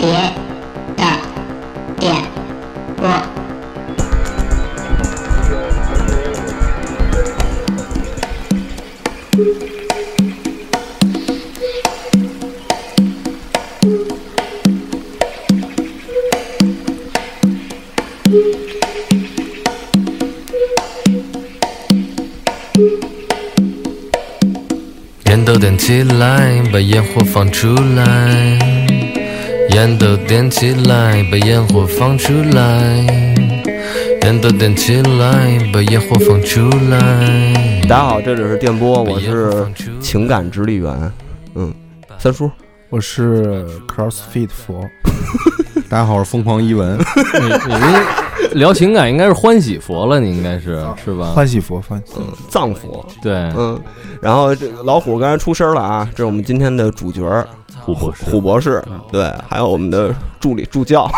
别的点播。烟都点起来，把烟火放出来。烟都点起来，把烟火放出来。烟都点起来，把烟火放出来。大家好，这里是电波，我是情感直立员，嗯，三叔，我是 CrossFit 佛，大家好，我是疯狂一文。你你聊情感应该是欢喜佛了，你应该是是吧？欢喜佛，欢喜。嗯，藏佛，对，嗯，然后这个老虎刚才出声了啊，这是我们今天的主角儿虎博士，虎博士，对，还有我们的助理助教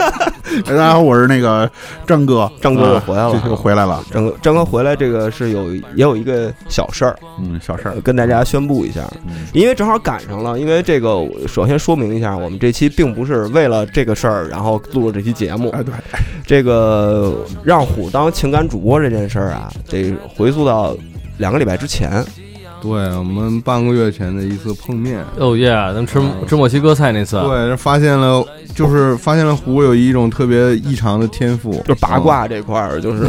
大家好，我是那个张哥，张哥回来了回来了。张哥，张哥回来，这个是有也有一个小事儿，嗯，小事儿呃，跟大家宣布一下，嗯因为正好赶上了，因为这个首先说明一下，我们这期并不是为了这个事儿，然后录了这期节目，哎，对，这个让虎当情感主播这件事儿啊，得回溯到两个礼拜之前，对我们半个月前的一次碰面，哦耶，咱们吃吃墨西哥菜那次，对，发现了，就是发现了虎有一种特别异常的天赋，就是八卦这块儿，就是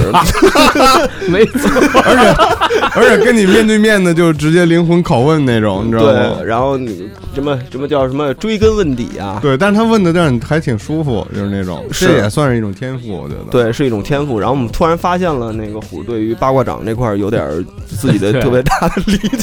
没错，而且而且跟你面对面的就直接灵魂拷问那种，你知道吗？对，？然后你什么什么叫什么追根问底啊？对，但是他问的让你还挺舒服，就是那种，是。这也算是一种天赋，我觉得。对，是一种天赋。然后我们突然发现了那个虎对于八卦掌这块儿有点儿自己的 特别大的理解，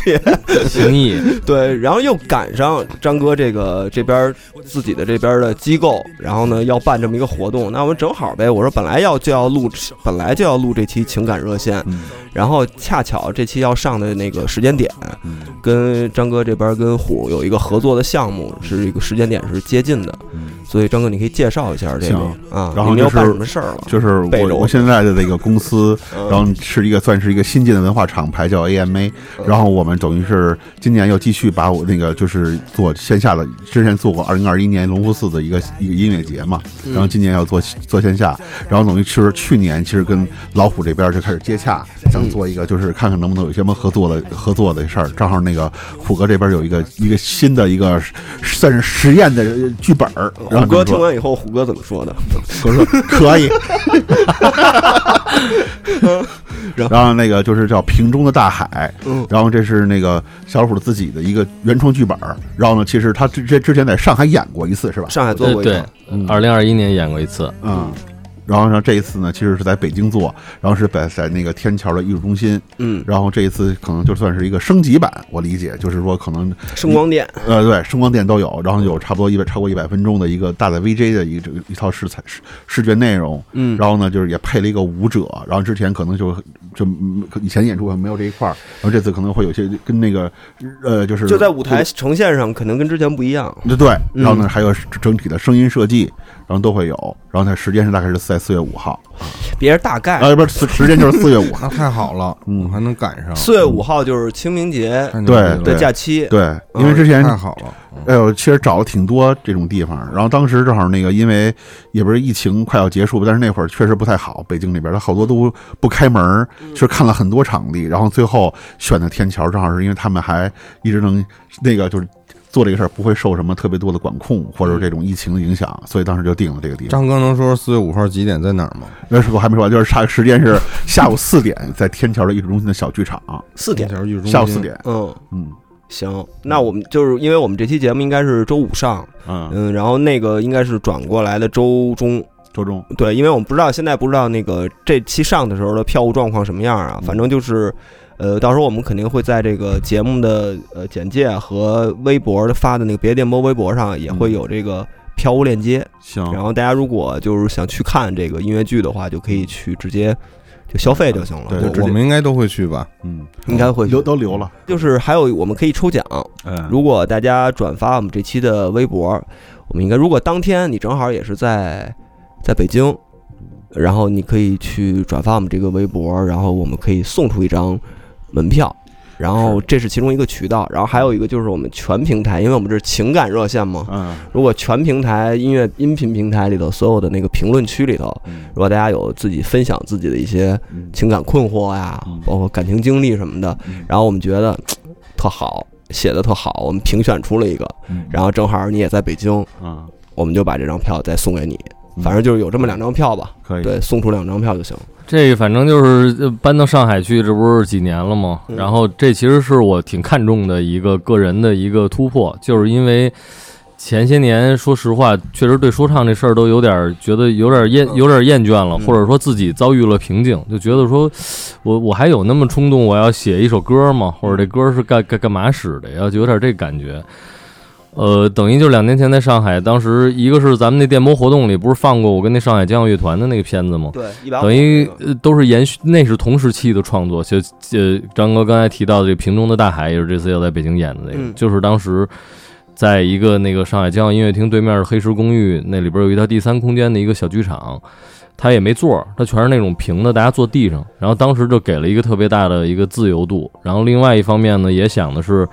情谊，对，然后又赶上张哥这个这边自己的这边的机构，然后呢要办这么一个活动，那我们正好呗。我说本来要就要录，本来就要录这期情感热线，嗯然后恰巧这期要上的那个时间点，嗯跟张哥这边跟虎有一个合作的项目，是一个时间点是接近的，嗯所以张哥你可以介绍一下这个啊，你们要办什么事儿了？就是我我我现在的这个公司，嗯然后是一个算是一个新进的文化厂牌，叫 AMA。然后我们等于是今年又继续把我那个就是做线下的，之前做过二零二一年龙福寺的一个一个音乐节嘛，嗯然后今年要做做线下，然后等于其实去年其实跟老虎这边就开始接洽，想做一个就是看看能不能有什么合作的合作的事儿。正好那个虎哥这边有一个一个新的一个算是实验的剧本虎哥听完以后，虎哥怎么说的？我 说可以。然后那个就是叫瓶中的大海，嗯然后这是那个小虎自己的一个原创剧本儿。然后呢，其实他之之之前在上海演过一次，是吧？上海做对对过一次，，二零二一年演过一次，嗯。然后呢，这一次呢，其实是在北京做，然后是在在那个天桥的艺术中心。嗯，然后这一次可能就算是一个升级版，我理解就是说可能声光电，呃，对，声光电都有，然后有差不多一百超过一百分钟的一个大的 VJ 的一个这一套视彩视视觉内容，嗯。然后呢，就是也配了一个舞者，然后之前可能就就嗯以前演出没有这一块儿，然后这次可能会有些跟那个呃，就是就在舞台呈现上，可能跟之前不一样。对对，然后嗯呢，还有整体的声音设计，然后都会有，然后它时间是大概是在四月五号，别人大概啊，不是时间就是四月五号，那太好了，嗯还能赶上。四月五号就是清明节对的假期。对，因为之前太好了，哎呦，其实找了挺多这种地方，然后当时正好那个，因为也不是疫情快要结束，但是那会儿确实不太好，北京那边它好多都不开门儿，就是看了很多场地，然后最后选的天桥，正好是因为他们还一直能那个就是做这个事儿不会受什么特别多的管控或者这种疫情的影响，所以当时就定了这个地方。张哥能说说四月五号几点在哪儿吗？那是我还没说完，就是差时间是下午四点，在天桥的艺术中心的小剧场，四点。下午四。点，嗯，嗯行，那我们就是因为我们这期节目应该是周五上，嗯，嗯，然后那个应该是转过来的周中。周中，对，因为我们不知道现在不知道那个这期上的时候的票务状况什么样啊，反正就是。呃，到时候我们肯定会在这个节目的呃简介和微博的发的那个别的电波微博上也会有这个票务链接，行，然后大家如果就是想去看这个音乐剧的话，就可以去直接就消费就行了。对就我们应该都会去吧？嗯，应该会留都留了，就是还有我们可以抽奖，嗯，如果大家转发我们这期的微博，我们应该如果当天你正好也是在在北京，然后你可以去转发我们这个微博，然后我们可以送出一张门票。然后这是其中一个渠道，然后还有一个就是我们全平台，因为我们这是情感热线嘛，嗯。如果全平台音乐音频平台里头所有的那个评论区里头，嗯。如果大家有自己分享自己的一些嗯。情感困惑呀，嗯。包括感情经历什么的，嗯。然后我们觉得特好，写的特好，我们评选出了一个，嗯。然后正好你也在北京，嗯，我们就把这张票再送给你，嗯。反正就是有这么两张票吧，可以，对，送出两张票就行。这反正就是呃搬到上海去，这不是几年了吗？嗯然后这其实是我挺看重的一个个人的一个突破，就是因为前些年说实话，确实对说唱这事儿都有点儿觉得有点儿厌，有点儿厌倦了，嗯或者说自己遭遇了瓶颈，就觉得说我我还有那么冲动，我要写一首歌吗？或者这歌是干干干嘛使的呀？就有点这感觉。呃，等于就两年前在上海，当时一个是咱们那电波活动里不是放过我跟那上海交响乐团的那个片子吗？对，等于呃都是延续，那是同时期的创作。就呃，张哥刚才提到的这个《瓶中的大海》，也是这次要在北京演的那个，嗯就是当时在一个那个上海交响音乐厅对面的黑石公寓，那里边有一套第三空间的一个小剧场，它也没座儿，它全是那种平的，大家坐地上。然后当时就给了一个特别大的一个自由度。然后另外一方面呢，也想的是，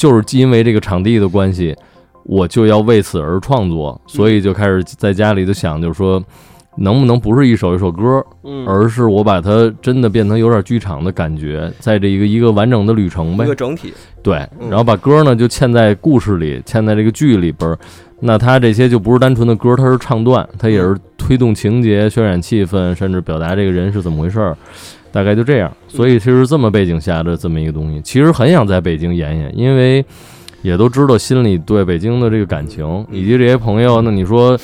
就是因为这个场地的关系，我就要为此而创作，所以就开始在家里就想，就是说。能不能不是一首一首歌，嗯，而是我把它真的变成有点剧场的感觉，在这一个一个完整的旅程呗一个。整体，对，嗯然后把歌呢就嵌在故事里，嵌在这个剧里边儿。那它这些就不是单纯的歌，它是唱段，它也是推动情节、渲染气氛，甚至表达这个人是怎么回事儿。大概就这样，所以其实这么背景下的这么一个东西，其实很想在北京演演，因为也都知道心里对北京的这个感情，以及这些朋友。那你说，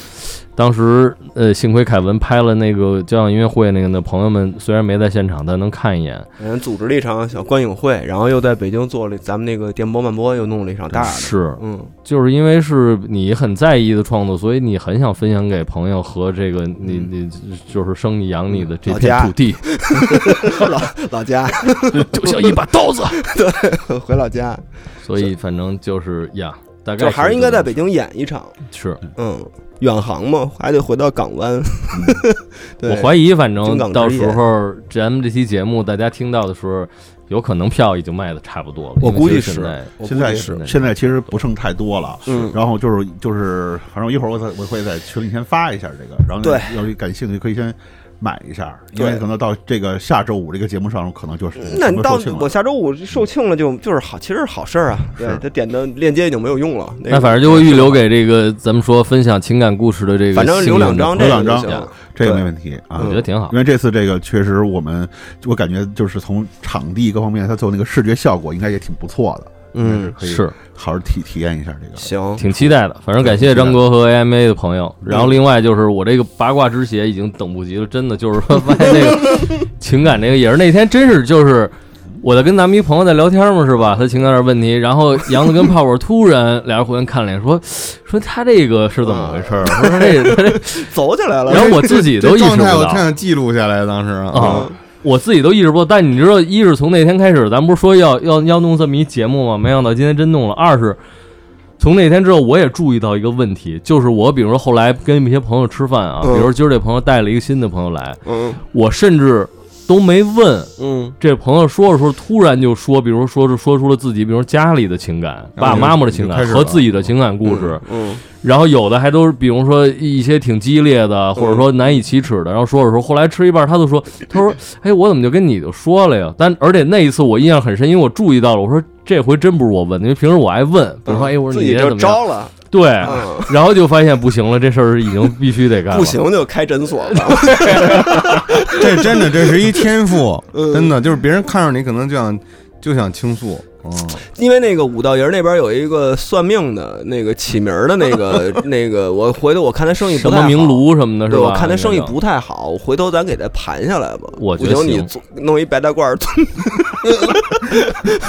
当时呃，幸亏凯文拍了那个交响音乐会，那个那朋友们虽然没在现场，但能看一眼。人组织了一场小观影会，然后又在北京做了咱们那个电波慢播，又弄了一场大的，是，嗯，就是因为是你很在意的创作，所以你很想分享给朋友和这个你你就是生你养你的这片土地，老老家。就像一把刀子。对回老家，所以反正就是呀，大概就还是应该在北京京演一场，是。嗯，远航嘛，还得回到港湾，对。我怀疑，反正到时候咱们这期节目大家听到的时候，有可能票已经卖的差不多了。我估计是现在现在是。现在其实不剩太多了。嗯。然后就是就是，反正一会儿我在我会在群里先发一下这个，然后对。要是感兴趣可以先买一下，因为可能到这个下周五这个节目上，可能就是那你到我下周五售罄了就就是好，其实是好事儿啊。对，他点的链接已经没有用了。那个那反正就会预留给这个咱们说分享情感故事的这个，反正留两张，留两张行。这个没问题啊我觉。得挺好因。为这次这个确实，我们我感觉就是从场地各方面，它做那个视觉效果应该也挺不错的。嗯，可以是好好体体验一下这个。行，挺期待的，反正感谢张哥和 AMA 的朋友。然后另外就是我这个八卦之血已经等不及了，真的就是说发现那个 情感这个也是那天真是就是我在跟咱们一朋友在聊天嘛，是吧？他情感点问题，然后杨子跟泡泡突然俩人互相看了一眼，说说他这个是怎么回事儿？我 说这他这，走起来了。然后我自己都这意识不到我太想记录下来，当时啊，啊。我自己都意识不到，但你知道，一是从那天开始，咱不是说要要要弄这么一节目吗？没想到今天真弄了。二是从那天之后，我也注意到一个问题，就是我比如说后来跟一些朋友吃饭啊，嗯比如今儿这朋友带了一个新的朋友来，嗯我甚至都没问嗯。这朋友说着说着突然就说，比如说是说出了自己，比如说家里的情感、爸爸妈妈的情感和自己的情感故事，嗯然后有的还都是，比如说一些挺激烈的，或者说难以启齿的，然后说着说，后来吃一半，他就说，他说，哎，我怎么就跟你就说了呀？但而且那一次我印象很深，因为我注意到了，我说这回真不是我问的，因为平时我爱问，比如说，哎，我说你这怎么着？招了，对，嗯，然后就发现不行了，这事儿已经必须得干了，不行就开诊所吧。这真的这是一天赋，嗯真的就是别人看着你可能就想就想倾诉，嗯，因为那个五道营那边有一个算命的，那个起名的那个那个，我回头我看他生意不太好什么名炉什么的，是吧？我看他生意不太好，回头咱给他盘下来吧。我觉得，你做弄一白大褂儿，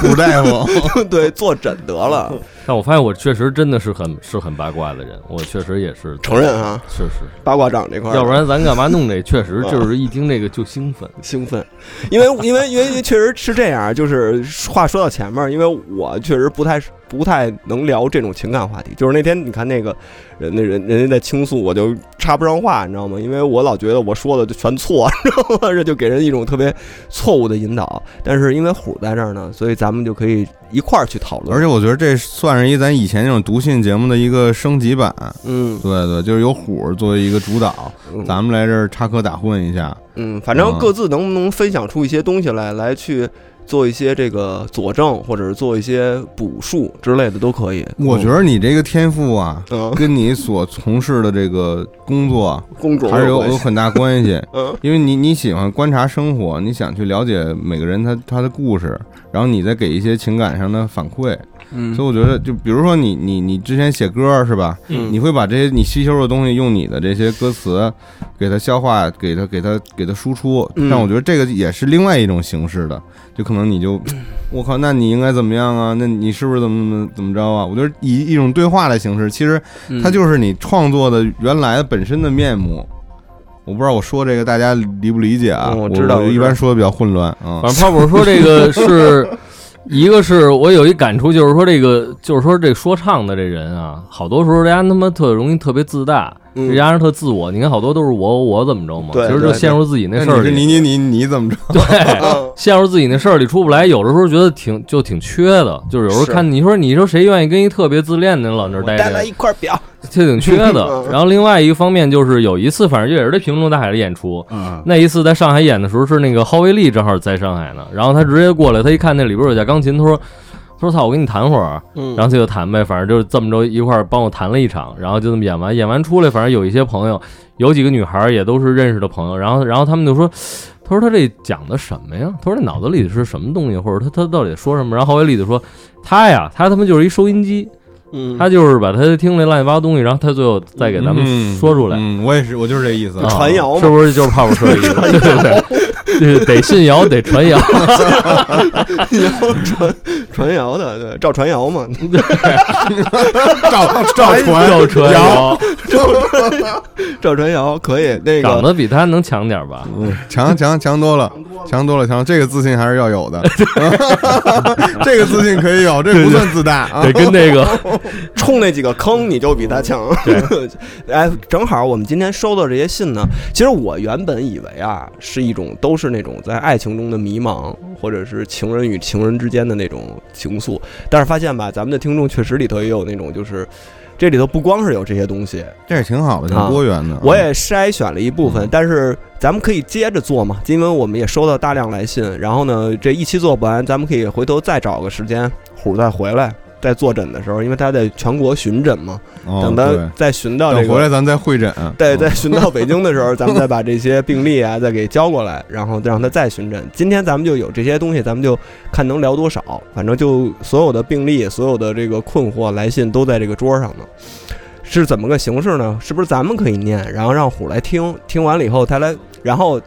古大夫，对，坐诊得了。但我发现我确实真的是很是很八卦的人，我确实也是承认啊，确实，八卦掌这块儿，要不然咱干嘛弄这？确实啊就是一听这个就兴奋。兴奋，因为因为因为确实是这样，就是话说到前面，因为我确实不太不太能聊这种情感话题。就是那天你看那个人那人人家在倾诉，我就插不上话，你知道吗？因为我老觉得我说的就全错，你知道吗？这就给人一种特别错误的引导。但是因为虎在这儿呢，所以咱们就可以一块儿去讨论。而且我觉得这算是一咱以前那种读信节目的一个升级版。嗯，对对，就是由虎作为一个主导，嗯咱们来这儿插科打诨一下。嗯，反正嗯各自能不能分享出一些东西来，来去做一些这个佐证，或者是做一些补述之类的都可以。我觉得你这个天赋啊，嗯，跟你所从事的这个工作还是有有很大关系。嗯因为你你喜欢观察生活，你想去了解每个人他他的故事，然后你再给一些情感上的反馈。嗯所以我觉得，就比如说你你你之前写歌是吧？嗯你会把这些你吸收的东西用你的这些歌词给它消化，给它给它给它输出。嗯但我觉得这个也是另外一种形式的，就可能你就，我靠，那你应该怎么样啊？那你是不是怎么怎么怎么着啊？我觉得以一种对话的形式，其实嗯它就是你创作的原来本身的面目。我不知道我说这个大家理不理解啊？嗯我我知道我一般说的比较混乱啊。反正泡泡说这个 是一个是我有一感触，就是说这个就是说这说唱的这人啊，好多时候人家他妈特容易特别自大，嗯人家人特自我。你看好多都是我我怎么着嘛，其实就对陷入自己那事儿里，你你你你怎么着？对，嗯陷入自己那事儿里出不来。有的时候觉得挺就挺缺的，就是有时候看你说你说谁愿意跟一特别自恋的人老那儿待着我带来，一块表，这挺缺的嗯。然后另外一个方面就是有一次，反正也是在平中大海的演出，嗯，那一次在上海演的时候是那个郝维利正好在上海呢，然后他直接过来，他一看那里边有架钢琴，他说。他说：“操，我跟你谈会儿。”嗯然后他就谈呗，反正就是这么着一块儿帮我谈了一场，然后就这么演完。演完出来，反正有一些朋友，有几个女孩儿也都是认识的朋友，然后然后他们就说：“他说他这讲的什么呀？他说这脑子里是什么东西，或者他他到底说什么？”然后郝维利就说：“他呀，他他妈就是一收音机，嗯，他就是把他听那乱七八糟东西，然后他最后再给咱们嗯说出来。嗯，我也是，我就是这意思。啊传谣嘛是不是就是泡泡说的意思？对 对对，得信谣，得传谣。传传谣的，对，赵传谣嘛，赵赵传。赵传谣，赵传谣可以那个。长个。得比他能强点吧？嗯，强强强多了，强多了，强这个自信还是要有的，这个自信可以有，这不算自大啊。得。跟那个。冲那几个坑，你就比他强。哎，正好我们今天收到这些信呢，其实我原本以为啊，是一种都是那种在爱情中的迷茫，或者是情人与情人之间的那种情愫，但是发现吧，咱们的听众确实里头也有那种就是。这里头不光是有这些东西，这也挺好的，挺啊多元的。我也筛选了一部分，但是咱们可以接着做嘛，因为我们也收到大量来信，然后呢，这一期做不完，咱们可以回头再找个时间，虎再回来再坐诊的时候，因为他在全国巡诊嘛，哦等他再巡到这个等回来咱再会诊。对，嗯在巡到北京的时候，咱们再把这些病例啊 再给交过来，然后再让他再巡诊。今天咱们就有这些东西，咱们就看能聊多少，反正就所有的病例、所有的这个困惑来信都在这个桌上呢。是怎么个形式呢？是不是咱们可以念，然后让虎来听，听完了以后他来，然后，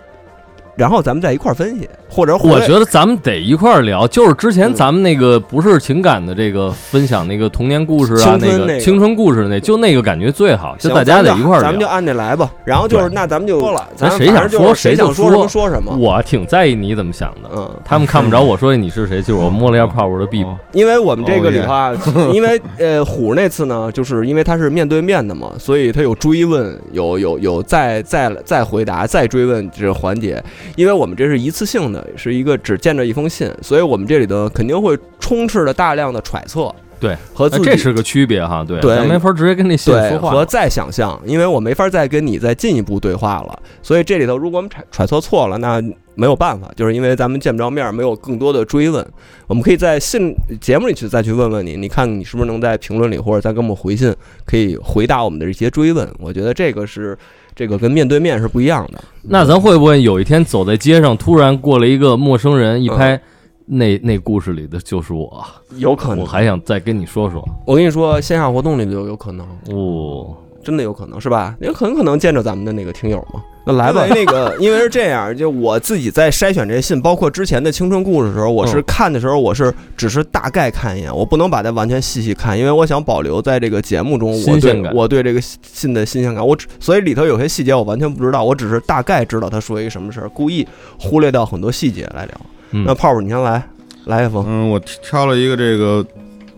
然后咱们再一块儿分析，或者我觉得咱们得一块儿聊，就是之前嗯咱们那个不是情感的这个分享那个童年故事啊，那个个青春故事那，就那个感觉最好，就大家得一块儿咱们就。按那来吧。然后就是那咱们就说了，咱咱谁想说谁想说什么说什么。我挺在意你怎么想的，嗯，他们看不着我说你是谁，就是我摸了一下泡泡的臂膀。因为我们这个里头啊，因为呃虎那次呢，就是因为他是面对面的嘛，所以他有追问，有有有再再再回答、再追问这个环节。因为我们这是一次性的，是一个只见着一封信，所以我们这里头肯定会充斥着大量的揣测对，和自己这是个区别哈，对，对咱没法直接跟那信说话对和。再想象，因为我没法再跟你再进一步对话了，所以这里头如果我们揣揣测错了，那没有办法，就是因为咱们见不着面儿，没有更多的追问，我们可以在信节目里去再去问问你，你看你是不是能在评论里或者再给我们回信，可以回答我们的这些追问。我觉得这个是这个跟面对面是不一样的。那咱会不会有一天走在街上，突然过来一个陌生人，一拍，那那故事里的就是我，有可能，我还想再跟你说说。我跟你说，线下活动里就有可能，哦，真的有可能是吧？也很可能见着咱们的那个听友嘛。那来吧，那个因为是这样，就我自己在筛选这些信，包括之前的青春故事的时候，我是嗯看的时候，我是只是大概看一眼，我不能把它完全细细看，因为我想保留在这个节目中我对我对这个信的新鲜感。我只所以里头有些细节我完全不知道，我只是大概知道他说一个什么事儿，故意忽略掉很多细节来聊。嗯那泡泡，你先来，来一封。嗯，我挑了一个这个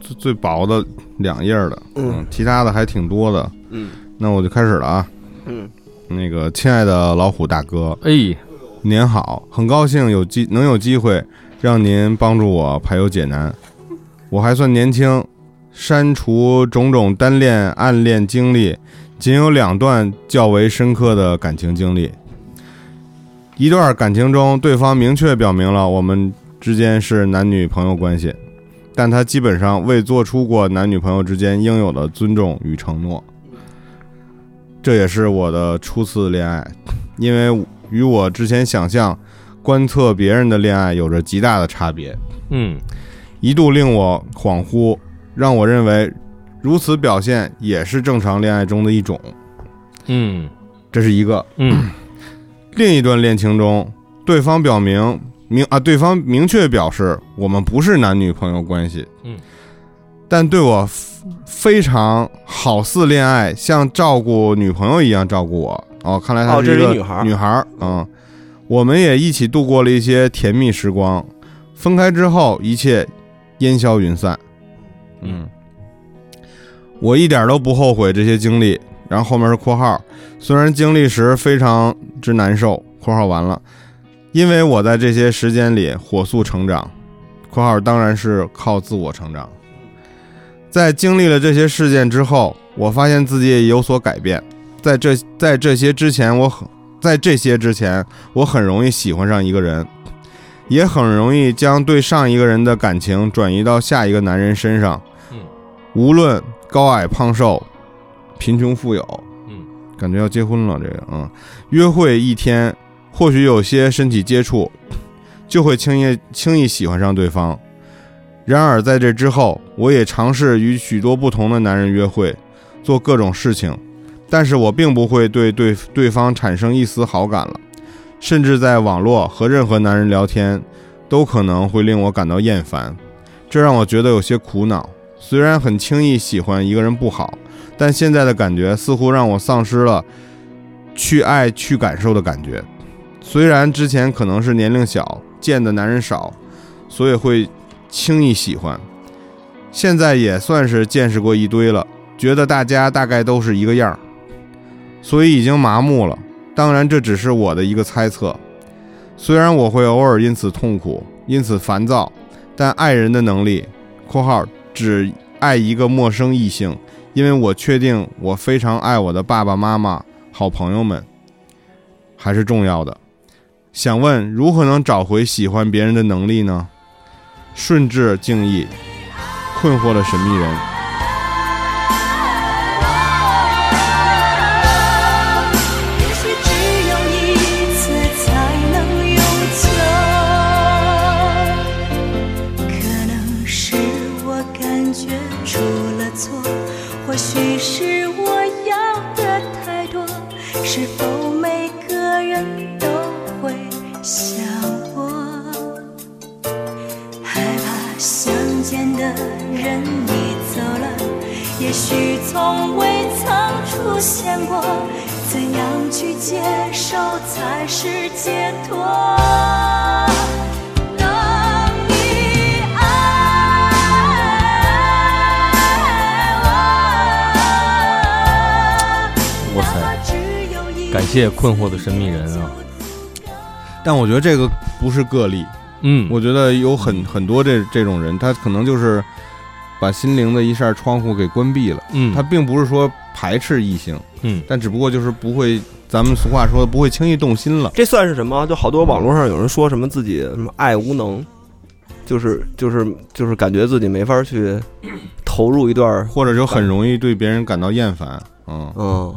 最最薄的两页的，嗯，其他的还挺多的。嗯那我就开始了啊。嗯，那个亲爱的老虎大哥，哎，您好，很高兴有机能有机会让您帮助我排忧解难。我还算年轻，删除种种单恋、暗恋经历，仅有两段较为深刻的感情经历。一段感情中，对方明确表明了我们之间是男女朋友关系，但他基本上未做出过男女朋友之间应有的尊重与承诺。这也是我的初次恋爱，因为与我之前想象、观测别人的恋爱有着极大的差别，嗯。一度令我恍惚，让我认为如此表现也是正常恋爱中的一种。嗯。这是一个。嗯。另一段恋情中，对方表明明啊，对方明确表示我们不是男女朋友关系，嗯，但对我非常好似恋爱，像照顾女朋友一样照顾我。哦，看来她哦是一个女孩儿女孩儿，嗯，我们也一起度过了一些甜蜜时光。分开之后，一切烟消云散。嗯，我一点都不后悔这些经历。然后后面是括号，虽然经历时非常之难受（括号完了），因为我在这些时间里火速成长（括号当然是靠自我成长）。在经历了这些事件之后，我发现自己也有所改变。在这在这些之前，我很在这些之前，我很容易喜欢上一个人，也很容易将对上一个人的感情转移到下一个男人身上。嗯，无论高矮胖瘦、贫穷富有，嗯，感觉要结婚了。这个，嗯，约会一天，或许有些身体接触，就会轻易轻易喜欢上对方。然而在这之后，我也尝试与许多不同的男人约会，做各种事情，但是我并不会对对对方产生一丝好感了，甚至在网络和任何男人聊天，都可能会令我感到厌烦，这让我觉得有些苦恼。虽然很轻易喜欢一个人不好，但现在的感觉似乎让我丧失了去爱、去感受的感觉。虽然之前可能是年龄小，见的男人少，所以会轻易喜欢，现在也算是见识过一堆了，觉得大家大概都是一个样儿，所以已经麻木了。当然，这只是我的一个猜测。虽然我会偶尔因此痛苦，因此烦躁，但爱人的能力（括号只爱一个陌生异性），因为我确定我非常爱我的爸爸妈妈、好朋友们，还是重要的。想问，如何能找回喜欢别人的能力呢？顺治敬意，困惑的神秘人。谢困惑的神秘人啊，但我觉得这个不是个例，嗯，我觉得有很很多这这种人，他可能就是把心灵的一扇窗户给关闭了。嗯他并不是说排斥异性，嗯但只不过就是不会，咱们俗话说的不会轻易动心了。这算是什么？就好多网络上有人说什么自己什么爱无能，就是就是就是感觉自己没法去投入一段，或者就很容易对别人感到厌烦，嗯，嗯。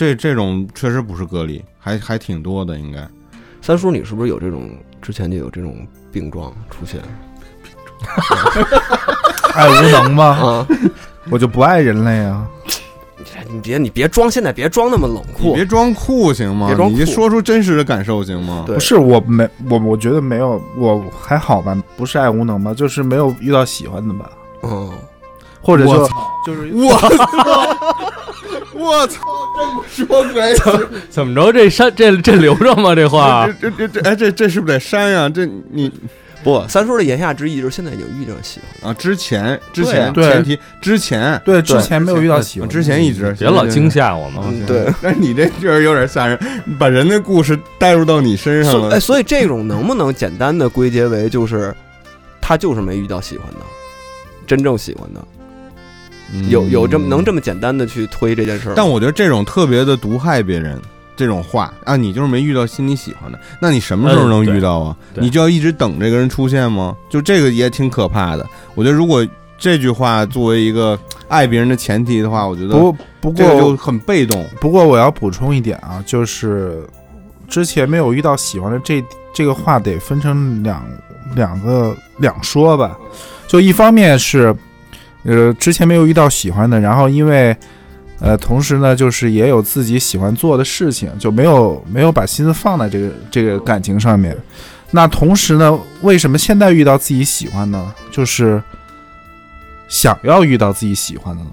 这这种确实不是个例，还还挺多的，应该。三叔，你是不是有这种之前就有这种病状出现 爱无能吧？啊？我就不爱人类啊！你别你别装，现在别装那么冷酷你别。装酷行吗？别装酷你就说出真实的感受行吗？对不是我没我我觉得没有，我还好吧，不是爱无能吧，就是没有遇到喜欢的吧，嗯，或者说我操就是我 操！我操！这么说可以？怎么着？这删这这留着吗？这话这这这这哎，这这是不是得删呀？这你不，三叔的言下之意就是现在已经遇到喜欢啊，之前之前对前提之前对，之前没有遇到喜欢，之前一直别老惊吓我们。嗯对。但是你这确实有点吓人，把人的故事带入到你身上了哎，。所以这种能不能简单的归结为就是他就是没遇到喜欢的，真正喜欢的，有有这么能这么？简单的去推这件事儿？但我觉得这种特别的毒害别人。这种话啊，你就是没遇到心里喜欢的，那你什么时候能遇到啊？你就要一直等这个人出现吗？就这个也挺可怕的。我觉得如果这句话作为一个爱别人的前提的话，我觉得不不过就很被动。不过我要补充一点啊，就是之前没有遇到喜欢的这这个话得分成两两个两说吧。就一方面是，呃，之前没有遇到喜欢的，然后因为，呃，同时呢，就是也有自己喜欢做的事情，就没有没有把心思放在这个这个感情上面。那同时呢，为什么现在遇到自己喜欢呢？就是想要遇到自己喜欢的了。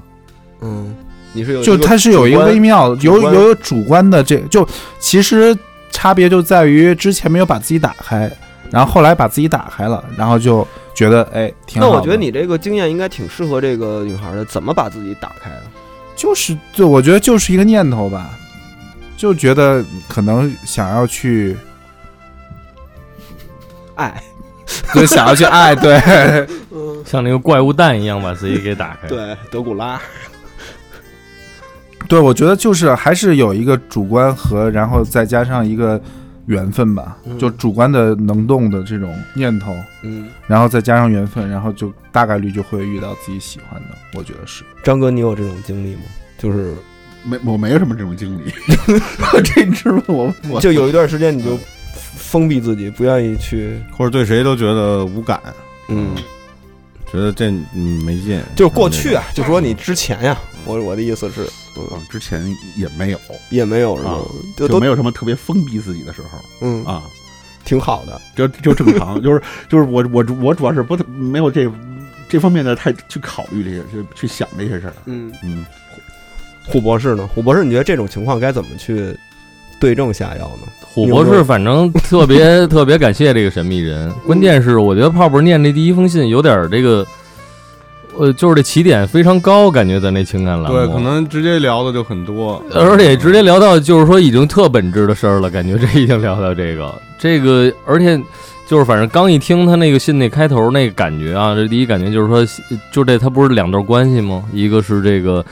嗯，你是有就它是有一个微妙，有有主观的这就其实差别就在于之前没有把自己打开，然后后来把自己打开了，然后就觉得哎挺好。那我觉得你这个经验应该挺适合这个女孩的，怎么把自己打开啊？就是就我觉得就是一个念头吧，就觉得可能想要去爱，就想要去爱，对像那个怪物蛋一样把自己给打开。对，德古拉，对，我觉得就是还是有一个主观和然后再加上一个缘分吧，嗯就主观的能动的这种念头。嗯，然后再加上缘分，然后就大概率就会遇到自己喜欢的，我觉得是。张哥，你有这种经历吗？就是没我没有什么这种经历，这你知道我我就有一段时间你就封闭自己，不愿意去，或者对谁都觉得无感，嗯，觉得这嗯没劲。就是过去啊，就说你之前呀，我我的意思是，之前也没有，也没有是吧啊？就都没有什么特别封闭自己的时候嗯，啊，挺好的，就就正常，就是就是我我我主要是不太没有这这方面的太去考虑这些，去去想这些事儿。嗯。嗯，虎博士呢？虎博士，你觉得这种情况该怎么去对症下药呢？虎博士反正特别 特别感谢这个神秘人，关键是我觉得泡泡念这第一封信有点儿这个，呃，就是这起点非常高，感觉咱那情感栏目，对，可能直接聊的就很多，而且直接聊到就是说已经特本质的事儿了，感觉这已经聊到这个。这个，而且就是反正刚一听他那个信那开头那个感觉啊，这第一感觉就是说，就这他不是两段关系吗？一个是这个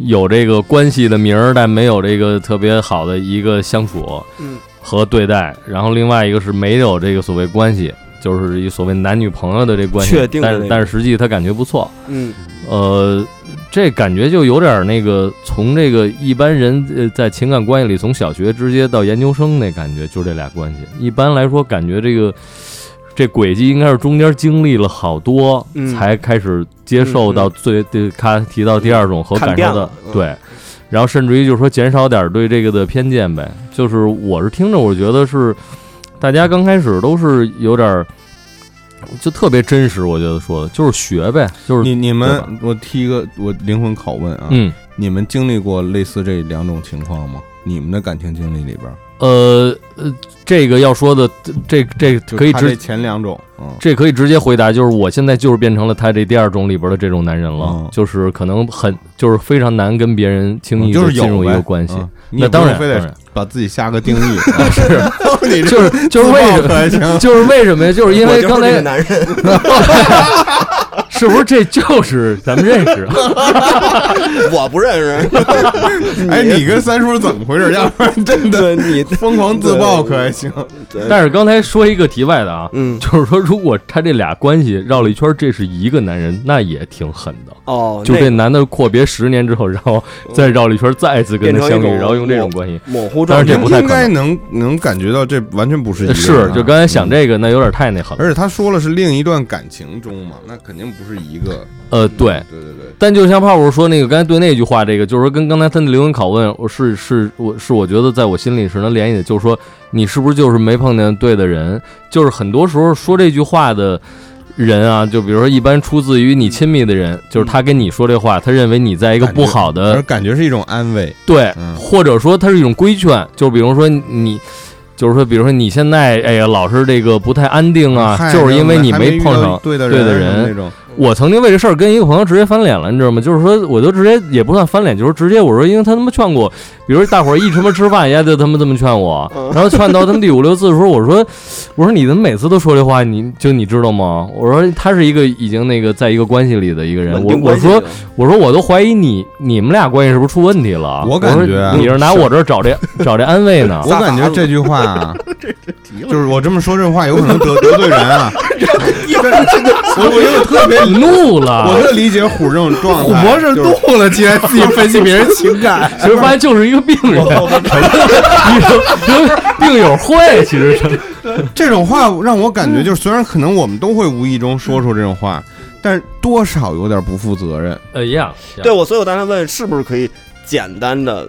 有这个关系的名儿，但没有这个特别好的一个相处嗯和对待，然后另外一个是没有这个所谓关系。就是一所谓男女朋友的这关系，但是但是实际他感觉不错，嗯呃，这感觉就有点儿那个从这个一般人呃在情感关系里，从小学直接到研究生那感觉，就这俩关系。一般来说，感觉这个这轨迹应该是中间经历了好多，嗯才开始接受到最对他提到第二种和感受的嗯对。然后甚至于就是说减少点对这个的偏见呗，就是我是听着我觉得是，大家刚开始都是有点儿，就特别真实，我觉得说的就是学呗，就是你你们，我提一个我灵魂拷问啊，嗯。你们经历过类似这两种情况吗？你们的感情经历里边儿，呃呃，这个要说的，这这可以直前两种，嗯，这可以直接回答，就是我现在就是变成了他这第二种里边的这种男人了，嗯就是可能很就是非常难跟别人轻易嗯就进入一个关系，那当然非得把自己下个定义，是 你就是就是为什么就是为什么呀？就是因为刚才男人，是不是这就是咱们认识？我不认识。哎，你跟三叔怎么回事？要不然真的你，疯狂自爆可还行？但是刚才说一个题外的啊，嗯，就是说如果他这俩关系绕了一圈，这是一个男人，那也挺狠的。哦，就这男的阔别十年之后，然后再绕了一圈，再次跟他相遇，然后用这种关系，模糊但是这不太应该能。能能感觉到这完全不是一个是，啊就刚才想嗯这个，那有点太那狠了。而且他说了是另一段感情中嘛，那肯定不是一个。呃，对，对对对，但就像泡泡说那个，刚才对那句话，这个就是说跟刚才他的灵魂拷问，我是是我是我觉得在我心里是能联系的，就是说你是不是就是没碰见对的人？就是很多时候说这句话的人啊，就比如说一般出自于你亲密的人，就是他跟你说这话，他认为你在一个不好的而感觉是一种安慰。对，嗯或者说它是一种规劝，就比如说你，就是说，比如说你现在哎呀老是这个不太安定啊，就是因为你没碰上对的人那种。我曾经为这事儿跟一个朋友直接翻脸了，你知道吗？就是说，我都直接也不算翻脸，就是直接我说，因为他他妈劝过，比如大伙儿一他妈吃饭，也就他妈这么劝我，然后劝到他们第五六次的时候，我说，我说你怎么每次都说这话？你就你知道吗？我说他是一个已经那个在一个关系里的一个人，我我说我说我都怀疑你你们俩关系是不是出问题了？我感觉啊你是拿我这儿找这找这安慰呢 我。感觉这句话 啊，就是我这么说这话有可能得得罪人啊。我我有点特别你怒了，我特理解虎这种状态。虎博士就是怒了，竟然自己分析别人情感。其实发现就是一个病人，病病友会，其实是。这种话让我感觉，就是虽然可能我们都会无意中说出这种话，但多少有点不负责任。呃一样，对我，所以我刚才问是不是可以简单的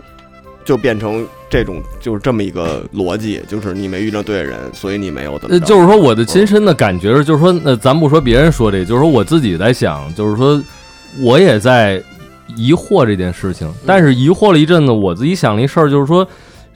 就变成这种，就是这么一个逻辑，就是你没遇到对的人，所以你没有怎么呃，就是说我的亲身的感觉是，就是说，那，咱不说别人说这，就是说我自己在想，就是说我也在疑惑这件事情，但是疑惑了一阵子，我自己想了一事儿，就是说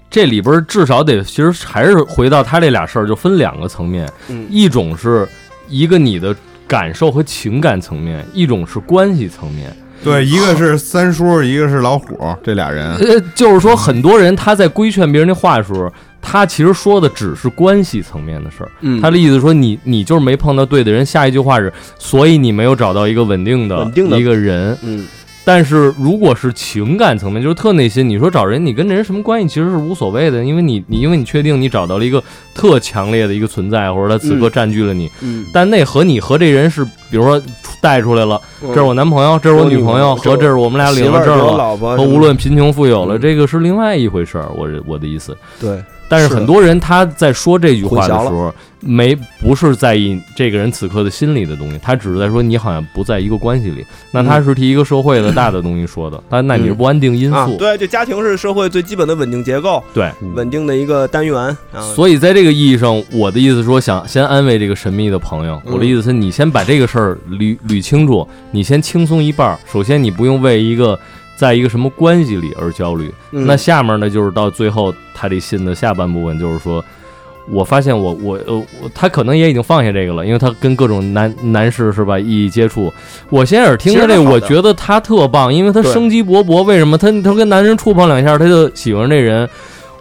这里边至少得，其实还是回到他这俩事儿，就分两个层面，嗯。一种是一个你的感受和情感层面，一种是关系层面。对，一个是三叔，一个是老虎，这俩人。呃，就是说，很多人他在规劝别人的话的时候，他其实说的只是关系层面的事儿。嗯他的意思说你你就是没碰到对的人。下一句话是，所以你没有找到一个稳定的稳定的一个人。嗯但是如果是情感层面，就是特内心，你说找人，你跟这人什么关系，其实是无所谓的，因为你你因为你确定你找到了一个特强烈的一个存在，或者他此刻嗯占据了你，嗯，但那和你和这人是，比如说带出来了，这这是我男朋友，这是我女朋友，和这是我们俩领了证了。和无论贫穷富有了，嗯这个是另外一回事儿。我我的意思，对，但是很多人他在说这句话的时候，没不是在意这个人此刻的心理的东西，他只是在说你好像不在一个关系里。那他是替一个社会的大的东西说的，但那你是不安定因素。啊对，就家庭是社会最基本的稳定结构，对稳定的一个单元啊。所以在这个意义上，我的意思说，想先安慰这个神秘的朋友。嗯我的意思是你先把这个事儿捋捋清楚，你先轻松一半儿。首先，你不用为一个在一个什么关系里而焦虑。嗯那下面呢，就是到最后他这信的下半部分，就是说，我发现我我呃我他可能也已经放下这个了，因为他跟各种男男士是吧一一接触。我先耳听他这我觉得他特棒，因为他生机勃勃。为什么他他跟男人触碰两下，他就喜欢这人？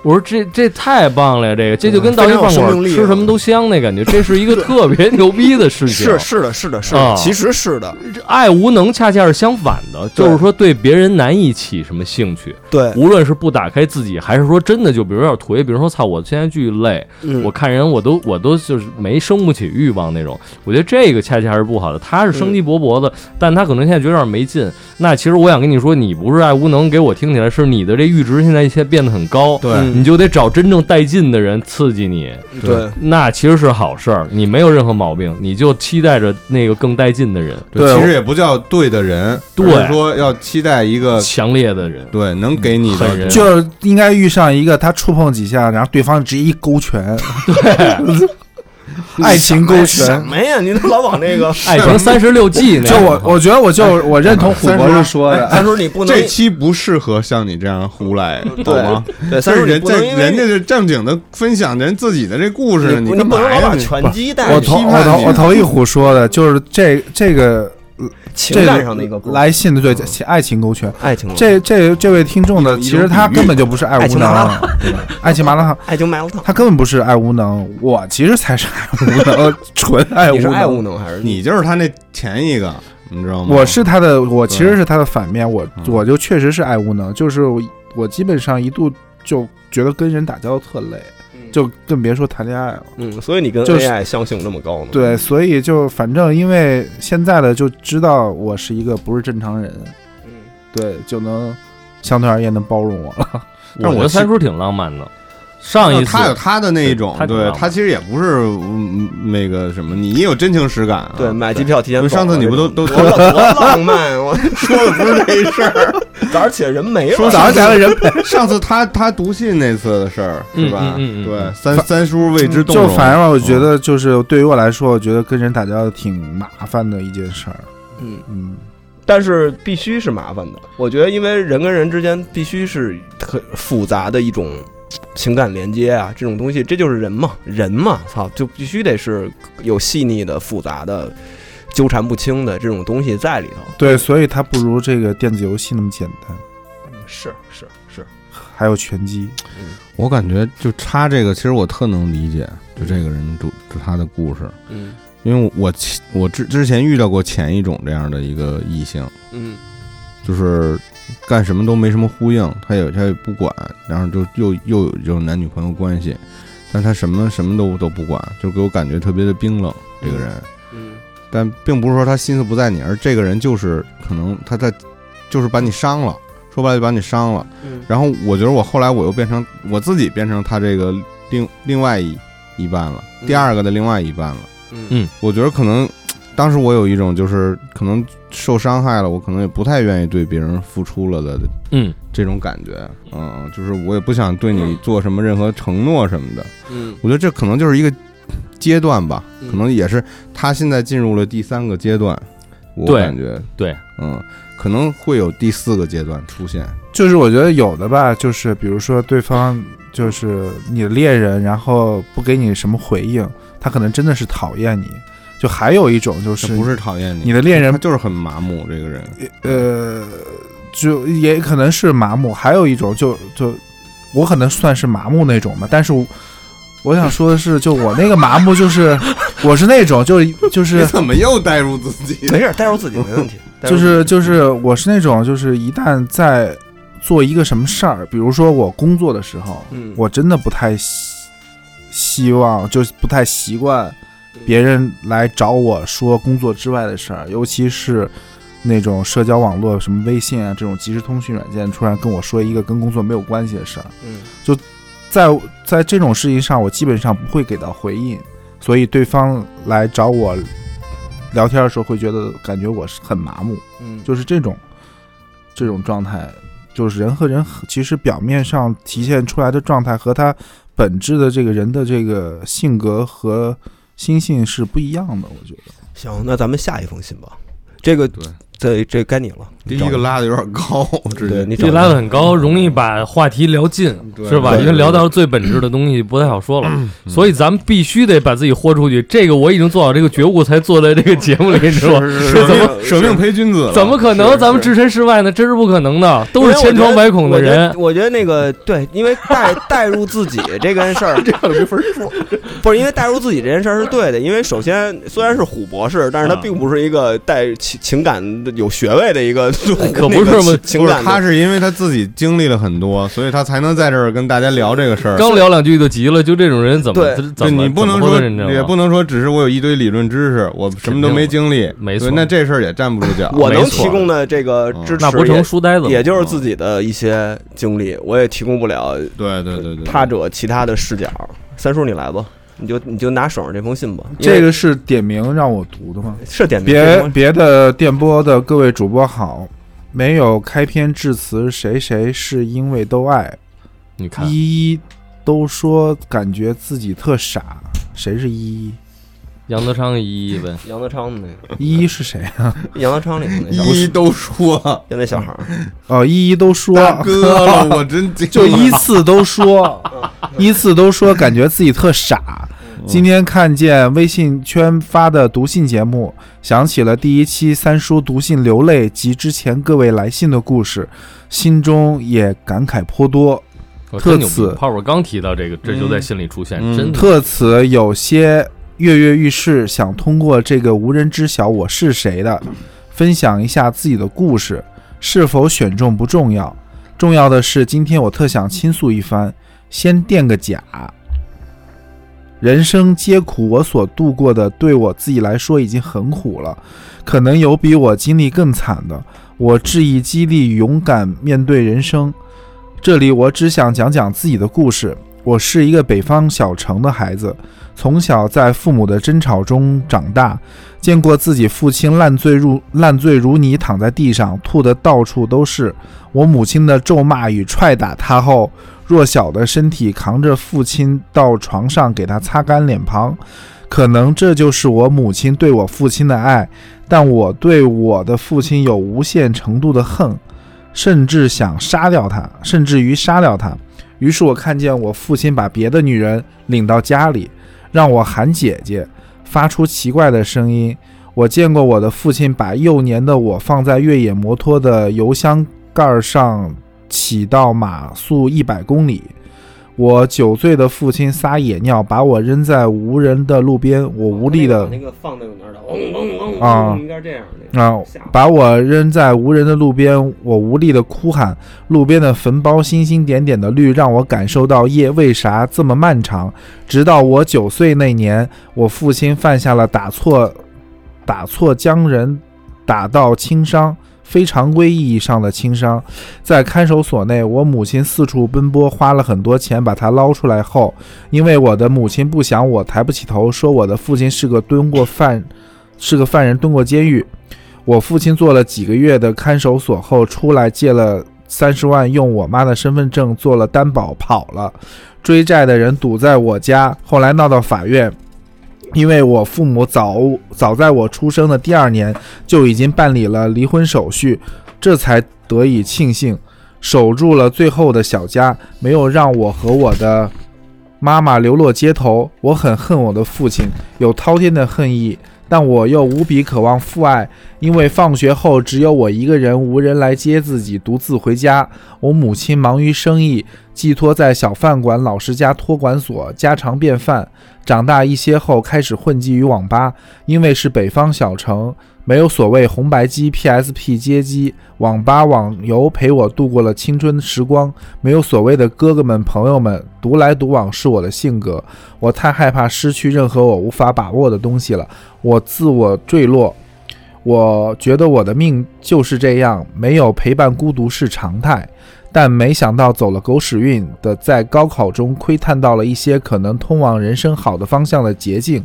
我说这这太棒了呀！这个这就跟到一饭馆吃什么都香那感觉，这是一个 特别牛逼的事情。是是的，是的，是啊的，其实是的，这爱无能恰恰是相反的，就是说对别人难以起什么兴趣。对，无论是不打开自己，还是说真的就比如有点颓，比如说操，我现在巨累，嗯我看人我都我都就是没生不起欲望那种。我觉得这个恰恰是不好的。他是生机勃勃的，但他可能现在觉得有点没劲。那其实我想跟你说，你不是爱无能，给我听起来是你的这阈值现在一些变得很高，对嗯你就得找真正带劲的人刺激你。对，那其实是好事儿，你没有任何毛病，你就期待着那个更带劲的人，对其实也不叫对的人，对说要期待一个强烈的人。对能给你的人就是应该遇上一个他触碰几下，然后对方直接一勾拳，对，爱情勾什拳。么呀？您老往那个 爱情三十六计那就，我我觉得我就我认同虎博士说的，三叔，你不能这期不适合像你这样胡来，懂吗？对，就三叔，你是人家不能因为人家是正经的分享人自己的这故事，你不干嘛不能老把呀？你拳击带我去同我同我同意虎说的，就是这这个情感上的一个沟来信的对爱情勾拳。爱情这这这位听众呢，其实他根本就不是爱无能，对吧？爱情麻辣烫，爱情麻辣烫，他根本不是爱无能，我其实才是爱无能，纯爱无你是爱无能。还是你就是他那前一个，你知道吗？我是他的，我其实是他的反面，我嗯我就确实是爱无能，就是我我基本上一度就觉得跟人打交道特累，就更别说谈恋爱了。嗯，所以你跟就是 AI 相性那么高呢？对，所以就反正因为现在的就知道我是一个不是正常人，嗯，对，就能相对而言能包容我了。但我觉得三叔挺浪漫的。上一次他有他的那一种他，对他其实也不是嗯那个什么，你也有真情实感啊。对，买机票提前。上次你不都都多多浪漫？我 说的不是这事儿，早上起来人没了。说 早上起来人上次他他读信那次的事儿是吧？嗯嗯嗯嗯对，三三叔为之动容就容。反正我觉嗯得，就是对于我来说，我觉得跟人打交道挺麻烦的一件事儿。嗯，嗯，但是必须是麻烦的。我觉得，因为人跟人之间必须是很复杂的一种情感连接啊，这种东西，这就是人嘛，人嘛，操，就必须得是有细腻的、复杂的、纠缠不清的这种东西在里头。对，所以它不如这个电子游戏那么简单。是是是，还有拳击，我感觉就插这个，其实我特能理解，就这个人就就他的故事，嗯因为我其我之之前遇到过前一种这样的一个异性，嗯就是干什么都没什么呼应，他也他也不管，然后就又又有这种男女朋友关系，但他什么什么都都不管，就给我感觉特别的冰冷。这个人，嗯但并不是说他心思不在你，而这个人就是可能他在，就是把你伤了，说白了就把你伤了。嗯然后我觉得我后来我又变成我自己变成他这个另另外一一半了，嗯第二个的另外一半了。嗯我觉得可能 当时我有一种就是可能受伤害了，我可能也不太愿意对别人付出了的嗯，这种感觉，嗯，就是我也不想对你做什么任何承诺什么的。嗯我觉得这可能就是一个阶段吧，嗯可能也是他现在进入了第三个阶段，我感觉，对，嗯，可能会有第四个阶段出现。就是我觉得有的吧，就是比如说对方就是你的恋人，然后不给你什么回应，他可能真的是讨厌你。就还有一种就是不是讨厌你你的恋人他就是很麻木，这个人。呃，就也可能是麻木，还有一种就就我可能算是麻木那种吧，但是我我想说的是，就我那个麻木就是我是那种就是就是怎么又带入自己？没事，带入自己没问题。就是就是我是那种就是一旦在做一个什么事儿，比如说我工作的时候，嗯我真的不太希希望，就是不太习惯别人来找我说工作之外的事儿，尤其是那种社交网络，什么微信啊这种即时通讯软件，突然跟我说一个跟工作没有关系的事儿，嗯就在在这种事情上，我基本上不会给到回应，所以对方来找我聊天的时候，会觉得感觉我是很麻木。嗯就是这种这种状态，就是人和人其实表面上体现出来的状态和他本质的这个人的这个性格和心性是不一样的，我觉得。行，那咱们下一封信吧。这个对，这这该你了。第一个拉的有点高，直接对你这拉的很高，容易把话题聊尽，是吧？因为聊到最本质的东西不太好说了，嗯所以咱们必须得把自己豁出去。这个我已经做好这个觉悟，才坐在这个节目里，你知道吗？舍怎么命舍命陪君子，怎么可能？咱们置身事外呢？这是不可能的，都是千疮百孔的人。我觉得那个对，因为带带入自己这件事儿，这样没法说。不是因为带入自己这件事儿是对的，因为首先虽然是虎博士，但是他啊并不是一个带情情感的有学位的一个，可不是吗不是感他是因为他自己经历了很多，所以他才能在这儿跟大家聊这个事儿。刚聊两句就急了，就这种人怎么对怎么你不能说也不能说只是我有一堆理论知识，我什么都没经历，没错对那这事儿也站不住脚。我能提供的这个支持那不成也书呆子？也就是自己的一些经历，我也提供不了对对对对，他者其他的视角。三叔，你来吧，你就你就拿手上这封信吧。这个是点名让我读的吗？是点名别别的电波的各位主播好，没有开篇致辞，谁谁是因为都爱，你看，依依都说感觉自己特傻，谁是依依？杨德昌一一呗，杨德昌的那个，依依是谁啊？杨德昌里头那小一都说。就那小孩儿，哦，依依都说。大哥了，我真就了。依次都说，依次都说感觉自己特傻。今天看见微信圈发的读信节目，想起了第一期三叔读信流泪及之前各位来信的故事，心中也感慨颇多。特此泡泡刚提到这个，这就在信里出现，嗯真的特此有些跃跃欲试，想通过这个无人知晓我是谁的，分享一下自己的故事。是否选中不重要，重要的是今天我特想倾诉一番，先垫个假。人生皆苦，我所度过的对我自己来说已经很苦了，可能有比我经历更惨的。我致意激励勇敢面对人生。这里我只想讲讲自己的故事。我是一个北方小城的孩子，从小在父母的争吵中长大，见过自己父亲烂醉如烂醉如泥，躺在地上吐得到处都是。我母亲的咒骂与踹打他后，弱小的身体扛着父亲到床上给他擦干脸庞。可能这就是我母亲对我父亲的爱，但我对我的父亲有无限程度的恨，甚至想杀掉他，甚至于杀掉他。于是我看见我父亲把别的女人领到家里，让我喊姐姐，发出奇怪的声音。我见过我的父亲把幼年的我放在越野摩托的油箱盖上，骑到马速一百公里。我九岁的父亲撒野尿，把我扔在无人的路边，我无力的那个放那个哪儿的，嗡嗡嗡啊应该这样的。啊，把我扔在无人的路边，我无力的哭喊。路边的坟包星星点点的绿，让我感受到夜为啥这么漫长。直到我九岁那年，我父亲犯下了打错，打错将人打到轻伤。非常规意义上的轻伤，在看守所内，我母亲四处奔波，花了很多钱把他捞出来后，因为我的母亲不想我抬不起头，说我的父亲是个蹲过犯，是个犯人，蹲过监狱。我父亲做了几个月的看守所后出来，借了三十万，用我妈的身份证做了担保跑了。追债的人堵在我家，后来闹到法院。因为我父母早早在我出生的第二年就已经办理了离婚手续，这才得以庆幸守住了最后的小家，没有让我和我的妈妈流落街头。我很恨我的父亲，有滔天的恨意，但我又无比渴望父爱，因为放学后只有我一个人，无人来接自己，独自回家。我母亲忙于生意，寄托在小饭馆、老师家托管所，家常便饭。长大一些后，开始混迹于网吧，因为是北方小城，没有所谓红白机、PSP 街机，网吧网游陪我度过了青春时光。没有所谓的哥哥们、朋友们，独来独往是我的性格。我太害怕失去任何我无法把握的东西了，我自我坠落。我觉得我的命就是这样，没有陪伴，孤独是常态。但没想到走了狗屎运的，在高考中窥探到了一些可能通往人生好的方向的捷径，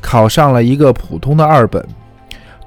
考上了一个普通的二本。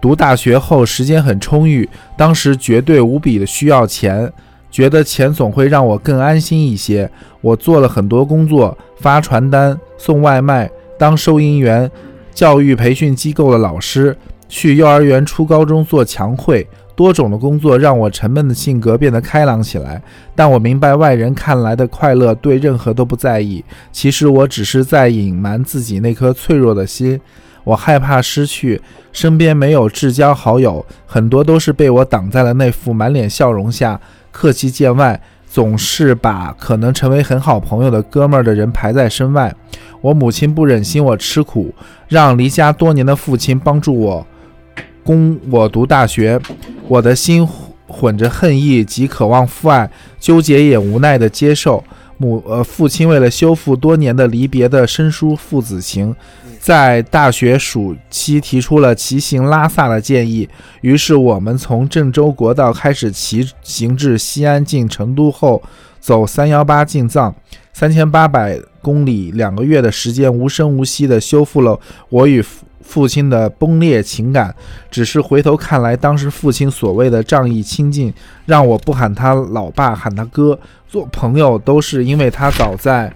读大学后时间很充裕，当时绝对无比的需要钱，觉得钱总会让我更安心一些。我做了很多工作，发传单、送外卖、当收银员、教育培训机构的老师，去幼儿园、初高中做墙绘。多种的工作让我沉闷的性格变得开朗起来，但我明白外人看来的快乐对任何都不在意，其实我只是在隐瞒自己那颗脆弱的心。我害怕失去，身边没有至交好友，很多都是被我挡在了那副满脸笑容下，客气见外，总是把可能成为很好朋友的哥们儿的人排在身外。我母亲不忍心我吃苦，让离家多年的父亲帮助我。供我读大学，我的心混着恨意及渴望父爱，纠结也无奈地接受。母呃，父亲为了修复多年的离别的生疏父子情，在大学暑期提出了骑行拉萨的建议。于是我们从郑州国道开始骑行至西安进成都后，走三幺八进藏，三千八百公里，两个月的时间，无声无息地修复了我与父。父亲的崩裂情感，只是回头看来，当时父亲所谓的仗义亲近，让我不喊他老爸，喊他哥。做朋友都是因为他早在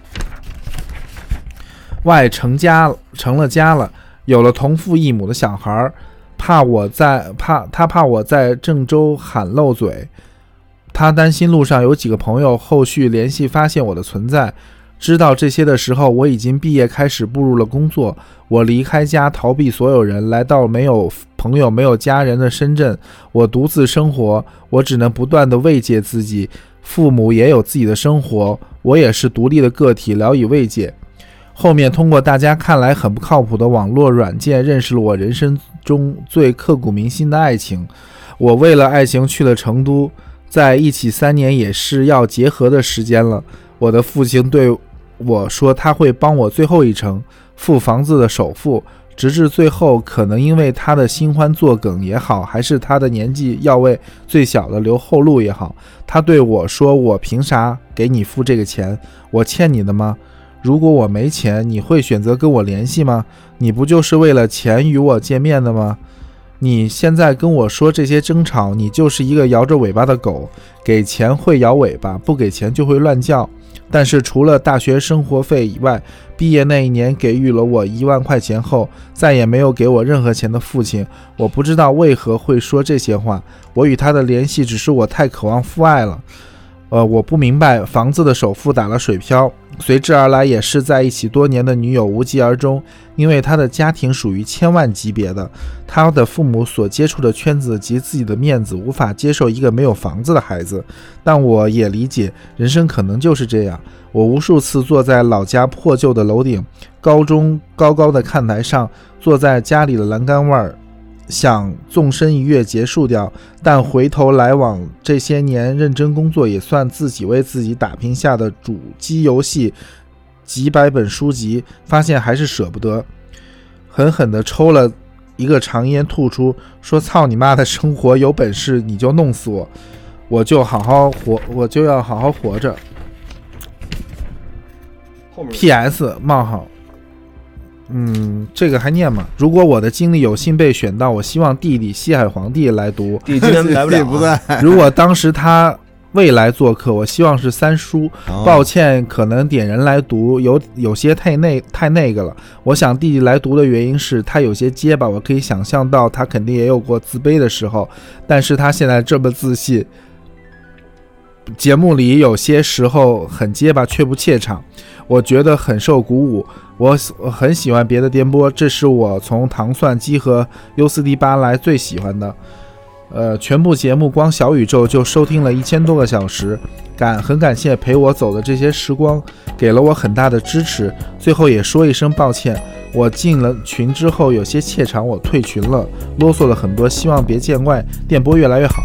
外成家，成了家了，有了同父异母的小孩儿，怕我在怕他怕我在郑州喊漏嘴，他担心路上有几个朋友后续联系发现我的存在。知道这些的时候，我已经毕业，开始步入了工作。我离开家，逃避所有人，来到没有朋友、没有家人的深圳。我独自生活，我只能不断的慰藉自己。父母也有自己的生活，我也是独立的个体，聊以慰藉。后面通过大家看来很不靠谱的网络软件，认识了我人生中最刻骨铭心的爱情。我为了爱情去了成都，在一起三年，也是要结合的时间了。我的父亲对。我说他会帮我最后一程付房子的首付，直至最后，可能因为他的新欢作梗也好，还是他的年纪要为最小的留后路也好，他对我说：“我凭啥给你付这个钱？我欠你的吗？如果我没钱，你会选择跟我联系吗？你不就是为了钱与我见面的吗？你现在跟我说这些争吵，你就是一个摇着尾巴的狗，给钱会摇尾巴，不给钱就会乱叫。”但是除了大学生活费以外，毕业那一年给予了我一万块钱后，再也没有给我任何钱的父亲，我不知道为何会说这些话。我与他的联系只是我太渴望父爱了。呃，我不明白房子的首付打了水漂，随之而来也是在一起多年的女友无疾而终，因为他的家庭属于千万级别的，他的父母所接触的圈子及自己的面子无法接受一个没有房子的孩子，但我也理解人生可能就是这样。我无数次坐在老家破旧的楼顶，高中高高的看台上，坐在家里的栏杆外儿，想纵身一跃结束掉，但回头来往这些年认真工作，也算自己为自己打拼下的主机游戏几百本书籍，发现还是舍不得，狠狠地抽了一个长烟，吐出说：“操你妈的生活，有本事你就弄死我，我就好好活，我就要好好活着。P.S. 冒号，嗯，这个还念吗？如果我的经历有幸被选到，我希望弟弟西海皇帝来读。弟弟今天来不了啊，不在，如果当时他未来做客，我希望是三叔。哦抱歉，可能点人来读有有些太那太那个了。我想弟弟来读的原因是他有些结巴，我可以想象到他肯定也有过自卑的时候，但是他现在这么自信。节目里有些时候很结巴却不怯场，我觉得很受鼓舞。我很喜欢别的颠簸，这是我从糖蒜鸡和 U 四 D 八来最喜欢的。呃，全部节目光小宇宙就收听了一千多个小时，感很感谢陪我走的这些时光，给了我很大的支持。最后也说一声抱歉，我进了群之后有些怯场，我退群了，啰嗦了很多，希望别见怪。电波越来越好。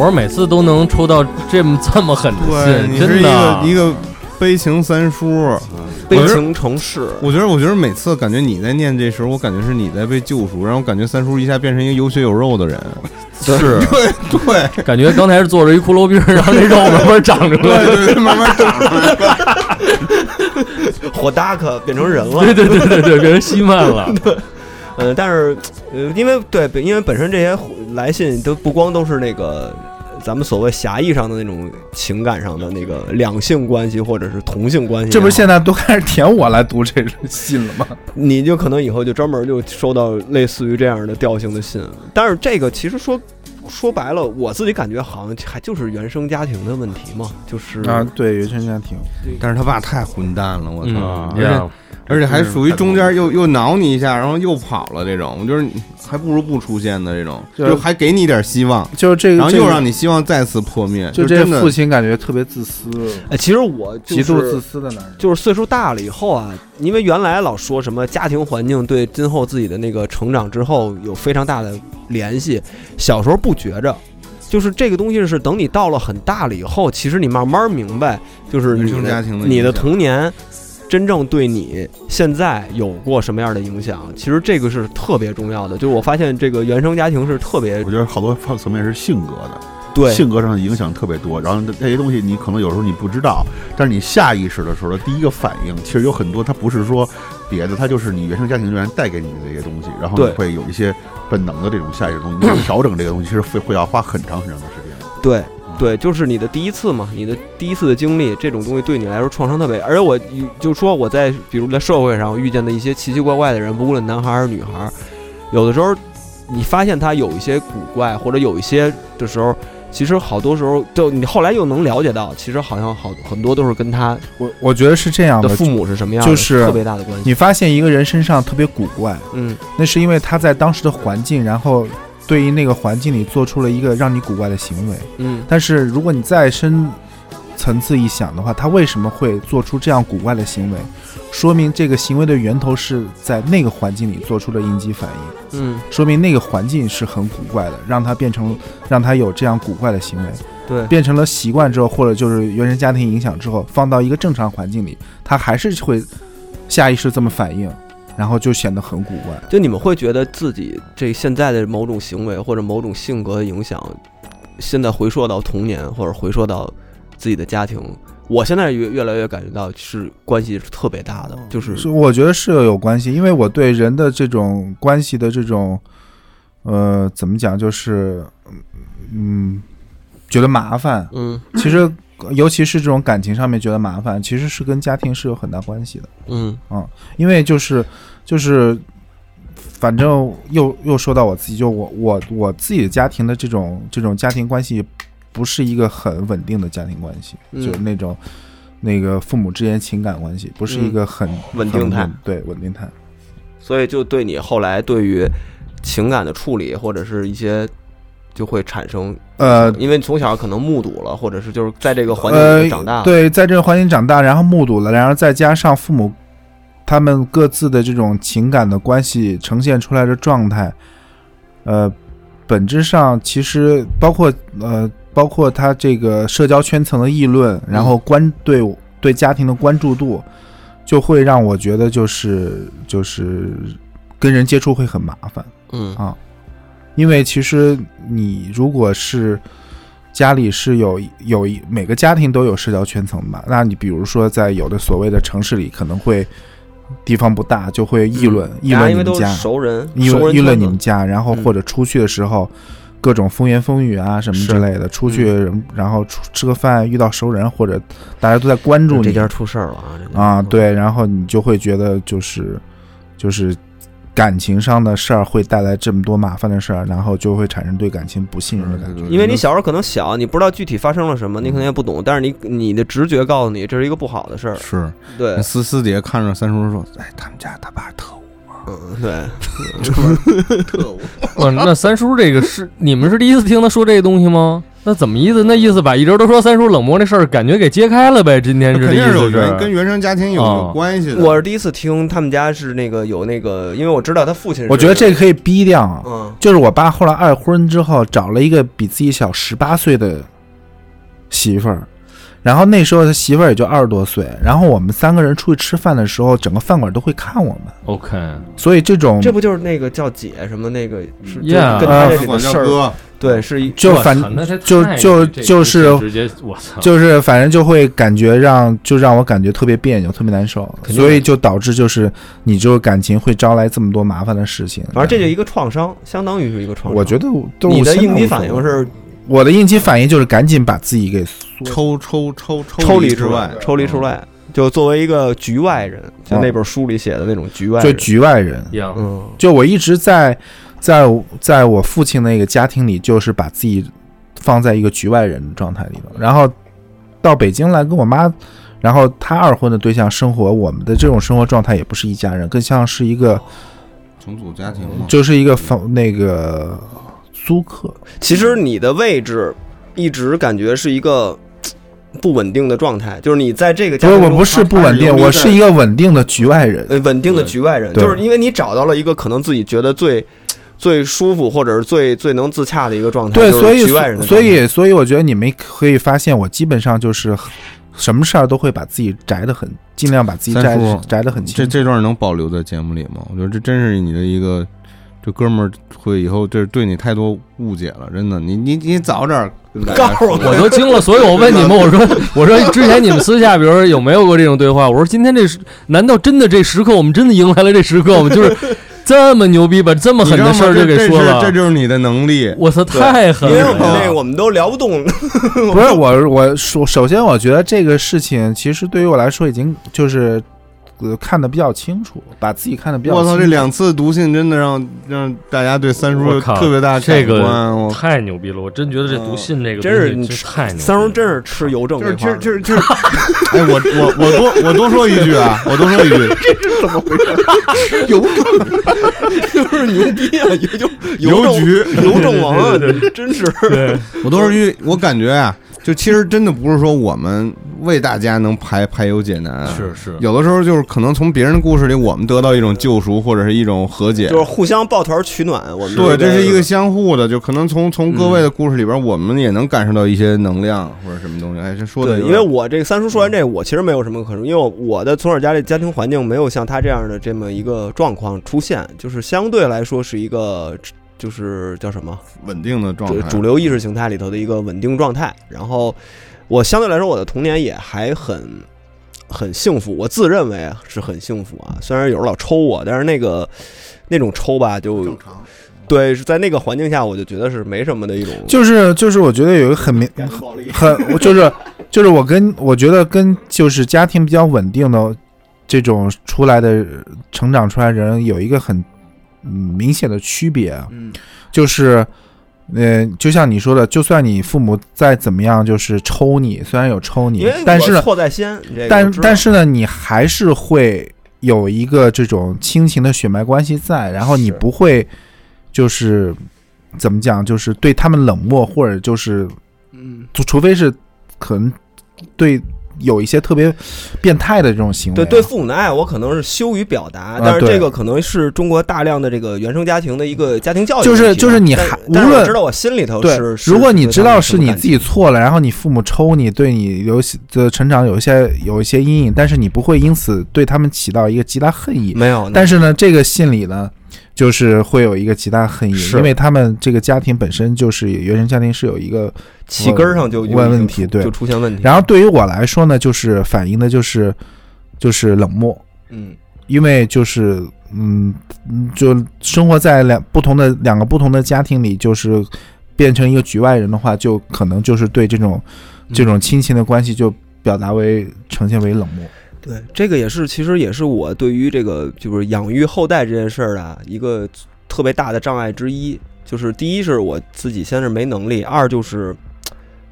冷。操，这佛儿每次都能抽到这么这么狠的对，信，真的个一个悲情三叔。悲情城市，我觉得，我觉得每次感觉你在念这时候，我感觉是你在被救赎，然后感觉三叔一下变成一个有血有肉的人。是对对感觉刚才是坐着一骷髅兵，然后那肉慢慢长出来。对对，慢慢长出来。火达克变成人了。对对对对对，变成西曼了。对呃，但是呃，因为对，因为本身这些来信都不光都是那个咱们所谓狭义上的那种情感上的那个两性关系或者是同性关系，这不是现在都开始舔我来读这种信了吗？你就可能以后就专门就收到类似于这样的调性的信。但是这个其实说说白了，我自己感觉好像还就是原生家庭的问题嘛，就是啊，对，原生家庭，但是他爸太混蛋了，我操！嗯，而且呀而且还属于中间又又挠你一下，然后又跑了这种，我觉得还不如不出现的这种，就就还给你点希望，就是这个，然后又让你希望再次破灭，就这真的父亲感觉特别自私，哎，其实我就是极度自私的男人。就是岁数大了以后啊，因为原来老说什么家庭环境对今后自己的那个成长之后有非常大的联系，小时候不觉着。就是这个东西是等你到了很大了以后，其实你慢慢明白，就是家庭的你的童年真正对你现在有过什么样的影响，其实这个是特别重要的。就是我发现这个原生家庭是特别我觉得好多方层面是性格的，对性格上的影响特别多。然后那些东西你可能有时候你不知道，但是你下意识的时候的第一个反应，其实有很多它不是说别的，它就是你原生家庭原来带给你的这些东西，然后你会有一些本能的这种下意识的东西，你要调整这个东西，其实会会要花很长很长的时间。对对，就是你的第一次嘛，你的第一次的经历，这种东西对你来说创伤特别。而且我就说我在比如在社会上遇见的一些奇奇怪怪的人，不论男孩儿还是女孩儿，有的时候你发现他有一些古怪，或者有一些的时候，其实好多时候就你后来又能了解到，其实好像好很多都是跟他我我觉得是这样的，的父母是什么样的，就是特别大的关系。你发现一个人身上特别古怪，嗯，那是因为他在当时的环境，然后对于那个环境里做出了一个让你古怪的行为。嗯但是如果你再深层次一想的话，他为什么会做出这样古怪的行为？说明这个行为的源头是在那个环境里做出的应激反应，嗯，说明那个环境是很古怪的，让他变成让他有这样古怪的行为。对，变成了习惯之后，或者就是原生家庭影响之后，放到一个正常环境里，他还是会下意识这么反应，然后就显得很古怪。就你们会觉得自己这现在的某种行为或者某种性格的影响，现在回溯到童年或者回溯到自己的家庭，我现在越越来越感觉到是关系是特别大的，就是是我觉得是有关系，因为我对人的这种关系的这种，呃，怎么讲，就是嗯，觉得麻烦。嗯其实，尤其是这种感情上面觉得麻烦，其实是跟家庭是有很大关系的。嗯因为就是就是，反正又又说到我自己，就我我我自己的家庭的这种这种家庭关系，不是一个很稳定的家庭关系，嗯就是那种那个父母之间情感关系，不是一个很、稳定态对稳定态。所以就对你后来对于情感的处理或者是一些就会产生呃因为从小可能目睹了，或者是就是在这个环境长大，，对，在这个环境长大，然后目睹了，然后再加上父母他们各自的这种情感的关系呈现出来的状态，呃，本质上其实包括呃，包括他这个社交圈层的议论，然后关对对家庭的关注度，就会让我觉得就是就是跟人接触会很麻烦。嗯。啊，因为其实你如果是家里是有有一每个家庭都有社交圈层嘛，那你比如说在有的所谓的城市里，可能会地方不大，就会议论、议论你们家，熟人，议论议论你们家，然后嗯或者出去的时候。各种风言风语啊，什么之类的，出去嗯然后出吃个饭遇到熟人，或者大家都在关注你这家出事儿了啊！啊，，对，然后你就会觉得就是就是感情上的事儿会带来这么多麻烦的事儿，然后就会产生对感情不信任的感觉。因为你小时候可能小，你不知道具体发生了什么，你可能也不懂，但是你你的直觉告诉你这是一个不好的事儿，是。对，私私底下看着三叔说，哎，他们家他爸特务，嗯，对，哇，那三叔这个是你们是第一次听他说这个东西吗？那怎么意思？那意思把一直都说三叔冷漠那事儿，感觉给揭开了呗？今天是这意肯定是有思原跟原生家庭有哦有关系的。我是第一次听他们家是那个有那个，因为我知道他父亲是，我觉得这个可以逼掉啊。嗯就是我爸后来二婚之后找了一个比自己小十八岁的媳妇儿，然后那时候他媳妇儿也就二十多岁，然后我们三个人出去吃饭的时候，整个饭馆都会看我们，OK，所以这种这不就是那个叫姐什么那个 Yeah 跟他这他管里的事儿，对，是一就反就就就是直接我操，就是反正就会感觉让就让我感觉特别别扭，特别难受，所以就导致就是你这个感情会招来这么多麻烦的事情。反正这就一个创伤，相当于是一个创伤。我觉得都你的应激反应是我的应激反应就是赶紧把自己给抽抽抽抽离离之出来，抽离出来，就作为一个局外人，就那本书里写的那种局外就，局外人。一样，嗯，就我一直在在在我父亲那个家庭里，就是把自己放在一个局外人的状态里头，然后到北京来跟我妈，然后他二婚的对象生活，我们的这种生活状态也不是一家人，更像是一个重组家庭嘛。就是一个房那个租客。其实你的位置一直感觉是一个 不稳定的状态，就是你在这个家我不是不稳定，我是一个个稳定的局外人。呃稳定的局外人，就是因为你找到了一个可能自己觉得最最舒服或者是最最能自洽的一个状态，对，就是所以所以所以我觉得你们可以发现，我基本上就是什么事儿都会把自己宅得很，尽量把自己摘三叔摘得很清这。这段能保留在节目里吗？我觉得这真是你的一个，这哥们儿会以后这对你太多误解了，真的。你你你早点告诉我我都惊了，所以我问你们，我说我说之前你们私下，比如说有没有过这种对话？我说今天这时，难道真的这时刻我们真的迎来了这时刻？我们就是这么牛逼，把这么狠的事儿就给说了这。就是你的能力。我操，太狠因为我们了！那个我们都聊不动，不是我，我首首先我觉得这个事情其实对于我来说已经就是呃看得比较清楚，把自己看得比较清楚我操，这两次读信真的让让大家对三叔特别大这。个我太牛逼了！我真觉得这读信这个真是太牛逼了。三叔真是吃邮政就是这块儿就是就是就是，哎，我我我多我多说一句啊，我多说一句，这是怎么回事？邮政就是牛逼啊，邮邮邮局邮政王啊，真是对我多说一句，我感觉啊，就其实真的不是说我们为大家能排排忧解难，是是，有的时候就是可能从别人的故事里，我们得到一种救赎或者是一种和解，就是互相抱团取暖。我们对，这是一个个相互的，就可能从从各位的故事里边，我们也能感受到一些能量或者什么东西。哎，这说的对，因为我这个三叔说完这，我其实没有什么可说，因为我我的从小家里家庭环境没有像他这样的这么一个状况出现，就是相对来说是一个就是叫什么稳定的状主态，主流意识形态里头的一个稳定状态。然后我相对来说我的童年也还很很幸福，我自认为是很幸福啊。虽然有人老抽我，但是那个那种抽吧，就常。对是在那个环境下，我就觉得是没什么的一种。就是就是，我觉得有一个很明很，我就是就是我跟我觉得跟就是家庭比较稳定的这种出来的成长出来人有一个很嗯明显的区别啊，嗯就是。呃，就像你说的，就算你父母再怎么样，就是抽你，虽然有抽你，但是错在先，但但是呢，你还是会有一个这种亲情的血脉关系在，然后你不会就是怎么讲，就是对他们冷漠，或者就是嗯。除除非是可能对有一些特别变态的这种行为啊、对对父母的爱，我可能是羞于表达，但是这个可能是中国大量的这个原生家庭的一个家庭教育就是就是你但还无论知道我心里头对是，是如果你知道是你自己错了，然后你父母抽你，对你有的成长有一些有一些阴影，但是你不会因此对他们起到一个极大恨意。没有，但是呢，这个信里呢，就是会有一个极大恨意，因为他们这个家庭本身就是原生家庭是有一个，气根儿上就就问就问题对就出现问题。然后对于我来说呢，就是反映的就是就是冷漠，嗯，因为就是嗯，嗯就生活在两不同的两个不同的家庭里，就是变成一个局外人的话，就可能就是对这种这种亲情的关系就表达为呈现为冷漠。对，这个也是，其实也是我对于这个就是养育后代这件事儿的一个特别大的障碍之一。就是第一是我自己先是没能力，二就是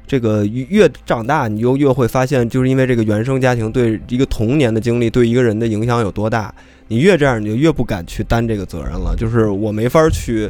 这个越长大，你就越会发现，就是因为这个原生家庭对一个童年的经历对一个人的影响有多大，你越这样，你就越不敢去担这个责任了。就是我没法去，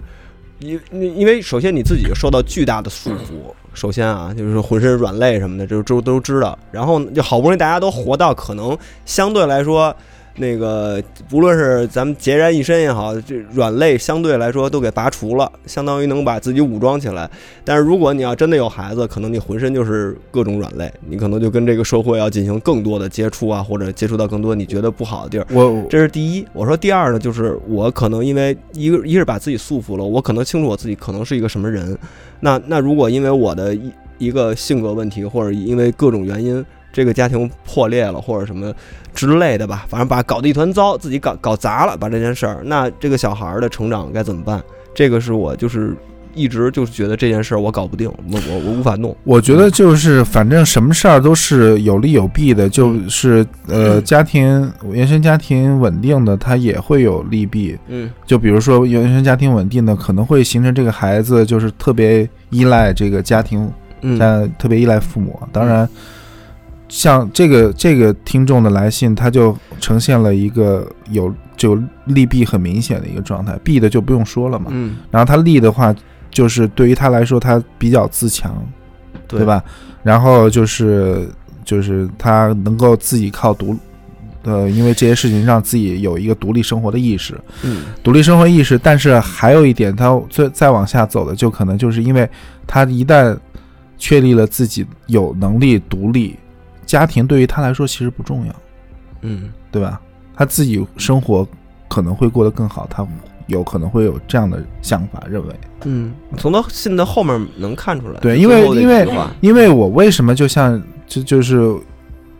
因因因为首先你自己受到巨大的束缚，首先啊，就是浑身软肋什么的，就都都知道。然后就好不容易大家都活到可能相对来说。那个，无论是咱们孑然一身也好，这软肋相对来说都给拔除了，相当于能把自己武装起来。但是如果你要真的有孩子，可能你浑身就是各种软肋，你可能就跟这个社会要进行更多的接触啊，或者接触到更多你觉得不好的地儿。我这是第一。我说第二呢，就是我可能因为一个一是把自己束缚了，我可能清楚我自己可能是一个什么人。那那如果因为我的一一个性格问题，或者因为各种原因，这个家庭破裂了，或者什么之类的吧，反正把搞得一团糟，自己搞搞砸了，把这件事儿，那这个小孩儿的成长该怎么办？这个是我就是一直就是觉得这件事儿我搞不定，我我我无法弄。我觉得就是，反正什么事儿都是有利有弊的，就是呃，家庭原生家庭稳定的，它也会有利弊。嗯就比如说原生家庭稳定的，可能会形成这个孩子就是特别依赖这个家庭，嗯家特别依赖父母。当然，像这个这个听众的来信，他就呈现了一个有就利弊很明显的一个状态，弊的就不用说了嘛。嗯，然后他利的话，就是对于他来说，他比较自强，对？吧？然后就是就是他能够自己靠独，呃，因为这些事情让自己有一个独立生活的意识，嗯独立生活意识。但是还有一点，他再再往下走的，就可能就是因为他一旦确立了自己有能力独立，家庭对于他来说其实不重要，嗯对吧？他自己生活可能会过得更好，他有可能会有这样的想法，认为。嗯，从他信的后面能看出来。对因为因为因为我为什么就像就就是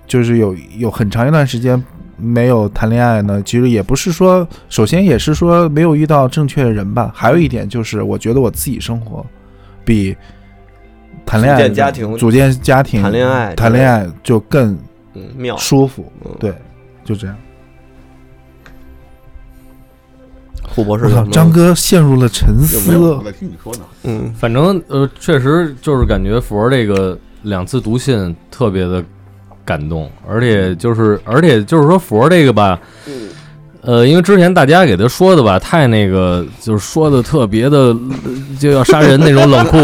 就是有有很长一段时间没有谈恋爱呢？其实也不是说，首先也是说没有遇到正确的人吧。还有一点就是，我觉得我自己生活比谈恋爱组建家庭组建家庭、谈恋爱谈恋爱就更嗯妙。舒服。嗯对，就这样。胡博士张哥陷入了沉思？我在听你说呢。嗯反正呃，确实就是感觉佛这个两次读信特别的感动，而且就是而且就是说佛这个吧，呃，因为之前大家给他说的吧，太那个，就是说的特别的，呃就要杀人那种冷酷，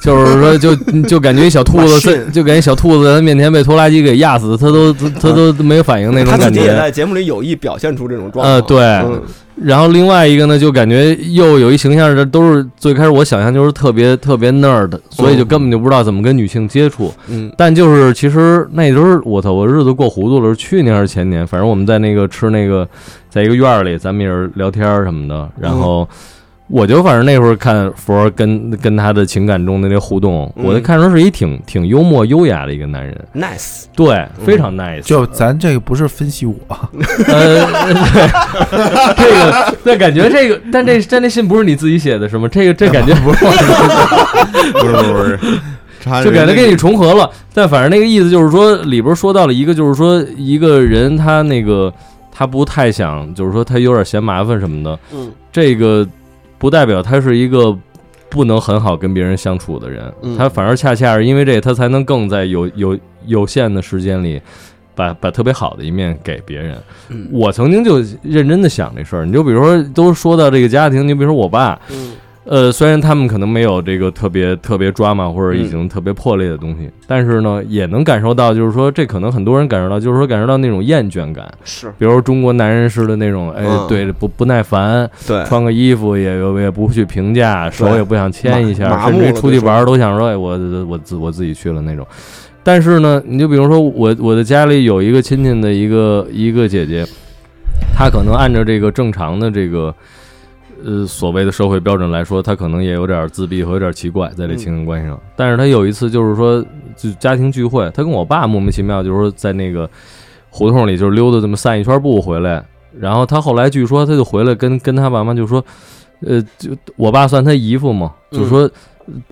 就是说就就感觉小兔子在，就感觉小兔子在他面前被拖拉机给压死，他都他他都没有反应那种感觉他自己也觉。在节目里有意表现出这种状态。呃，对，嗯然后另外一个呢，就感觉又有一形象，这都是最开始我想象就是特别特别 nerd，所以就根本就不知道怎么跟女性接触。嗯但就是其实那时候我操，我日子过糊涂了，是去年还是前年？反正我们在那个吃那个，在一个院儿里，咱们也是聊天儿什么的。然后我就反正那会儿看佛儿跟跟他的情感中的那互动，嗯我就看出是一挺挺幽默优雅的一个男人，，nice，对，非常 nice。就咱这个不是分析我，呃，对，这个，那，感觉这个，但这但这信不是你自己写的，是吗？这个这感觉 不是我写的。不是不是不是，他就感觉跟你重合了。但反正那个意思就是说，里边说到了一个，就是说一个人他那个他不太想，就是说他有点嫌麻烦什么的。嗯，这个不代表他是一个不能很好跟别人相处的人，嗯他反而恰恰是因为这，他才能更在有有有限的时间里。把把特别好的一面给别人，嗯我曾经就认真的想这事儿。你就比如说，都说到这个家庭，你比如说我爸，嗯呃，虽然他们可能没有这个特别特别抓马或者已经特别破裂的东西，但是呢，也能感受到，就是说这可能很多人感受到，就是说感受到那种厌倦感，是比如中国男人式的那种，哎，嗯对，不不耐烦，对，穿个衣服也也不去评价，手也不想牵一下，甚至出去玩都想说，哎，我我自我自己去了那种。但是呢，你就比如说我我的家里有一个亲戚的一个一个姐姐，她可能按照这个正常的这个呃所谓的社会标准来说，他可能也有点自闭和有点奇怪在这嗯情感关系上。但是他有一次就是说就家庭聚会，他跟我爸莫名其妙就是说在那个胡同里就是溜达这么散一圈步回来，然后他后来据说他就回来跟跟他爸妈就说，呃，就我爸算他姨父嘛，嗯就说。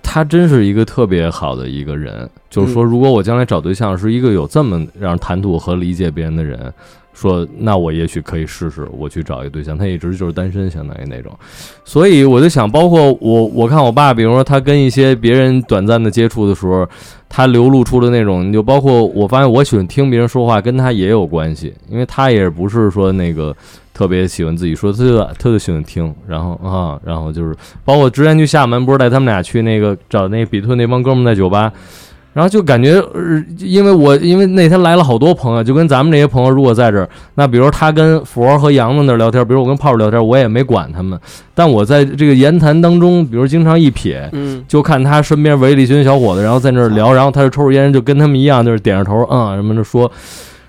他真是一个特别好的一个人，就是嗯说，如果我将来找对象是一个有这么让人谈吐和理解别人的人，说那我也许可以试试，我去找一个对象。他一直就是单身，相当于那种。所以我就想，包括我，我看我爸，比如说他跟一些别人短暂的接触的时候，他流露出的那种，就包括我发现我喜欢听别人说话，跟他也有关系，因为他也不是说那个特别喜欢自己说，他就他就喜欢听，然后啊，然后就是包括之前去厦门，不是带他们俩去那个找那比特那帮哥们在酒吧。然后就感觉，呃，因为我因为那天来了好多朋友，就跟咱们这些朋友如果在这儿，那比如他跟佛儿和杨子那儿聊天，比如我跟炮儿聊天，我也没管他们，但我在这个言谈当中，比如经常一瞥，嗯就看他身边围了一群小伙子，然后在那儿聊，然后他就抽着烟，就跟他们一样，就是点着头，嗯，什么的说。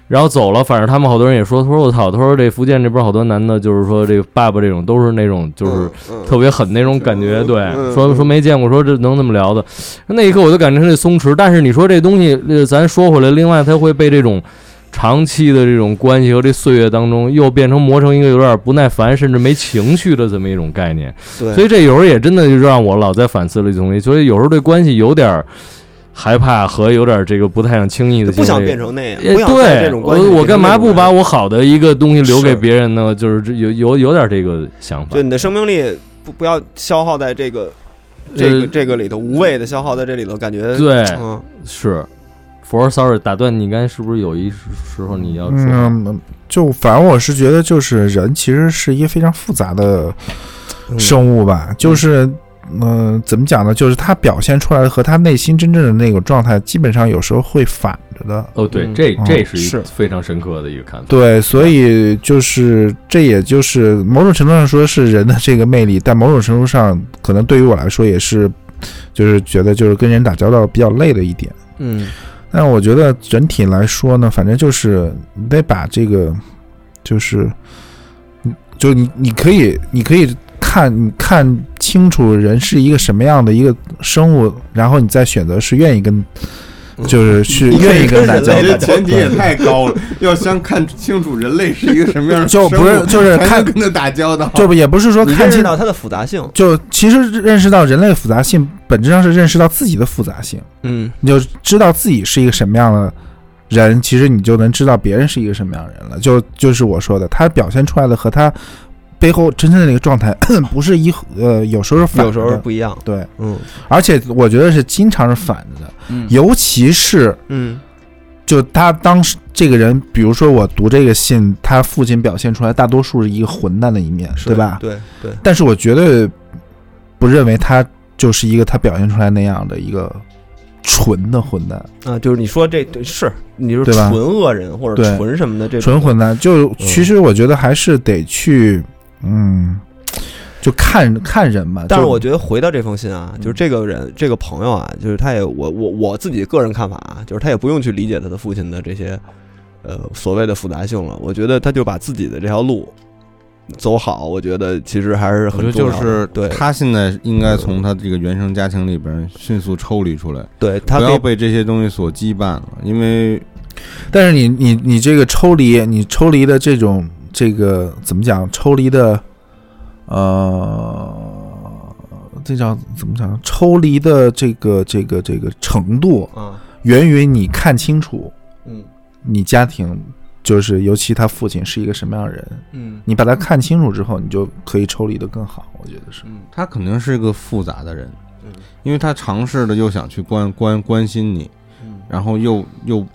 然后走了，反正他们好多人也说，他说我操，他说这福建这边好多男的，就是说这个爸爸这种都是那种就是嗯特别狠那种感觉，对，嗯说说没见过，说这能这么聊的，那一刻我就感觉他这松弛。但是你说这东西，呃，咱说回来，另外他会被这种长期的这种关系和这岁月当中，又变成磨成一个有点不耐烦，甚至没情绪的这么一种概念。所以这有时候也真的就让我老在反思这东西，所以有时候对关系有点害怕和有点这个不太想轻易的不想变成那样，对这种关系我我干嘛不把我好的一个东西留给别人呢？就是有有有点这个想法那种？就。你的生命力不不要消耗在这个这个这个里头，无谓的消耗在这里头，感觉对嗯，是，for sorry，打断你，刚才是不是有一时候你要说？嗯，就反正我是觉得，就是人其实是一个非常复杂的嗯生物吧，就是。嗯、怎么讲呢？就是他表现出来的和他内心真正的那个状态，基本上有时候会反着的。哦，对，嗯嗯这这是一是个非常深刻的一个看法。对，所以就是这也就是某种程度上说是人的这个魅力，但某种程度上可能对于我来说也是，就是觉得就是跟人打交道比较累的一点。嗯但我觉得整体来说呢，反正就是你得把这个，就是，你就你你可以你可以看你看清楚人是一个什么样的一个生物，然后你再选择是愿意跟，就是去 愿意跟他交你流这。前提也太高了，要先看清楚人类是一个什么样的 就，不是就是看跟他打交道。就也不是说看清，认识到它的复杂性，就其实认识到人类复杂性，本质上是认识到自己的复杂性。嗯你就知道自己是一个什么样的人，其实你就能知道别人是一个什么样的人了。就就是我说的，他表现出来的和他背后真正的那个状态 不是一呃，有时候是反有时候不一样，对，嗯而且我觉得是经常是反着的，嗯尤其是嗯就他当时这个人，比如说我读这个信，他父亲表现出来大多数是一个混蛋的一面，对吧？对对，但是我绝对不认为他就是一个他表现出来那样的一个纯的混蛋，啊，就是你说这对是，你说对吧纯恶人或者对纯什么的这种纯混蛋。就其实我觉得还是得去，嗯，就看看人吧。但是我觉得回到这封信啊，就是这个人这个朋友啊，就是他也我我我自己个人看法啊，就是他也不用去理解他的父亲的这些呃所谓的复杂性了。我觉得他就把自己的这条路走好，我觉得其实还是很重要的就是对他现在应该从他这个原生家庭里边迅速抽离出来，对他不要被这些东西所羁绊了，因为但是你你你这个抽离，你抽离的这种这个怎么讲？抽离的，呃，这叫怎么讲？抽离的这个这个这个程度，啊源于你看清楚嗯你家庭，就是尤其他父亲是一个什么样的人。嗯你把他看清楚之后，你就可以抽离的更好。我觉得是，嗯他肯定是个复杂的人，嗯因为他尝试的又想去关关关心你，嗯。然后又又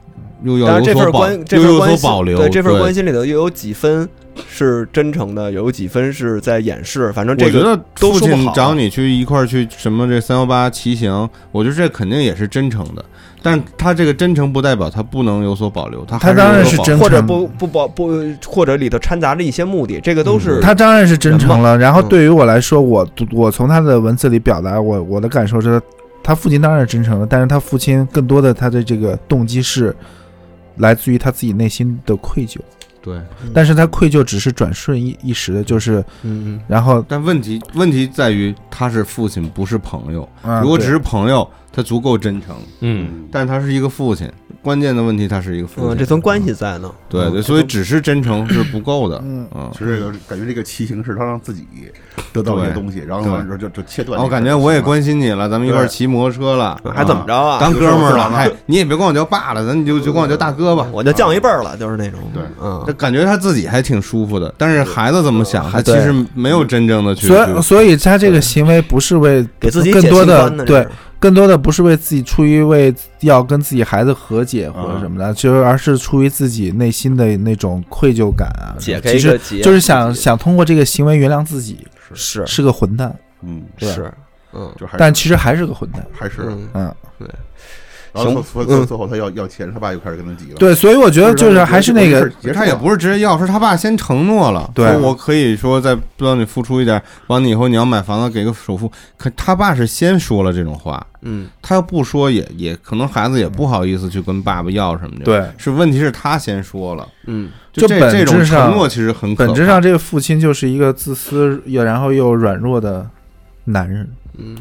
又当然，这要有所保，份关这又有份关心所保留，对这份对关心里头又有几分是真诚的，有几分是在掩饰。反正这个我觉得父亲找你去一块儿去什么这三幺八骑行，我觉得这肯定也是真诚的，但他这个真诚不代表他不能有所保留，他还他当然是真诚或者不不保不，或者里头掺杂着一些目的，这个都是嗯他当然是真诚了。然后嗯对于我来说，我我从他的文字里表达我我的感受是，他父亲当然是真诚的，但是他父亲更多的他的这个动机是来自于他自己内心的愧疚，对。但是他愧疚只是转瞬一一时的，就是嗯嗯。然后但问题问题在于他是父亲，不是朋友。啊如果只是朋友，他足够真诚，嗯，但他是一个父亲，关键的问题他是一个父亲。嗯，这层关系在呢。嗯对对，所以只是真诚是不够的。嗯嗯，其实这个感觉这个骑行是他让自己得到一些东西，然后对完了之后就就切断。我感觉我也关心你了，咱们一块儿骑摩托车了，还怎么着啊？当哥们儿了？是吧哎，你也别管我叫爸了，咱你就就管我叫大哥吧。我就降一辈儿了，就是那种。对嗯这，感觉他自己还挺舒服的，但是孩子怎么想，他其实没有真正的去。所以所以他这个行为不是为给自己更多的对更多的不是为自己出于为要跟自己孩子和解或者什么的，就是而是出于自己内心的那种愧疚感啊。解开其实一个结，就是想想通过这个行为原谅自己，是。是个混蛋，嗯，对嗯但其实还是个混蛋。还是，嗯，嗯，然后行最后他要要钱，他爸又开始跟他急了。对，所以我觉得就是还是那个结束了他也不是直接要，是他爸先承诺了，对说我可以说再帮你付出一点，完了以后你要买房子给个首付。可他爸是先说了这种话，嗯，他要不说也也可能孩子也不好意思去跟爸爸要什么的。，对。是问题是他先说了，嗯，就本这这种质上承诺其实很本质上，这个父亲就是一个自私又然后又软弱的男人。嗯，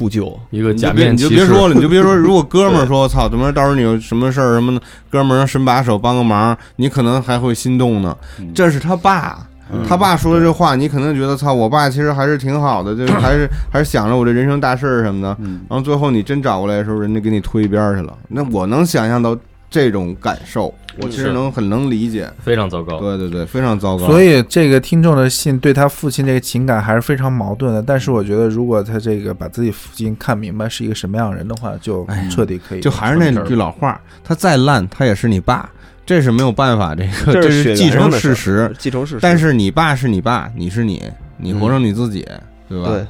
秃鹫，一个假面你就别说了，你就别说，如果哥们儿说，操，怎么到时候你有什么事儿什么的，哥们儿伸把手帮个忙，你可能还会心动呢。嗯这是他爸，嗯他爸说的这话，你可能觉得操，我爸其实还是挺好的，就是还是还是想着我这人生大事儿什么的。嗯，然后最后你真找过来的时候，人家给你推一边儿去了。那我能想象到这种感受，我其实能很能理解。非常糟糕。对对对，非常糟糕。所以这个听众的信对他父亲这个情感还是非常矛盾的。但是我觉得，如果他这个把自己父亲看明白是一个什么样的人的话，就彻底可以就还是那句老话，他再烂，他也是你爸，这是没有办法，这个 这是是继承事实。继承事实。但是你爸是你爸，你是你，你活成你自己，对吧？对，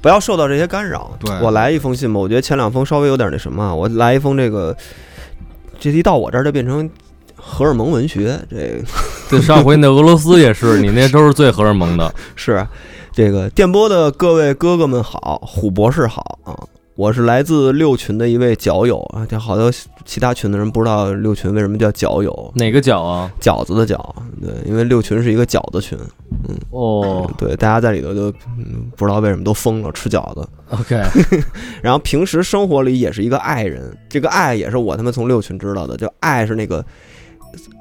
不要受到这些干扰。对我来一封信吧，我觉得前两封稍微有点那什么啊，我来一封这个，这一到我这儿就变成荷尔蒙文学，这个 对，上回那俄罗斯也是，你那都是最荷尔蒙的。是这个电波的各位哥哥们好，虎博士好啊。我是来自六群的一位脚友啊，就好多其他群的人不知道六群为什么叫脚友，哪个角啊？饺子的饺，对，因为六群是一个饺子群，嗯。哦。对，大家在里头就、嗯、不知道为什么都疯了，吃饺子。，OK，然后平时生活里也是一个爱人，这个爱也是我他妈从六群知道的，就爱是那个，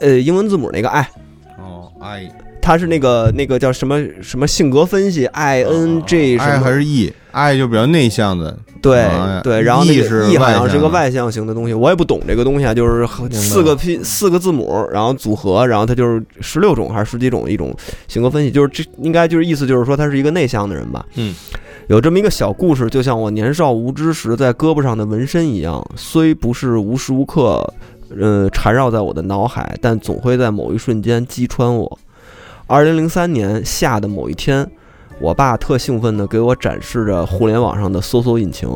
呃，英文字母那个爱，哦，爱它是那个那个叫什么什么性格分析，I N G 什么。还，是 E，I 就比较内向的，对啊对，然后那 E 个是 E 好像是个外向型的东西，我也不懂这个东西啊，就是四个拼四个字母，然后组合，然后它就是十六种还是十几种一种性格分析，就是这应该就是意思就是说他是一个内向的人吧，嗯。有这么一个小故事，就像我年少无知时在胳膊上的纹身一样，虽不是无时无刻，呃，缠绕在我的脑海，但总会在某一瞬间击穿我。二零零三年夏的某一天，我爸特兴奋地给我展示着互联网上的搜索引擎，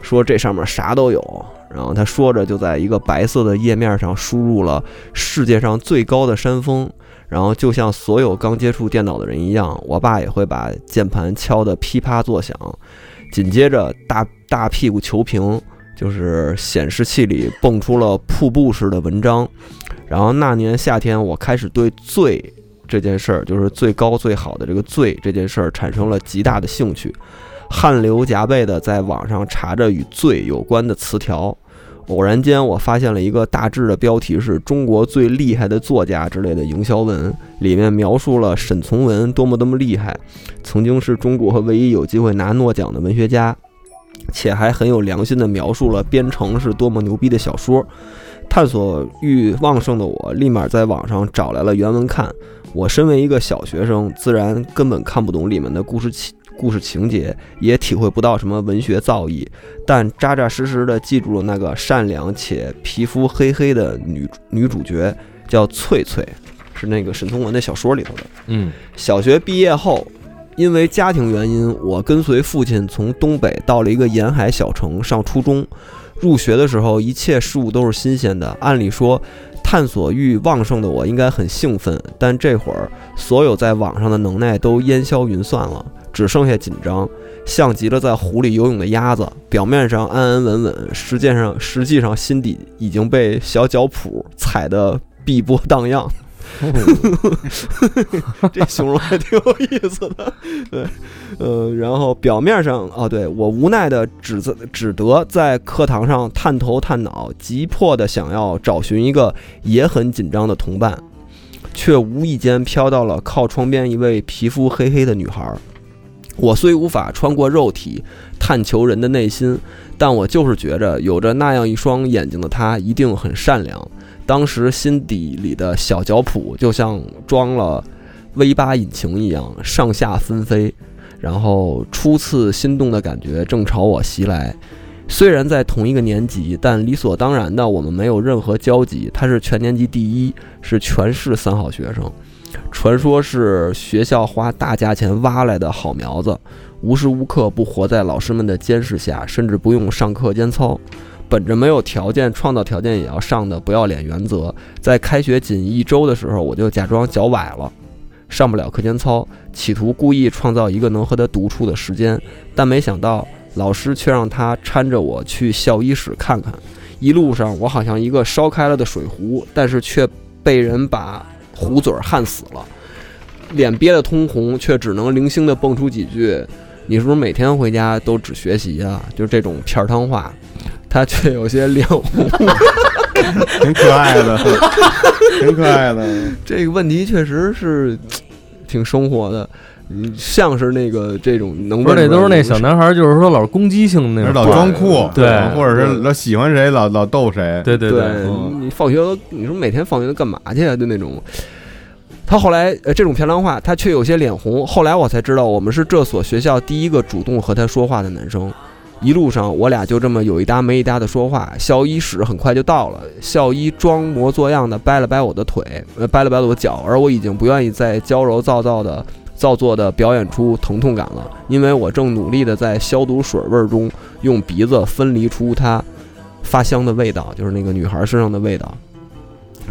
说这上面啥都有。然后他说着，就在一个白色的页面上输入了世界上最高的山峰。然后就像所有刚接触电脑的人一样，我爸也会把键盘敲得噼啪作响。紧接着，大大屁股球屏就是显示器里蹦出了瀑布式的文章。然后那年夏天，我开始对最这件事儿，就是最高最好的这个最这件事儿，产生了极大的兴趣，汗流浃背的在网上查着与最有关的词条。偶然间，我发现了一个大致的标题是中国最厉害的作家之类的营销文，里面描述了沈从文多么多么厉害，曾经是中国唯一有机会拿诺奖的文学家，且还很有良心的描述了《编程》是多么牛逼的小说。探索欲旺盛的我，立马在网上找来了原文看。我身为一个小学生，自然根本看不懂里面的故事情故事情节，也体会不到什么文学造诣，但扎扎实实的记住了那个善良且皮肤黑黑的女女主角，叫翠翠，是那个沈从文的小说里头的。嗯小学毕业后，因为家庭原因，我跟随父亲从东北到了一个沿海小城上初中。入学的时候，一切事物都是新鲜的。按理说，探索欲旺盛的我应该很兴奋，但这会儿所有在网上的能耐都烟消云散了，只剩下紧张，像极了在湖里游泳的鸭子，表面上安安稳稳，实际上实际上心底已经被小脚蹼踩得碧波荡漾。这形容还挺有意思的，对，呃，然后表面上，哦，对我无奈的只责只得在课堂上探头探脑，急迫的想要找寻一个也很紧张的同伴，却无意间飘到了靠窗边一位皮肤黑黑的女孩。我虽无法穿过肉体探求人的内心，但我就是觉着有着那样一双眼睛的她一定很善良。当时心底里的小脚蹼就像装了 V 八引擎一样上下纷飞，然后初次心动的感觉正朝我袭来。虽然在同一个年级，但理所当然的我们没有任何交集。他是全年级第一，是全市三好学生，传说是学校花大价钱挖来的好苗子，无时无刻不活在老师们的监视下，甚至不用上课间操。本着没有条件创造条件也要上的不要脸原则，在开学仅一周的时候，我就假装脚崴了，上不了课间操，企图故意创造一个能和他独处的时间，但没想到老师却让他搀着我去校医室看看。一路上，我好像一个烧开了的水壶，但是却被人把壶嘴儿焊死了，脸憋得通红，却只能零星的蹦出几句：“你是不是每天回家都只学习啊？”就是这种片儿汤话。他却有些脸红，挺可爱的，挺可爱的。这个问题确实是挺生活的，嗯，像是那个这种能不是那都是那小男孩，就是说老是攻击性那种，老装酷，对或者是老喜欢谁，老老逗谁，对对对你放学都你说每天放学都干嘛去啊？就那种。他后来呃这种漂亮话，他却有些脸红。后来我才知道，我们是这所学校第一个主动和他说话的男生。一路上，我俩就这么有一搭没一搭的说话。校医室很快就到了，校医装模作样的掰了掰我的腿，呃，掰了掰我的脚，而我已经不愿意再娇柔造造的、造作的表演出疼痛感了，因为我正努力的在消毒水味中用鼻子分离出它发香的味道，就是那个女孩身上的味道。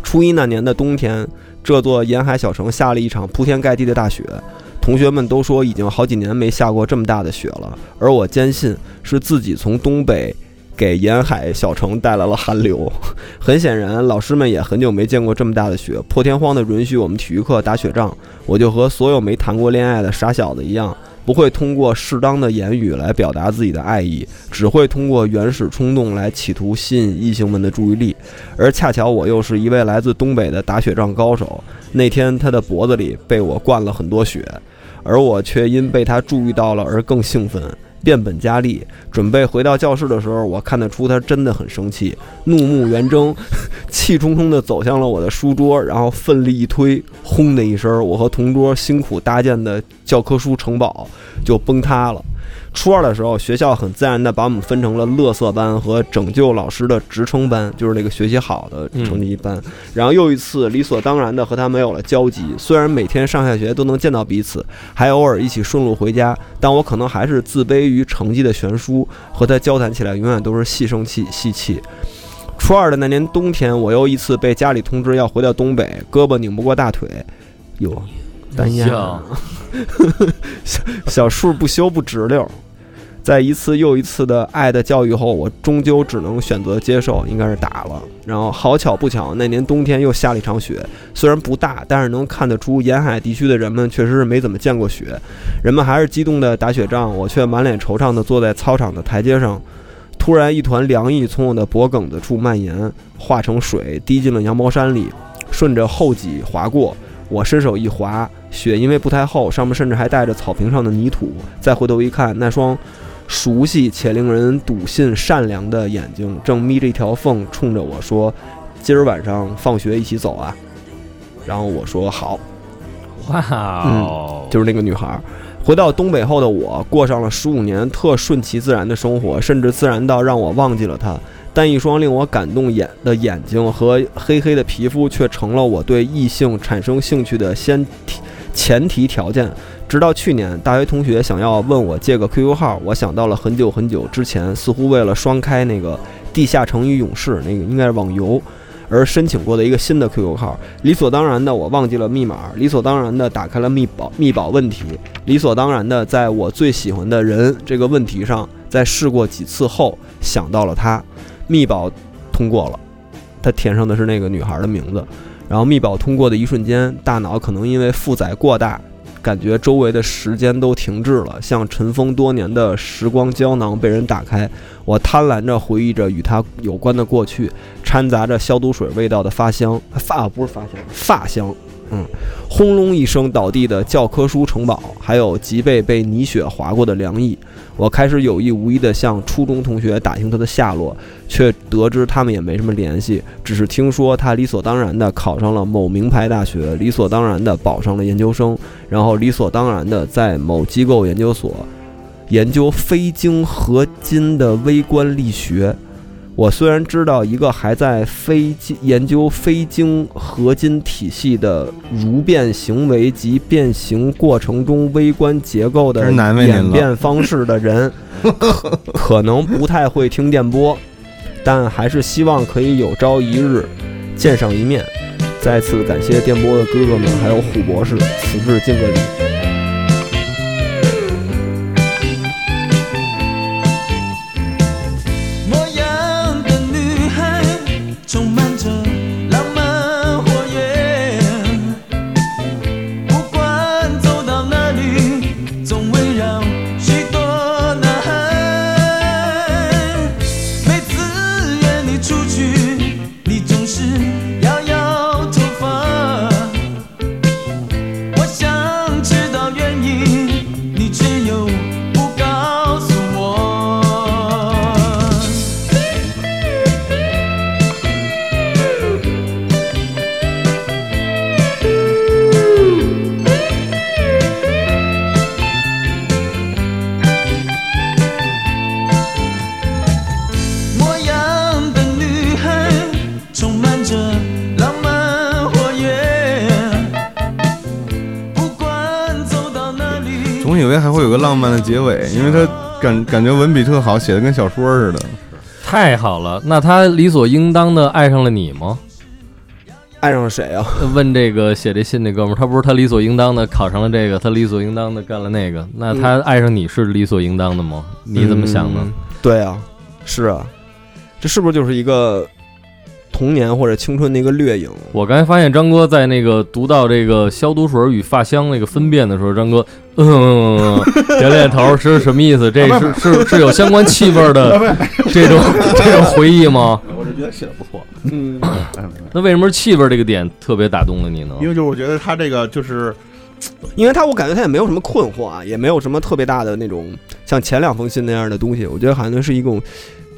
初一那年的冬天，这座沿海小城下了一场铺天盖地的大雪。同学们都说已经好几年没下过这么大的雪了，而我坚信是自己从东北给沿海小城带来了寒流。很显然，老师们也很久没见过这么大的雪，破天荒地允许我们体育课打雪仗。我就和所有没谈过恋爱的傻小子一样，不会通过适当的言语来表达自己的爱意，只会通过原始冲动来企图吸引异性们的注意力。而恰巧我又是一位来自东北的打雪仗高手，那天他的脖子里被我灌了很多雪。而我却因被他注意到了而更兴奋，变本加厉。准备回到教室的时候，我看得出他真的很生气，怒目圆睁，气冲冲地走向了我的书桌，然后奋力一推，轰的一声，我和同桌辛苦搭建的教科书城堡就崩塌了。初二的时候，学校很自然的把我们分成了乐色班和拯救老师的职称班，就是那个学习好的成绩一班。然后又一次理所当然的和他没有了交集，虽然每天上下学都能见到彼此，还偶尔一起顺路回家，但我可能还是自卑于成绩的悬殊，和他交谈起来永远都是细声气细气。初二的那年冬天，我又一次被家里通知要回到东北，胳膊拧不过大腿，哟，单压像，小小树不修不直溜。在一次又一次的爱的教育后，我终究只能选择接受，应该是打了。然后好巧不巧，那年冬天又下了一场雪，虽然不大，但是能看得出沿海地区的人们确实是没怎么见过雪。人们还是激动地打雪仗，我却满脸惆怅地坐在操场的台阶上。突然，一团凉意从我的脖梗子处蔓延，化成水滴进了羊毛衫里，顺着后脊滑过。我伸手一滑，雪因为不太厚，上面甚至还带着草坪上的泥土。再回头一看，那双 熟悉且令人笃信善良的眼睛正眯着一条缝，冲着我说：“今儿晚上放学一起走啊！”然后我说：“好。”哇哦，就是那个女孩儿。回到东北后的我，过上了十五年特顺其自然的生活，甚至自然到让我忘记了她。但一双令我感动眼的眼睛和黑黑的皮肤，却成了我对异性产生兴趣的先提前提条件。直到去年，大学同学想要问我借个 QQ 号，我想到了很久很久之前，似乎为了双开那个地下城与勇士那个应该是网游。而申请过的一个新的 QQ 号，理所当然的我忘记了密码，理所当然的打开了密保密保问题，理所当然的在我最喜欢的人这个问题上，在试过几次后想到了他，密保通过了，他填上的是那个女孩的名字，然后密保通过的一瞬间，大脑可能因为负载过大，感觉周围的时间都停滞了，像尘封多年的时光胶囊被人打开，我贪婪着回忆着与它有关的过去。掺杂着消毒水味道的发香，发不是发香，发香。嗯，轰隆一声倒地的教科书城堡，还有脊背被泥雪划过的凉意。我开始有意无意地向初中同学打听他的下落，却得知他们也没什么联系，只是听说他理所当然地考上了某名牌大学，理所当然地保上了研究生，然后理所当然地在某机构研究所研究非晶合金的微观力学。我虽然知道一个还在非晶研究非晶合金体系的如变行为及变形过程中微观结构的演变方式的人，可 可能不太会听电波，但还是希望可以有朝一日见上一面。再次感谢电波的哥哥们，还有虎博士，此致敬个礼。感感觉文笔特好，写的跟小说似的。太好了，那他理所应当的爱上了你吗？爱上了谁啊？问这个写这信那哥们儿，他不是他理所应当的考上了这个，他理所应当的干了那个，那他爱上你是理所应当的吗？你怎么想呢？嗯对啊，是啊，这是不是就是一个童年或者青春的一个掠影？我刚才发现张哥在那个读到这个消毒水与发香那个分辨的时候，张哥 嗯点点头，是什么意思？这是是是有相关气味的这种 这种回忆吗？我是觉得写的不错，嗯，那为什么气味这个点特别打动了你呢？因为就是我觉得他这个就是因为他我感觉他也没有什么困惑啊，也没有什么特别大的那种像前两封信那样的东西，我觉得好像是一种就是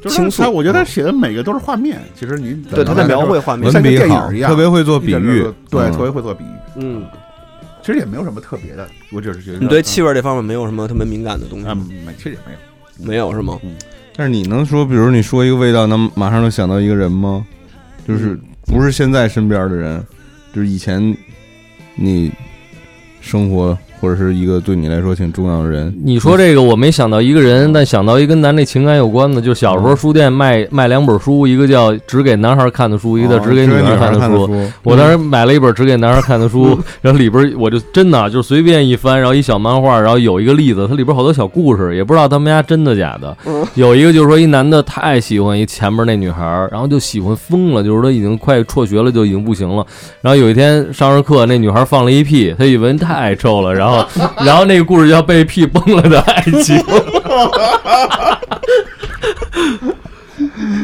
倾诉他，我觉得他写的每个都是画面。其实你对他在描绘画面文笔像个电好影一样，特别会做比喻对，嗯特别会做比喻。嗯，其实也没有什么特别的，我只是觉得你对气味这方面没有什么特别敏感的东西啊，吗？没，其实也没有。没有是吗？但是你能说，比如你说一个味道，能马上能想到一个人吗？就是不是现在身边的人，就是以前你生活或者是一个对你来说挺重要的人。你说这个我没想到一个人，但想到一跟咱这情感有关的，就是小时候书店卖卖两本书，一个叫只给男孩看的书，一个叫只给女哦孩孩看的书。书，我当时买了一本只给男孩看的书，然后里边我就真的啊就随便一翻，然后一小漫画，然后有一个例子，它里边好多小故事，也不知道他们家真的假的。有一个就是说一男的太喜欢一前面那女孩，然后就喜欢疯了，就是他已经快辍学了，就已经不行了。然后有一天上着课，那女孩放了一屁，他以为太臭了，然后然后然后那个故事叫被屁崩了的爱情。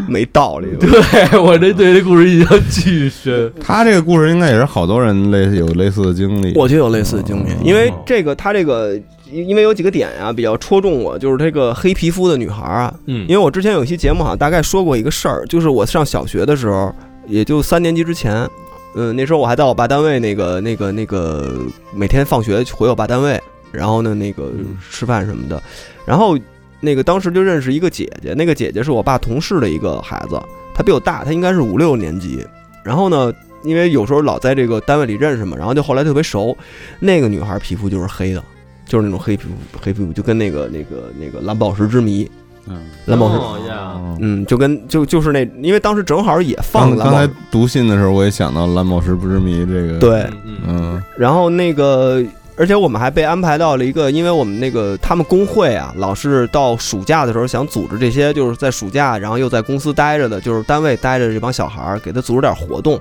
没道理。对我这对这故事印象巨深。他这个故事应该也是好多人类似有类似的经历。我就有类似的经历，因为这个他这个，因因为有几个点啊比较戳中我，就是这个黑皮肤的女孩啊，嗯因为我之前有一期节目好像大概说过一个事儿，就是我上小学的时候，也就三年级之前，嗯，那时候我还在我爸单位那个那个那个每天放学回我爸单位，然后呢那个吃饭什么的，然后那个当时就认识一个姐姐，那个姐姐是我爸同事的一个孩子，她比我大，她应该是五六年级，然后呢。因为有时候老在这个单位里认识嘛，然后就后来特别熟。那个女孩皮肤就是黑的，就是那种黑皮肤，黑皮肤就跟那个那个那个蓝宝石之谜，嗯，蓝宝石，哦呀嗯，就跟就就是那，因为当时正好也放刚刚才石，读信的时候，我也想到蓝宝石不知谜这个。，对，嗯，然后那个，而且我们还被安排到了一个，因为我们那个他们工会啊，老是到暑假的时候想组织这些，就是在暑假，然后又在公司待着的，就是单位待着这帮小孩儿，给他组织点活动，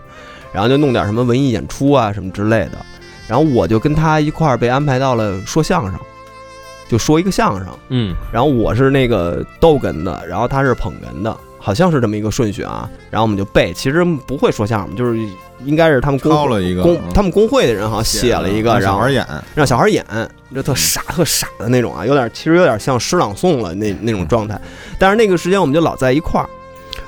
然后就弄点什么文艺演出啊什么之类的。然后我就跟他一块儿被安排到了说相声，就说一个相声。嗯然后我是那个逗哏的，然后他是捧哏的，好像是这么一个顺序啊。然后我们就背，其实不会说相声，就是应该是他们工抄了一个工嗯他们工会的人好像写了一个，让然后小孩演，让小孩演，就特傻特傻的那种啊，有点其实有点像诗朗诵了那那种状态。但是那个时间我们就老在一块儿。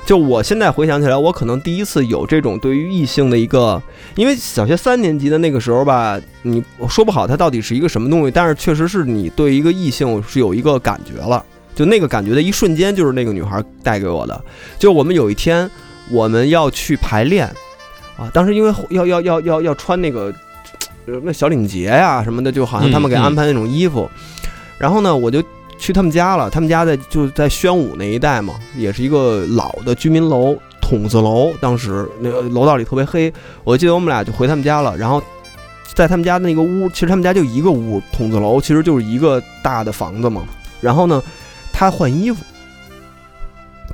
就我现在回想起来，我可能第一次有这种对于异性的一个，因为小学三年级的那个时候吧，你说不好它到底是一个什么东西，但是确实是你对一个异性是有一个感觉了。就那个感觉的一瞬间，就是那个女孩带给我的。就我们有一天我们要去排练啊，当时因为要要要要要穿那个呃那小领结呀、什么的，就好像他们给安排那种衣服。然后呢，我就去他们家了，他们家在就在宣武那一带嘛，也是一个老的居民楼，筒子楼。当时那个楼道里特别黑，我记得我们俩就回他们家了，然后。在他们家那个屋，其实他们家就一个屋，筒子楼其实就是一个大的房子嘛。然后呢，他换衣服，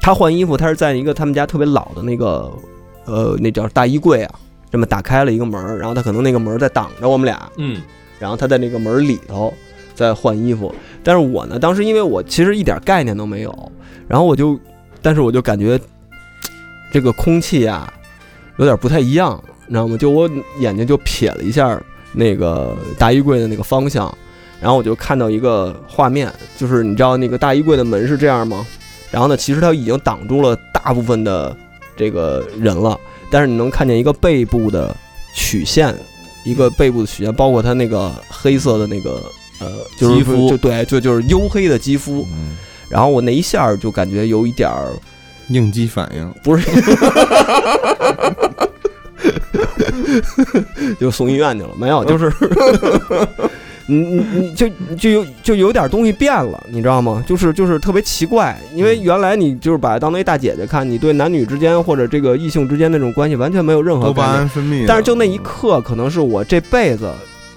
他换衣服，他是在一个他们家特别老的那个，呃，那叫大衣柜啊，这么打开了一个门儿，然后他可能那个门儿在挡着我们俩，嗯然后他在那个门儿里头在换衣服。但是我呢，当时因为我其实一点概念都没有，然后我就，但是我就感觉这个空气啊有点不太一样，你知道吗？就我眼睛就瞥了一下那个大衣柜的那个方向，然后我就看到一个画面，就是你知道那个大衣柜的门是这样吗？然后呢，其实它已经挡住了大部分的这个人了，但是你能看见一个背部的曲线，一个背部的曲线，包括它那个黑色的那个呃，就是肌肤就对，就就是黝黑的肌肤。嗯，然后我那一下就感觉有一点儿应激反应。不是，就送医院去了，没有，就是，你你你就就有就有点东西变了，你知道吗？就是就是特别奇怪，因为原来你就是把它当那大姐姐看，你对男女之间或者这个异性之间那种关系完全没有任何多巴概念胺分泌的，但是就那一刻，可能是我这辈子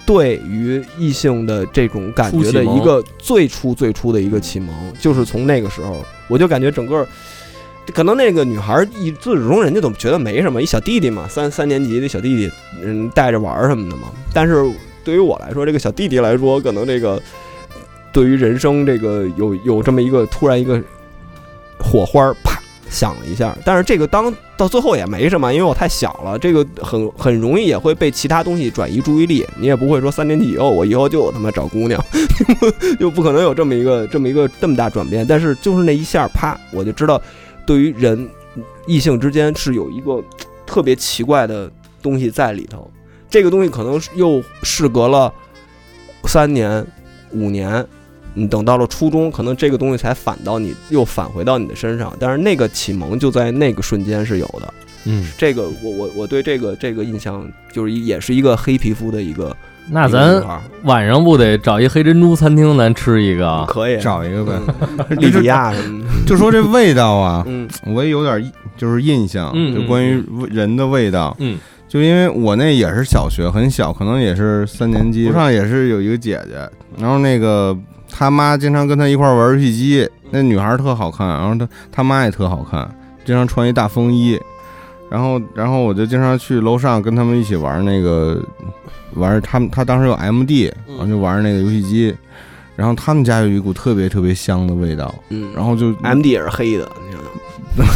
对于异性的这种感觉的一个最初最初的一个启蒙，就是从那个时候，我就感觉整个。可能那个女孩一自始至终人家都觉得没什么，一小弟弟嘛，三三年级的小弟弟，嗯，带着玩儿什么的嘛。但是对于我来说，这个小弟弟来说，可能这个对于人生这个有有这么一个突然一个火花儿啪想了一下，但是这个当到最后也没什么，因为我太小了，这个很很容易也会被其他东西转移注意力，你也不会说三年级以后我以后就他妈找姑娘，就不可能有这么一个这么一个这么大转变，但是就是那一下啪，我就知道对于人异性之间是有一个特别奇怪的东西在里头。这个东西可能又事隔了三年、五年，你等到了初中，可能这个东西才反到你，又返回到你的身上。但是那个启蒙就在那个瞬间是有的。嗯，这个我我我对这个这个印象就是也是一个黑皮肤的一个，那咱晚上不得找一黑珍珠餐厅咱吃一个啊？可以找一个呗。嗯利比亚什么的，就说这味道啊，嗯我也有点印就是印象，嗯就关于人的味道。嗯，就因为我那也是小学很小，可能也是三年级，楼上也是有一个姐姐，然后那个他妈经常跟他一块儿玩游戏机，那女孩儿特好看，然后他他妈也特好看，经常穿一大风衣，然后然后我就经常去楼上跟他们一起玩那个玩他们他当时有 MD，然后就玩那个游戏机。然后他们家有一股特别特别香的味道，嗯，然后就 M D 也是黑的，你知道吗？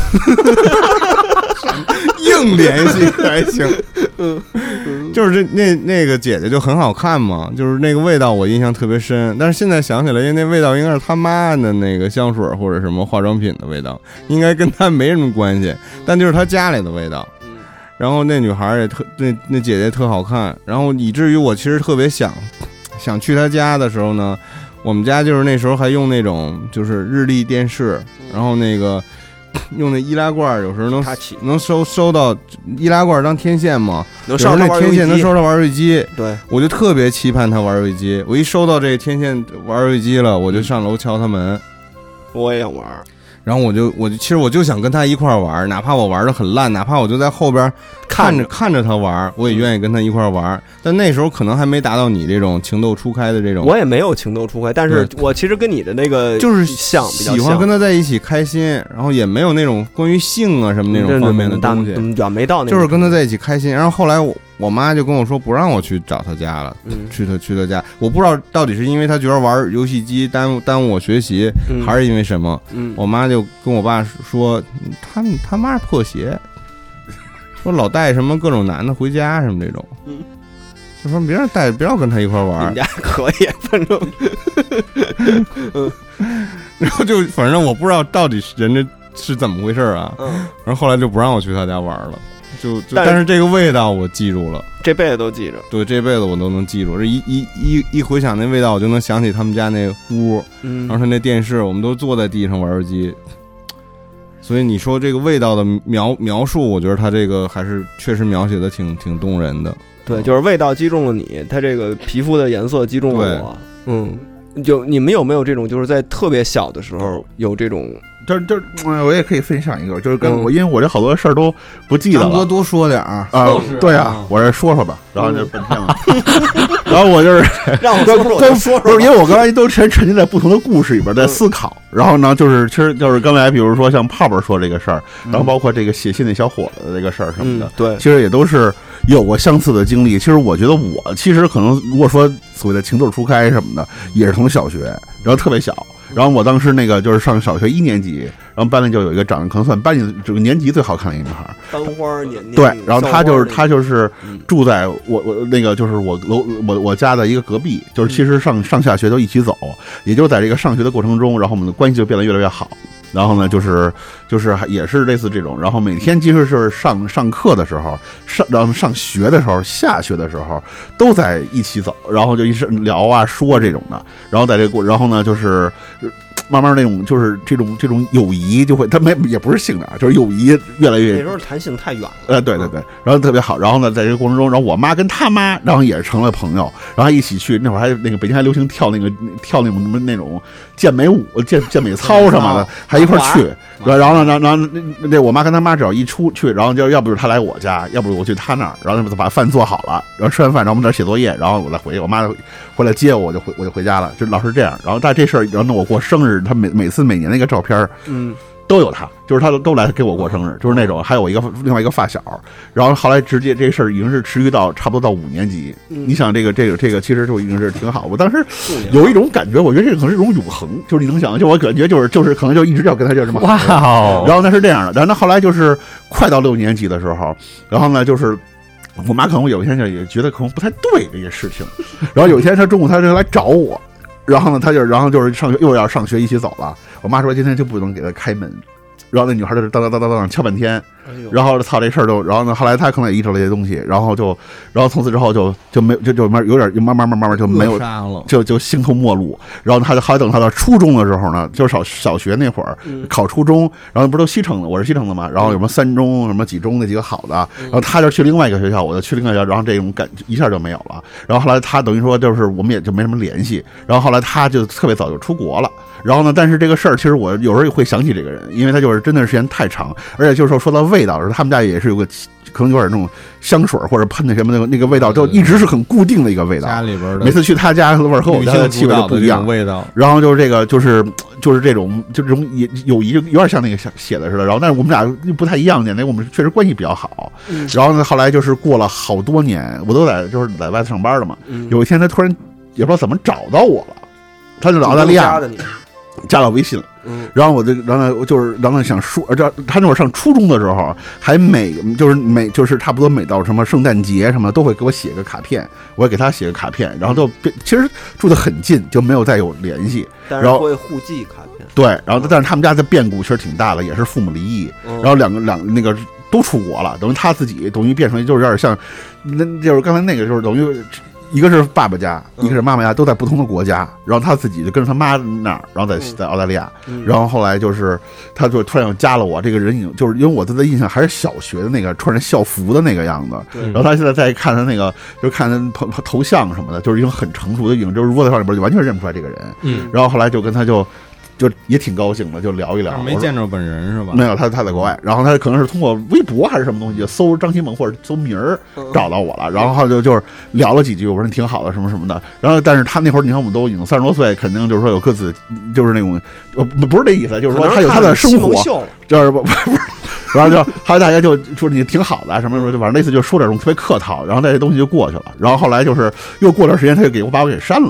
硬联系还行。就是这那那个姐姐就很好看嘛，就是那个味道我印象特别深。但是现在想起来，因为那味道应该是他妈的那个香水或者什么化妆品的味道，应该跟她没什么关系，但就是她家里的味道。然后那女孩也特那那姐姐特好看，然后以至于我其实特别想想去她家的时候呢，我们家就是那时候还用那种就是日立电视，然后那个 用那易拉罐，有时候能能收收到易拉罐当天线嘛，有时候那天线能收到玩游戏机，对，我就特别期盼他玩游戏机。我一收到这天线玩游戏机了，我就上楼敲他门，我也想玩儿，然后我就我就其实我就想跟他一块儿玩，哪怕我玩的很烂，哪怕我就在后边看着看着他玩，我也愿意跟他一块儿玩。但那时候可能还没达到你这种情窦初开的这种，我也没有情窦初开，但是我其实跟你的那个就是想喜欢跟他在一起开心，然后也没有那种关于性啊什么那种方面的东西，嗯，远没到那，就是跟他在一起开心。然后后来我我妈就跟我说不让我去找他家了，嗯去他去他家，我不知道到底是因为他觉得玩游戏机耽误耽误我学习，嗯还是因为什么。嗯，我妈就跟我爸说，他他妈是破鞋，说老带什么各种男的回家什么这种，嗯就说别让带，不要跟他一块玩你。家可以，反正 然后就反正我不知道到底是人家是怎么回事啊。嗯，然后后来就不让我去他家玩了，就就但是这个味道我记住了。这辈子都记着。对，这辈子我都能记住。这一一一一回想那味道，我就能想起他们家那屋，嗯然后他那电视，我们都坐在地上玩手机。所以你说这个味道的描描述，我觉得他这个还是确实描写的挺挺动人的。对，就是味道击中了你，他这个皮肤的颜色击中了我。嗯，就你们有没有这种，就是在特别小的时候有这种？这这，嗯我也可以分享一个，就是跟嗯。我，因为我这好多事儿都不记得了。张哥多说点儿，啊，对啊，我这说说吧，然后就本天了，然后我就是 让我跟说，我就说不是，因为我刚才都沉沉浸在不同的故事里边在思考，然后呢，就是其实就是刚才比如说像泡泡说这个事儿，然后包括这个写信那小伙子的这个事儿什么的，，嗯对，其实也都是有过相似的经历。其实我觉得我其实可能如果说所谓的情窦初开什么的，也是从小学，然后特别小。然后我当时那个就是上小学一年级，然后班里就有一个长得可能算班里这个年级最好看的一个女孩儿，班花年年对，然后她就是她就就是嗯。住在我我那个就是我楼我我家的一个隔壁，就是其实上上下学都一起走，也就在这个上学的过程中，然后我们的关系就变得越来越好。然后呢，就是就是也是类似这种，然后每天其实是上上课的时候，上然后上学的时候，下学的时候都在一起走，然后就一直聊啊说这种的，然后在这过，然后呢就是。慢慢那种就是这种这种友谊就会，他没也不是性的啊，就是友谊越来越那时候谈性太远了。呃，对对对，然后特别好，然后呢，在这个过程中，然后我妈跟他妈，然后也是成了朋友，然后一起去，那会儿还那个北京还流行跳那个跳那种什么那种健美舞、健健美操什么的，还一块儿去，然后然后呢，然后那那那我妈跟他妈只要一出去，然后就要不就是他来我家，要不我去他那儿，然后把饭做好了，然后吃完饭，然后我们在这儿写作业，然后我再回去，我妈回来接我，我就回我就回家了，就老是这样。然后但这事儿，然后呢，我过生日，他每每次每年那个照片儿嗯，都有他，就是他都都来给我过生日，就是那种。还有我一个另外一个发小，然后后来直接这事儿已经是持续到差不多到五年级。嗯你想这个这个这个，其实就已经是挺好。我当时有一种感觉，我觉得这可能是一种永恒，就是你能想，就我感觉就是就是可能就一直要跟他就这么好。哇哦，然后那是这样的，然后呢，后来就是快到六年级的时候，然后呢，就是我妈可能有一天就也觉得可能不太对这些事情，然后有一天她中午她就来找我，然后呢，他就然后就是上学又要上学一起走了，我妈说今天就不能给他开门。然后那女孩就当当当当当敲半天，然后操这事儿就，然后呢，后来他可能也意识到这些东西，然后就，然后从此之后就就没就就慢有点就慢慢慢慢慢就没有就就形同陌路。然后他就后来等他到初中的时候呢，就是小小学那会儿嗯考初中，然后不是都西城的，我是西城的嘛，然后有什么三中、什么几中那几个好的，然后他就去另外一个学校，我就去另外一个学校，然后这种感一下就没有了。然后后来他等于说就是我们也就没什么联系，然后后来他就特别早就出国了。然后呢，但是这个事儿其实我有时候也会想起这个人，因为他就是真的是时间太长，而且就是说说到味道的时候，他们家也是有个可能有点那种香水或者喷的什么那个那个味道，就一直是很固定的一个味道。家里边的每次去他家的味儿和我女家的气味就不一样。味道，然后就是这个，就是就是这种，就这种也友谊，就有点像那个写写的似的。然后，但是我们俩又不太一样点，那我们确实关系比较好。然后呢，后来就是过了好多年，我都在就是在外头上班了嘛。有一天，他突然也不知道怎么找到我了，他就在澳大利亚加了微信了。嗯然后我就，然后，我就是，然后，想说，呃，这他那会儿上初中的时候，还每就是每就是差不多每到什么圣诞节什么，都会给我写个卡片，我也给他写个卡片，然后就其实住的很近，就没有再有联系。但是然后会互寄卡片，对，然后但是他们家的变故其实挺大的，也是父母离异，嗯然后两个两那个都出国了，等于他自己等于变成就是有点像，那就是刚才那个就是等于一个是爸爸家，嗯。一个是妈妈家，都在不同的国家，然后他自己就跟着他妈那儿，然后在嗯。在澳大利亚，嗯。然后后来就是他就突然又加了我，这个人已经就是因为我对他的印象还是小学的那个穿着校服的那个样子，然后他现在再看他那个就看他头头像什么的，就是一种很成熟的，影就是如果在上里边就完全认不出来这个人，嗯，然后后来就跟他就就也挺高兴的，就聊一聊。没见着本人是吧？没有，他他在国外，然后他可能是通过微博还是什么东西，就搜张新萌或者搜名儿嗯。找到我了，然后就就是聊了几句，我说你挺好的什么什么的，然后但是他那会儿你看我们都已经三十多岁，肯定就是说有各自就是那种呃不不是这意思，就是说他有他的生活，就是 不不是，然后就还有大家就说你挺好的啊什么什么，就反正类似就说点什么特别客套，然后那些东西就过去了，然后后来就是又过段时间他就给我把我给删了。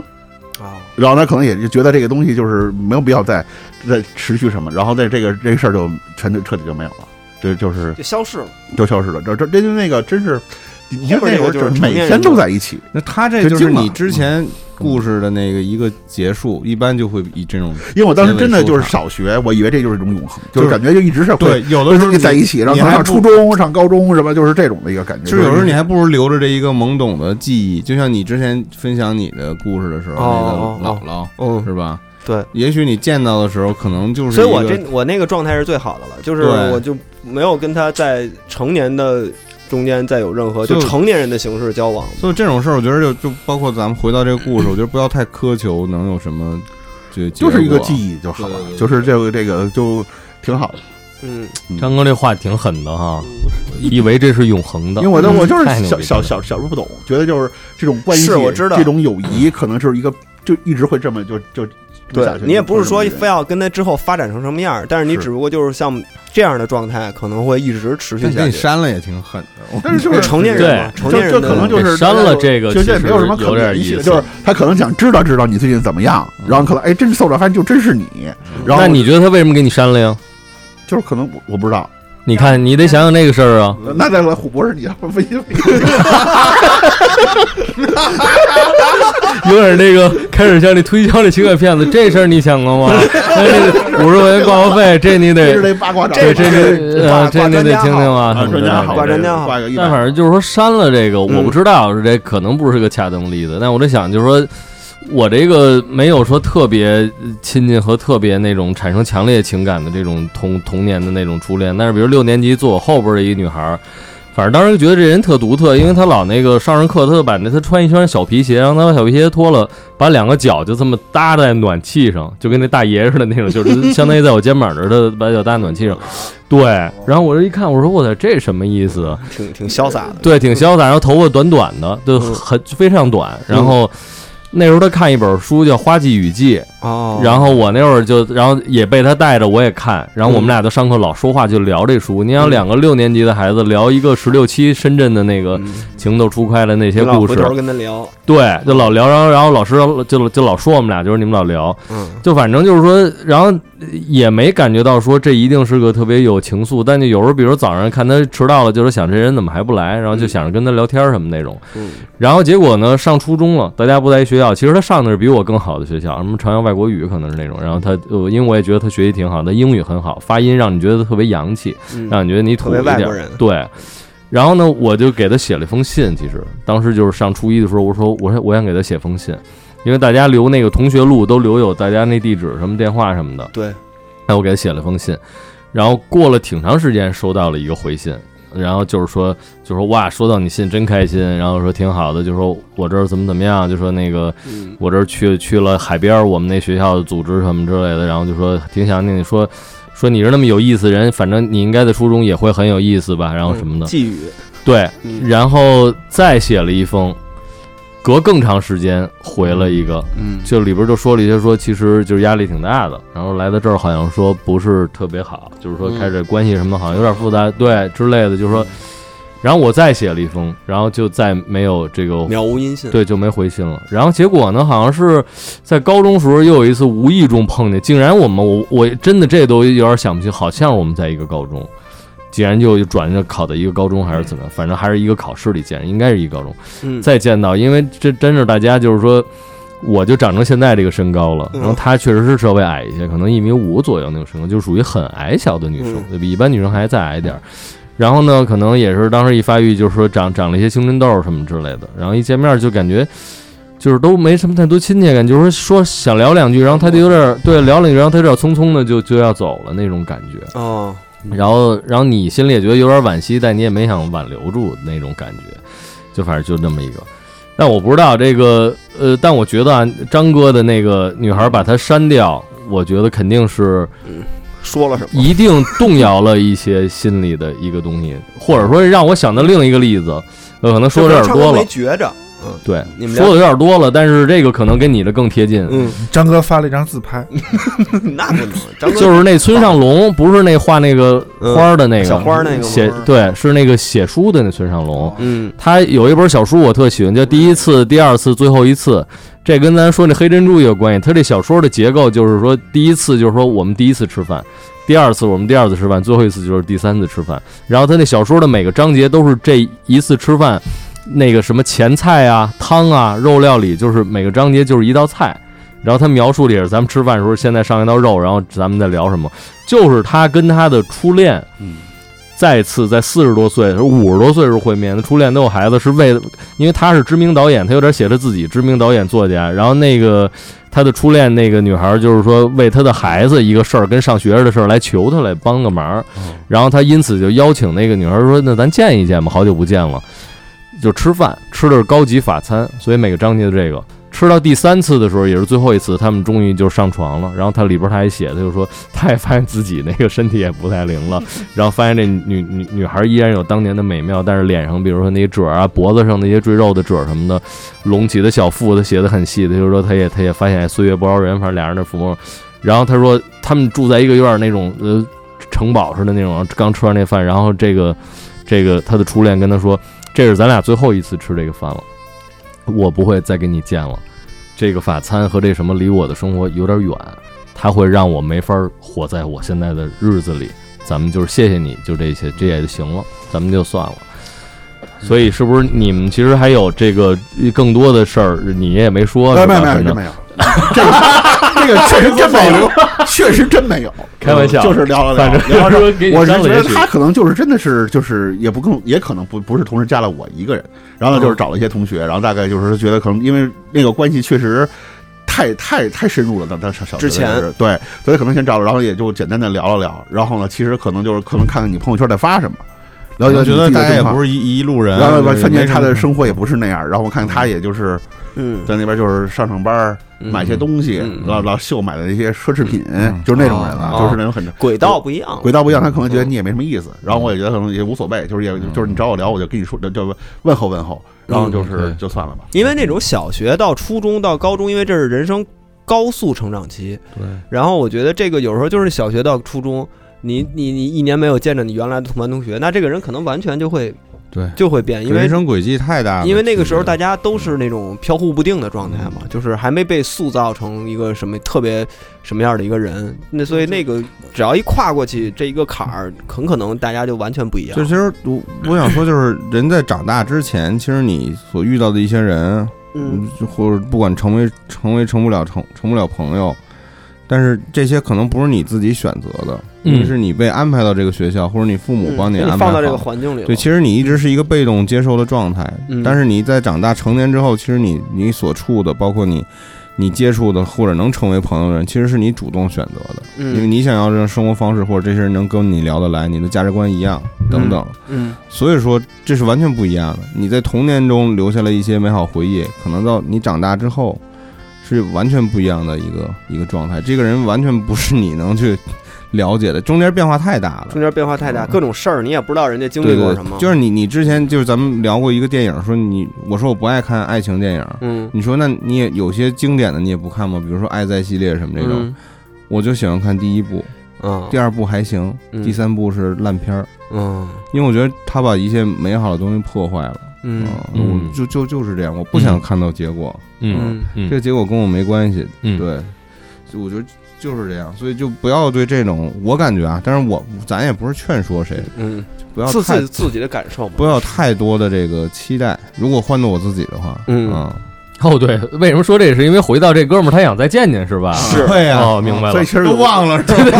啊，然后他可能也就觉得这个东西就是没有必要再再持续什么，然后在这个这个事儿就全就彻底就没有了，这就是就消失了。就消失了。这这这就那个真是，你看那会儿就是是每天都在一起，那他这就是你之前故事的那个一个结束，一般就会以这种因为我当时真的就是结尾收场小学，我以为这就是一种永恒，就就是是感觉就一直是会对，有的时候你在一起，然后上初中、上高中什么，就是这种的一个感觉。是有时候你还不如留着这一个懵懂的记忆，就像你之前分享你的故事的时候，哦那个姥姥嗯，是吧？对，也许你见到的时候，可能就是所以我这我那个状态是最好的了，就是我就没有跟他在成年的中间再有任何就就成年人的形式交往。所以这种事儿，我觉得就就包括咱们回到这个故事，我觉得不要太苛求能有什么这就是一个记忆。就好了就是这个这个就挺好的。嗯，张哥这话挺狠的哈，以为这是永恒的，因为我的我就是小小小小时候不懂，觉得就是这种关系，是我知道这种友谊可能是一个就一直会这么就就对你也不是说非要跟他之后发展成什么样儿，但是你只不过就是像这样的状态，可能会一直持续但给你下去。删了也挺狠的，但是就是成年人嘛，成就就年人的可能就是删了这个就这没有什么可有点联系的，意思就是他可能想知道知道你最近怎么样，然后可能哎真搜着发现就真是你，然后那你觉得他为什么给你删了呀？就是可能我我不知道，你看，你得想想那个事儿啊。那再来虎博士你要微信有点那个开始向你推销那情感骗子，这事儿你想过吗？五十块钱挂号费，这你得这是那八卦掌，这这呃这你得听听啊专家好，但反正就是说删了这个，我嗯不知道是这可能不是个恰当的例子，但我在想就是说。我这个没有说特别亲近和特别那种产生强烈情感的这种童童年的那种初恋，但是比如六年级坐我后边的一个女孩，反正当时觉得这人特独特，因为她老那个上上课，她就把那她穿一双小皮鞋，然后她把小皮鞋脱了，把两个脚就这么搭在暖气上，就跟那大爷似的那种，就是相当于在我肩膀这儿，她把脚搭在暖气上。对，然后我这一看，我说我操，这什么意思？挺挺潇洒的。对，挺潇洒，然后头发短短的，就很非常短。然后那时候他看一本书叫《花季雨季》，哦然后我那会儿就，然后也被他带着，我也看。然后我们嗯俩就上课老说话，就聊这书。你想两个六年级的孩子聊一个十六七深圳的那个嗯情窦初开的那些故事，老回头跟他聊，对，就老聊，然后然后老师就就老说我们俩，就是你们老聊，嗯，就反正就是说，然后也没感觉到说这一定是个特别有情愫，但就有时候，比如早上看他迟到了，就是想这人怎么还不来，然后就想着跟他聊天什么那种。嗯，然后结果呢，上初中了，大家不在一学校，其实他上的是比我更好的学校，什么朝阳外国语可能是那种。然后他，呃，因为我也觉得他学习挺好，他英语很好，发音让你觉得特别洋气，嗯让你觉得你土一点。对。然后呢，我就给他写了一封信。其实当时就是上初一的时候，我说我我想给他写封信，因为大家留那个同学录都留有大家那地址、什么电话什么的。对，那我给他写了封信，然后过了挺长时间，收到了一个回信，然后就是说，就说哇，收到你信真开心，然后说挺好的，就说我这儿怎么怎么样，就说那个嗯我这儿去去了海边儿，我们那学校的组织什么之类的，然后就说挺想念你说。说你是那么有意思的人，反正你应该在初中也会很有意思吧，然后什么的。寄语，对，嗯。然后再写了一封，隔更长时间回了一个，嗯就里边就说了一些说，其实就是压力挺大的，然后来到这儿好像说不是特别好，就是说嗯开始关系什么的好像有点复杂，对之类的，就是说，然后我再写了一封，然后就再没有这个渺无音信，对，就没回信了。然后结果呢，好像是在高中时候又有一次无意中碰见，竟然我们我我真的这都有点想不起，好像我们在一个高中，竟然就转着考的一个高中还是怎么样，反正还是一个考试里见，应该是一个高中。嗯，再见到，因为这真是大家就是说，我就长成现在这个身高了，嗯然后她确实是稍微矮一些，可能一米五左右那种身高，就属于很矮小的女生，嗯对比一般女生还再矮一点儿。然后呢，可能也是当时一发育，就是说长长了一些青春痘什么之类的，然后一见面就感觉。就是都没什么太多亲切感，就是说想聊两句，然后他就有点对聊两句，然后他有点匆匆的就就要走了那种感觉。哦，然后，然后你心里也觉得有点惋惜，但你也没想挽留住那种感觉，就反正就那么一个。但我不知道这个，呃，但我觉得啊，张哥的那个女孩把他删掉，我觉得肯定是说了什么？一定动摇了一些心里的一个东西，或者说让我想到另一个例子，呃，可能说的有点多了没，觉着，嗯对，你们说的有点多了，但是这个可能跟你的更贴近。嗯，张哥发了一张自拍，那不能，张哥 就是那村上龙，不是那画那个花儿的那个、嗯小花儿那个写对，是那个写书的那村上龙。嗯他有一本小书我特喜欢，叫《第一次、第二次、最后一次》。这跟咱说那黑珍珠也有关系。他这小说的结构就是说，第一次就是说我们第一次吃饭，第二次我们第二次吃饭，最后一次就是第三次吃饭。然后他那小说的每个章节都是这一次吃饭，那个什么前菜啊、汤啊、肉料理，就是每个章节就是一道菜。然后他描述的也是咱们吃饭的时候，现在上一道肉，然后咱们在聊什么，就是他跟他的初恋，嗯，再次在四十多岁、五十多岁时候会面，他初恋都有孩子，是为了，因为他是知名导演，他有点写他自己知名导演作家，然后那个他的初恋那个女孩，就是说为他的孩子一个事儿，跟上学的事儿来求他来帮个忙，然后他因此就邀请那个女孩说，那咱见一见吧，好久不见了，就吃饭，吃的是高级法餐，所以每个章节的这个。吃到第三次的时候，也是最后一次，他们终于就上床了。然后他里边他还写，他就说他也发现自己那个身体也不太灵了，然后发现这女女女孩依然有当年的美妙，但是脸上，比如说那些褶啊，脖子上那些赘肉的褶什么的，隆起的小腹，他写的很细。他就说他也他也发现岁月不饶人，反正俩人的抚摸。然后他说他们住在一个有点那种呃城堡似的那种，刚吃完那饭，然后这个这个他的初恋跟他说，这是咱俩最后一次吃这个饭了。我不会再跟你见了。这个法餐和这什么离我的生活有点远，它会让我没法活在我现在的日子里。咱们就是谢谢你，就这些，这也就行了，咱们就算了。所以是不是你们其实还有这个更多的事儿，你也没说？没有没有没有没有，这 个确实真没有，确实真没有。开玩笑就是聊了聊，反正聊了说给你聊。我是觉得他可能就是真的是就是也不更也可能不不是同时加了我一个人，然后呢就是找了一些同学，然后大概就是觉得可能因为那个关系确实。太太太深入了，当当小小之前的时候对，所以可能先找了，然后也就简单的聊了聊，然后呢，其实可能就是可能看看你朋友圈在发什么，了解我觉得大家也不是一一路人，然后就是发现他的生活也不是那样，然后我看他也就是嗯在那边就是上上班买些东西嗯，老老秀买的那些奢侈品嗯，就是那种人了，哦就是那种很轨道不一样，轨道不一样，他可能觉得你也没什么意思，然后我也觉得可能也无所谓，就是也就是你找我聊，我就跟你说，就就问候问候，然后就是就算了吧。因为那种小学到初中到高中，因为这是人生高速成长期，对，然后我觉得这个有时候就是小学到初中，你你你一年没有见着你原来的同班同学，那这个人可能完全就会对，就会变，因为人生轨迹太大了，因为那个时候大家家都是那种飘忽不定的状态嘛，就是还没被塑造成一个什么特别什么样的一个人，那所以那个只要一跨过去这一个坎儿，很可能大家就完全不一样。就其实我我想说，就是人在长大之前，其实你所遇到的一些人，嗯，嗯，或者不管成为成为成不了成成不了朋友，但是这些可能不是你自己选择的，嗯。是你被安排到这个学校，或者你父母帮你安排给你放到这个环境里，对，其实你一直是一个被动接受的状态，嗯。但是你在长大成年之后，其实你你所处的，包括你你接触的或者能成为朋友的人，其实是你主动选择的，嗯。因为你想要这种生活方式，或者这些人能跟你聊得来，你的价值观一样等等，嗯。所以说这是完全不一样的。你在童年中留下了一些美好回忆，可能到你长大之后。是完全不一样的一个一个状态，这个人完全不是你能去了解的，中间变化太大了。中间变化太大，各种事儿你也不知道人家经历过什么，，就是你，你之前就是咱们聊过一个电影，说你我说我不爱看爱情电影，嗯。你说那你也有些经典的你也不看吗？比如说《爱在》系列什么这种，嗯。我就喜欢看第一部，嗯第二部还行，嗯。第三部是烂片儿，嗯。因为我觉得他把一些美好的东西破坏了，嗯。就就就是这样，我不想看到结果，嗯嗯。这个结果跟我没关系，嗯。对，就我觉得就是这样，所以就不要对这种，我感觉啊，但是我咱也不是劝说谁，嗯，不要太自自己的感受嘛，不要太多的这个期待。如果换做我自己的话，嗯啊，哦，对，为什么说这个？是因为回到这哥们儿，他想再见见，是吧？是对呀哦，明白了所以。其实都忘了是吧？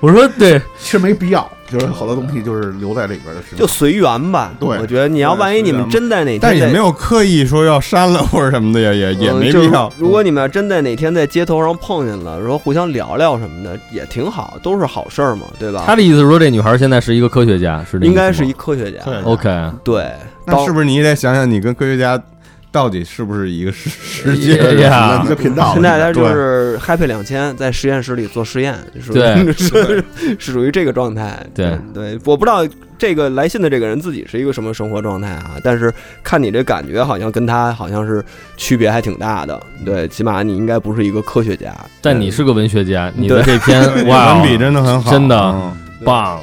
我说对，其实没必要，就是好多东西就是留在里边的时候，就随缘吧。对我觉得你要万一你们真在哪天在，但也没有刻意说要删了或者什么的，也也也没必要。如果你们要真在哪天在街头上碰见了，说互相聊聊什么的，也挺好，都是好事儿嘛，对吧？他的意思是说，这女孩现在是一个科学家，是应该是一科学家。对 OK。对，那是不是你也得想想，你跟科学家到底是不是一个世世界哎呀一个频道。现在他就是 Happy 两千在实验室里做实验，是对 是是属于这个状态。对。对，我不知道这个来信的这个人自己是一个什么生活状态啊，但是看你这感觉，好像跟他好像是区别还挺大的。对，起码你应该不是一个科学家，但你是个文学家，你的这篇 哇，文笔真的很好，真的嗯。棒，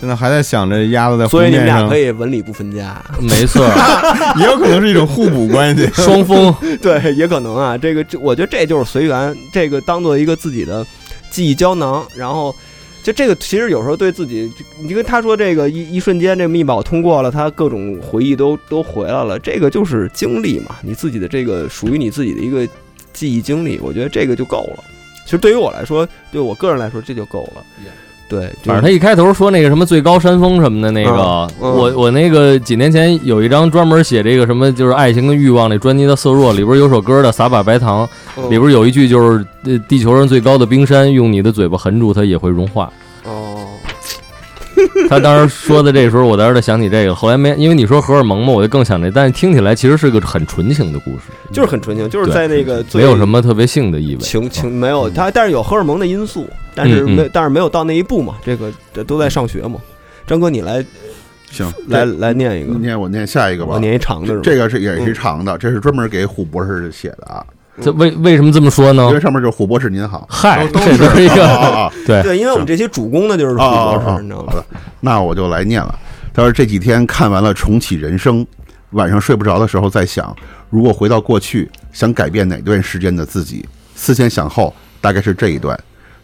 现在还在想着鸭子在所以你们俩可以文理不分家。没错，也有可能是一种互补关系。双峰，对，也可能啊，这个这我觉得这就是随缘，这个当做一个自己的记忆胶囊，然后。就这个，其实有时候对自己，你跟他说这个一一瞬间，这密保通过了，他各种回忆都都回来了，这个就是经历嘛，你自己的这个属于你自己的一个记忆经历，我觉得这个就够了。其实对于我来说，对我个人来说，这就够了。对，就反正他一开头说那个什么最高山峰什么的那个，嗯嗯我我那个几年前有一张专门写这个什么就是爱情跟欲望那专辑的色弱里边有首歌的撒把白糖，嗯里边有一句就是呃地球上最高的冰山用你的嘴巴含住它也会融化。哦，他当时说的这时候，我当时就想起这个，后来没因为你说荷尔蒙嘛，我就更想这，但是听起来其实是个很纯情的故事，就是很纯情，就是在那个没有什么特别性的意味。情情没有他，但是有荷尔蒙的因素，但是嗯嗯没，但是没有到那一步嘛，这个这都在上学嘛。张哥，你来行，来来念一个，念我念下一个吧。我念一长的是吧，这个是也是长的，这是专门给虎博士写的啊，这为为什么这么说呢因为？上面就是虎博士您好。嗨，都这都是一啊个啊 对对，因为我们这些主攻的就是楚啊啊啊博士，你知道吗？好的，那我就来念了。他说这几天看完了《重启人生》，晚上睡不着的时候在想，如果回到过去，想改变哪段时间的自己？思前想后，大概是这一段。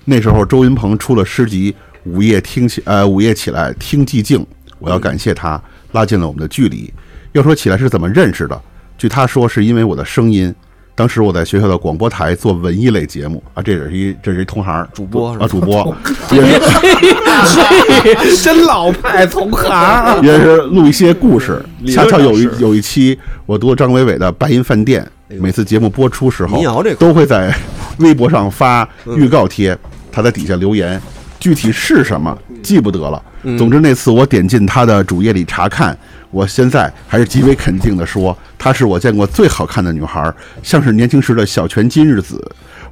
那时候周云鹏出了诗集《午夜听起呃午夜起来听寂静》，我要感谢他拉近了我们的距离。要说起来是怎么认识的，据他说是因为我的声音。当时我在学校的广播台做文艺类节目啊，这也是一这是一同行主播啊，主播也是 真老派同行。也是录一些故事。恰巧有一有一期，我读了张伟伟的《白银饭店》，每次节目播出时候都会在 微博上发预告贴，他在底下留言，具体是什么记不得了。总之那次我点进他的主页里查看，我现在还是极为肯定的说，她是我见过最好看的女孩，像是年轻时的小泉今日子。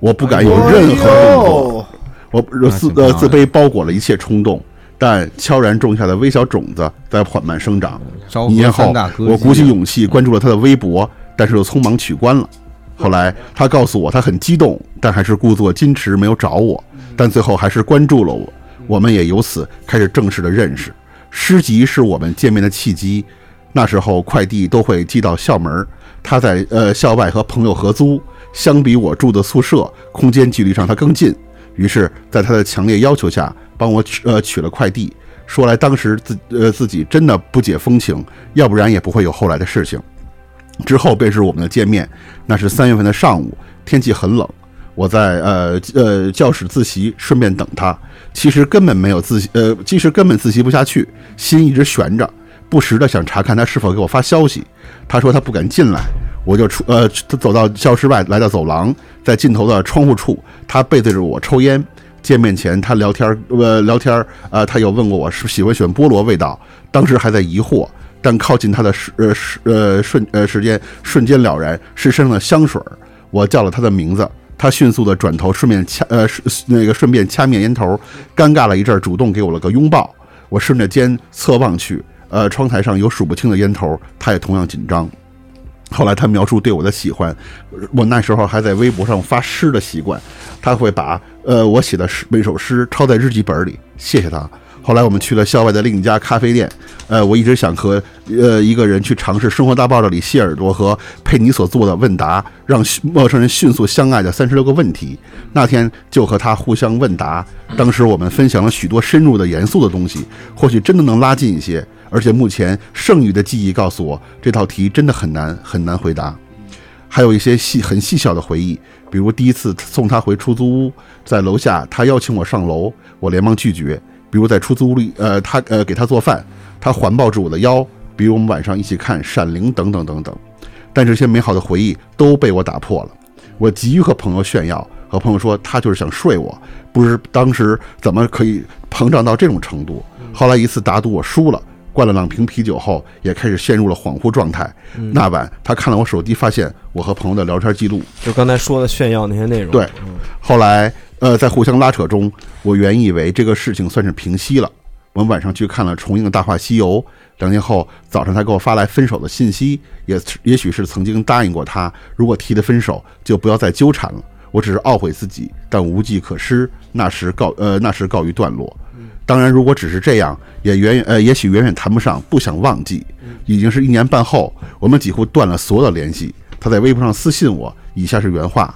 我不敢有任何动作。我自呃自卑包裹了一切冲动，但悄然种下的微小种子在缓慢生长。一年后我鼓起勇气关注了他的微博，但是又匆忙取关了。后来他告诉我，他很激动，但还是故作矜持，没有找我。但最后还是关注了我，我们也由此开始正式的认识。诗集是我们见面的契机。那时候快递都会寄到校门儿，他在呃校外和朋友合租，相比我住的宿舍，空间距离上他更近。于是，在他的强烈要求下，帮我取呃取了快递。说来当时自呃自己真的不解风情，要不然也不会有后来的事情。之后便是我们的见面，那是三月份的上午，天气很冷，我在呃呃教室自习，顺便等他。其实根本没有自习，呃，其实根本自习不下去，心一直悬着，不时的想查看他是否给我发消息。他说他不敢进来，我就出呃他走到教室外，来到走廊，在尽头的窗户处，他背对着我抽烟。见面前他聊天，呃聊天，呃他有问过我是喜欢选菠萝味道，当时还在疑惑。但靠近他的时呃时呃瞬呃时间瞬间了然，是身上的香水儿。我叫了他的名字，他迅速的转头，顺便掐呃那个顺便掐灭烟头，尴尬了一阵，主动给我了个拥抱。我顺着肩侧望去，呃，窗台上有数不清的烟头，他也同样紧张。后来他描述对我的喜欢，我那时候还在微博上发诗的习惯，他会把呃我写的诗每首诗抄在日记本里，谢谢他。后来我们去了校外的另一家咖啡店，呃，我一直想和呃一个人去尝试《生活大爆炸》里谢耳朵和佩妮所做的问答，让陌生人迅速相爱的三十六个问题。那天就和他互相问答，当时我们分享了许多深入的、严肃的东西，或许真的能拉近一些。而且目前剩余的记忆告诉我，这道题真的很难很难回答。还有一些细很细小的回忆，比如第一次送他回出租屋，在楼下他邀请我上楼，我连忙拒绝。比如在出租屋里，呃，他呃给他做饭，他环抱住我的腰，比如我们晚上一起看《闪灵》等等等等。但这些美好的回忆都被我打破了。我急于和朋友炫耀，和朋友说他就是想睡我，不知当时怎么可以膨胀到这种程度。后来一次打赌我输了，灌了两瓶啤酒后，也开始陷入了恍惚状态。那晚他看了我手机，发现我和朋友的聊天记录，就刚才说的炫耀那些内容。对，后来呃，在互相拉扯中，我原以为这个事情算是平息了。我们晚上去看了重映的《大话西游》，两天后早上他给我发来分手的信息，也也许是曾经答应过他，如果提的分手就不要再纠缠了。我只是懊悔自己，但无计可施，那时告呃那时告一段落。当然，如果只是这样，也远远呃也许远远谈不上不想忘记。已经是一年半后，我们几乎断了所有的联系。他在微博上私信我，以下是原话：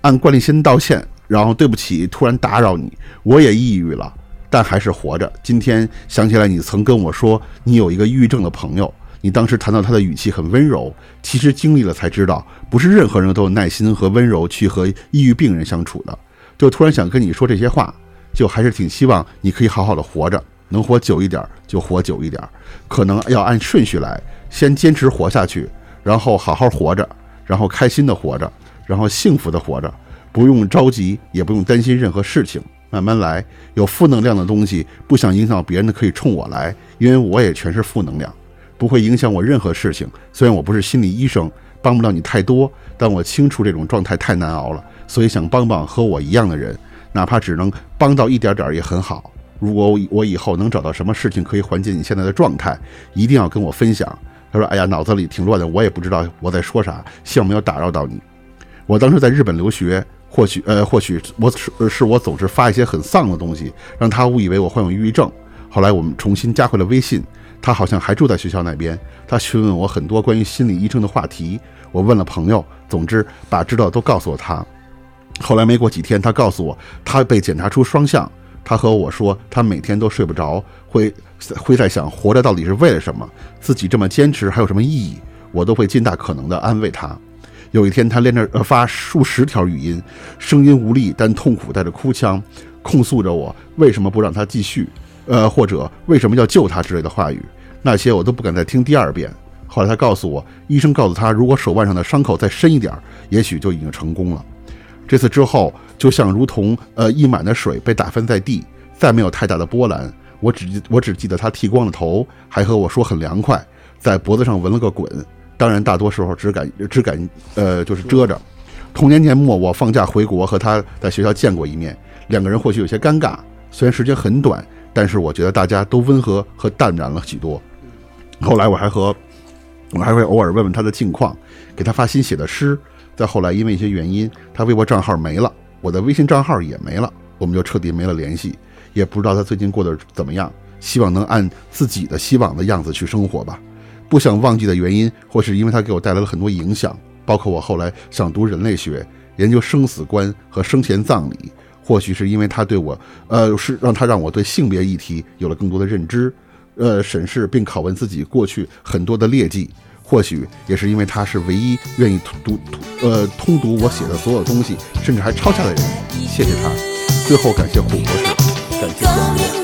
按惯例先道歉，然后对不起，突然打扰你，我也抑郁了，但还是活着。今天想起来，你曾跟我说你有一个抑郁症的朋友，你当时谈到他的语气很温柔，其实经历了才知道，不是任何人都有耐心和温柔去和抑郁病人相处的。就突然想跟你说这些话，就还是挺希望你可以好好的活着，能活久一点就活久一点，可能要按顺序来，先坚持活下去，然后好好活着，然后开心的活着，然后幸福的活着，不用着急，也不用担心任何事情，慢慢来。有负能量的东西，不想影响别人的可以冲我来，因为我也全是负能量，不会影响我任何事情。虽然我不是心理医生，帮不了你太多，但我清楚这种状态太难熬了，所以想帮帮和我一样的人，哪怕只能帮到一点点也很好。如果我以我以后能找到什么事情可以缓解你现在的状态，一定要跟我分享。他说：“哎呀，脑子里挺乱的，我也不知道我在说啥，希望没有打扰到你。”我当时在日本留学，或许呃，或许我是是我总是发一些很丧的东西，让他误以为我患有抑郁症。后来我们重新加回了微信，他好像还住在学校那边。他询问我很多关于心理医生的话题，我问了朋友，总之把知道的都告诉了他。后来没过几天，他告诉我他被检查出双向。他和我说，他每天都睡不着，会会在想活着到底是为了什么，自己这么坚持还有什么意义？我都会尽大可能的安慰他。有一天，他连着呃发数十条语音，声音无力但痛苦，带着哭腔，控诉着我为什么不让他继续，呃，或者为什么要救他之类的话语。那些我都不敢再听第二遍。后来他告诉我，医生告诉他，如果手腕上的伤口再深一点，也许就已经成功了。这次之后，就像如同呃溢满的水被打翻在地，再没有太大的波澜。我只我只记得他剃光了头，还和我说很凉快，在脖子上纹了个滚。当然，大多时候只敢只敢呃就是遮着。同年年末，我放假回国，和他在学校见过一面，两个人或许有些尴尬。虽然时间很短，但是我觉得大家都温和和淡然了许多。后来我还和我还会偶尔问问他的近况，给他发新写的诗。再后来，因为一些原因，他微博账号没了，我的微信账号也没了，我们就彻底没了联系，也不知道他最近过得怎么样。希望能按自己的希望的样子去生活吧。不想忘记的原因，或是因为他给我带来了很多影响，包括我后来想读人类学，研究生死观和生前葬礼。或许是因为他对我，呃，是让他让我对性别议题有了更多的认知，呃，审视并拷问自己过去很多的劣迹。或许也是因为他是唯一愿意读读呃通读我写的所有东西，甚至还抄下来的人。谢谢他。最后感谢虎博士，感谢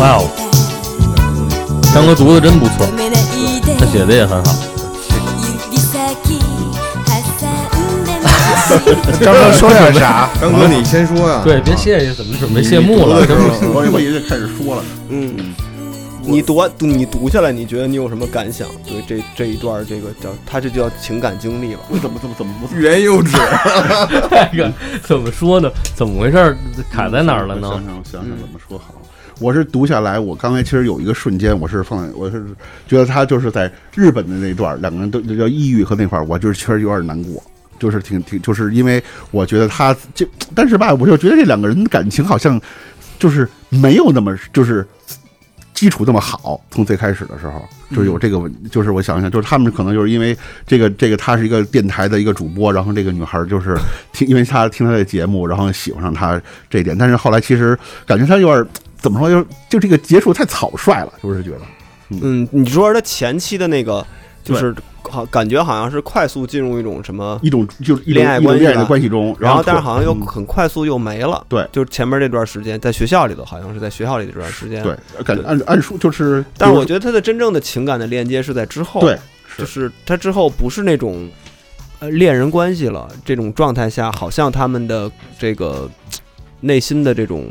哇哦め张哥读的真不错た止，めないで他写的也很好。指先挟んでます张哥说点啥？张哥你先说呀。对，别谢谢，怎么准备谢幕了？真是我我已经开始说了，嗯，你读完读你读下来，你觉得你有什么感想？对这这一段这个叫他这就叫情感经历吧。我怎么怎么怎么不欲言又止，这个怎么说呢？怎么回事？卡在哪儿了呢我想？想，我想想怎么说好。 我是读下来，我刚才其实有一个瞬间，我是放，我是觉得他就是在日本的那段，两个人都叫抑郁和那块儿，我就是确实有点难过，就是挺挺，就是因为我觉得他这，但是吧，我就觉得这两个人的感情好像就是没有那么就是基础那么好，从最开始的时候就有这个问，就是我想想，就是他们可能就是因为这个这个他是一个电台的一个主播，然后这个女孩就是听，因为他听他的节目，然后喜欢上他这一点，但是后来其实感觉他有点怎么说，就就这个结束太草率了，是不是觉得嗯，你说他前期的那个，就是好感觉好像是快速进入一种什么一种就是恋爱关系的关系中，然后但是好像又嗯很快速又没了。对就是前面这段时间在学校里头，好像是在学校里的这段时间。对，感觉按按说就是，但是我觉得他的真正的情感的链接是在之后。对，就是他之后不是那种呃恋人关系了，这种状态下，好像他们的这个内心的这种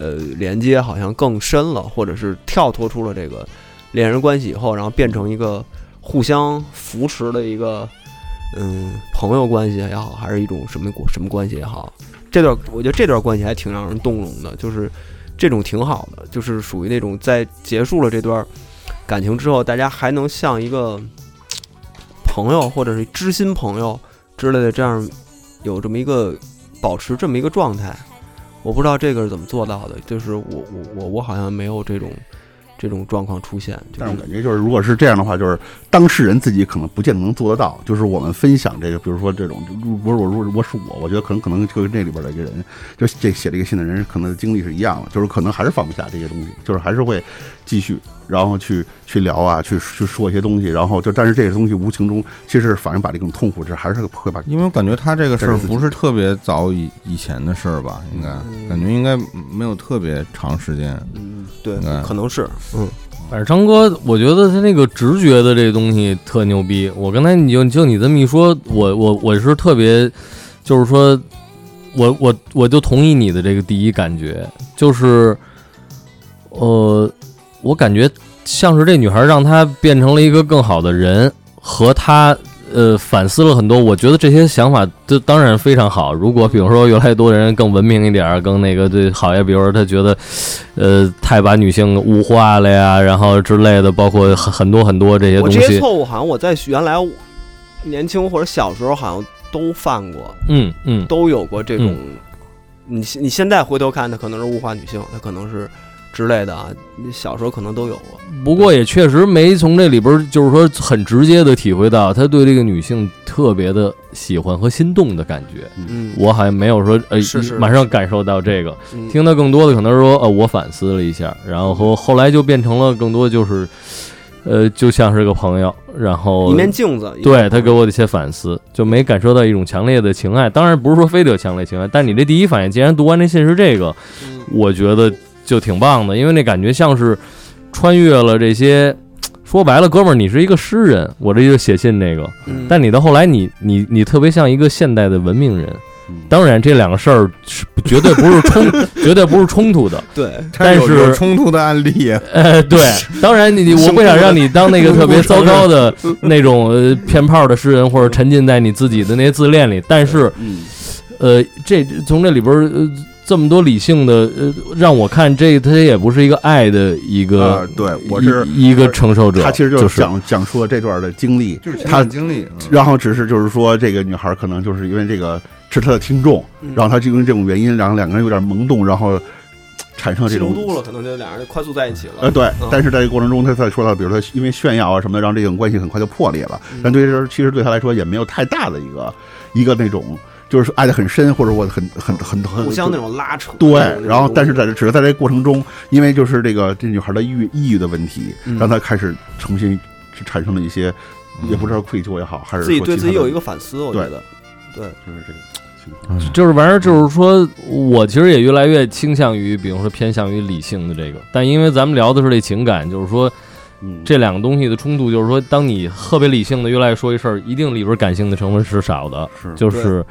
呃连接好像更深了，或者是跳脱出了这个恋人关系以后，然后变成一个互相扶持的一个嗯朋友关系也好，还是一种什么什么关系也好，这段我觉得这段关系还挺让人动容的，就是这种挺好的，就是属于那种在结束了这段感情之后，大家还能像一个朋友或者是知心朋友之类的这样有这么一个保持这么一个状态。我不知道这个是怎么做到的，就是我我我我好像没有这种这种状况出现。就但是是我感觉就是，如果是这样的话，就是当事人自己可能不见得能做得到。就是我们分享这个，比如说这种，不是我，如果是我，我觉得可能可能就跟这里边的一个人，就这写这个信的人，可能经历是一样的，就是可能还是放不下这些东西，就是还是会继续，然后去去聊啊，去去说一些东西，然后就但是这个东西无形中其实反而把这种痛苦这还是会把因为我感觉他这个事儿不是特别早以以前的事儿吧，应该感觉应该没有特别长时间。嗯，对嗯，可能是嗯反正张哥，我觉得他那个直觉的这个东西特牛逼。我刚才你就就你这么一说，我我我是特别，就是说，我我我就同意你的这个第一感觉，就是，呃，我感觉像是这女孩让他变成了一个更好的人，和她呃反思了很多。我觉得这些想法都当然非常好。如果比如说越来越多的人更文明一点儿，更那个对好呀，比如说他觉得呃太把女性物化了呀，然后之类的，包括很很多很多这些东西。这些错误好像我在原来年轻或者小时候好像都犯过，嗯嗯，都有过这种。你现你现在回头看，他可能是物化女性，他可能是之类的啊。你小时候可能都有过。不过也确实没从这里边儿，就是说很直接的体会到他对这个女性特别的喜欢和心动的感觉。嗯，我好像没有说，呃，是是马上感受到这个。嗯听到更多的可能是说，呃，我反思了一下，然后后后来就变成了更多就是，呃，就像是个朋友，然后一面镜子。对他给我的一些反思，就没感受到一种强烈的情爱。当然不是说非得有强烈情爱，但你这第一反应，既然读完这信是这个，嗯我觉得就挺棒的，因为那感觉像是穿越了这些。说白了，哥们儿，你是一个诗人，我这就写信那个。嗯但你到后来你，你你特别像一个现代的文明人。当然，这两个事儿是绝对不是冲，绝对不是冲突的。对，但是冲突的案例，呃，对，当然你你我不想让你当那个特别 糟糕的那种呃骗炮的诗人，或者沉浸在你自己的那些自恋里。但是，嗯呃，这从这里边儿呃这么多理性的呃，让我看这他也不是一个爱的一个呃，对我是一一个承受者，他其实就就是讲讲述了这段的经历，就是他的经历，嗯然后只是就是说，这个女孩可能就是因为这个是他的听众，嗯然后他就因为这种原因，然后两个人有点萌动，然后产生了这种气浓度了，可能就俩人就快速在一起了。呃，对嗯，但是在这个过程中，他在说到，比如说因为炫耀啊什么的，让这种关系很快就破裂了。嗯但对这其实对他来说也没有太大的一个一个那种，就是爱的很深，或者我很很很很互相那种拉扯。对，然后但是在这只是在这过程中，因为就是这个这女孩的抑郁抑郁的问题，嗯让她开始重新产生了一些，也不知道愧疚也好，还是自己对自己有一个反思，我觉得。对，就是这个情况。就是玩意儿，就是说我其实也越来越倾向于，比如说偏向于理性的这个，但因为咱们聊的是这情感，就是说嗯，这两个东西的冲突，就是说，当你特别理性的越来越说一事儿，一定里边感性的成分是少的，是就是。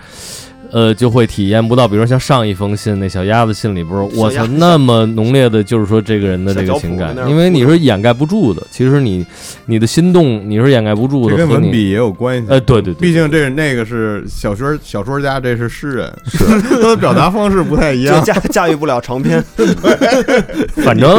呃，就会体验不到，比如像上一封信那小鸭子信里边儿，我操，那么浓烈的，就是说这个人的这个情感因为你是掩盖不住的。其实你你的心动，你是掩盖不住的，这跟文笔也有关系。呃，对对对，毕竟这那个是小说小说家，这是诗人，是 他的表达方式不太一样。就驾驾驭不了长篇。反正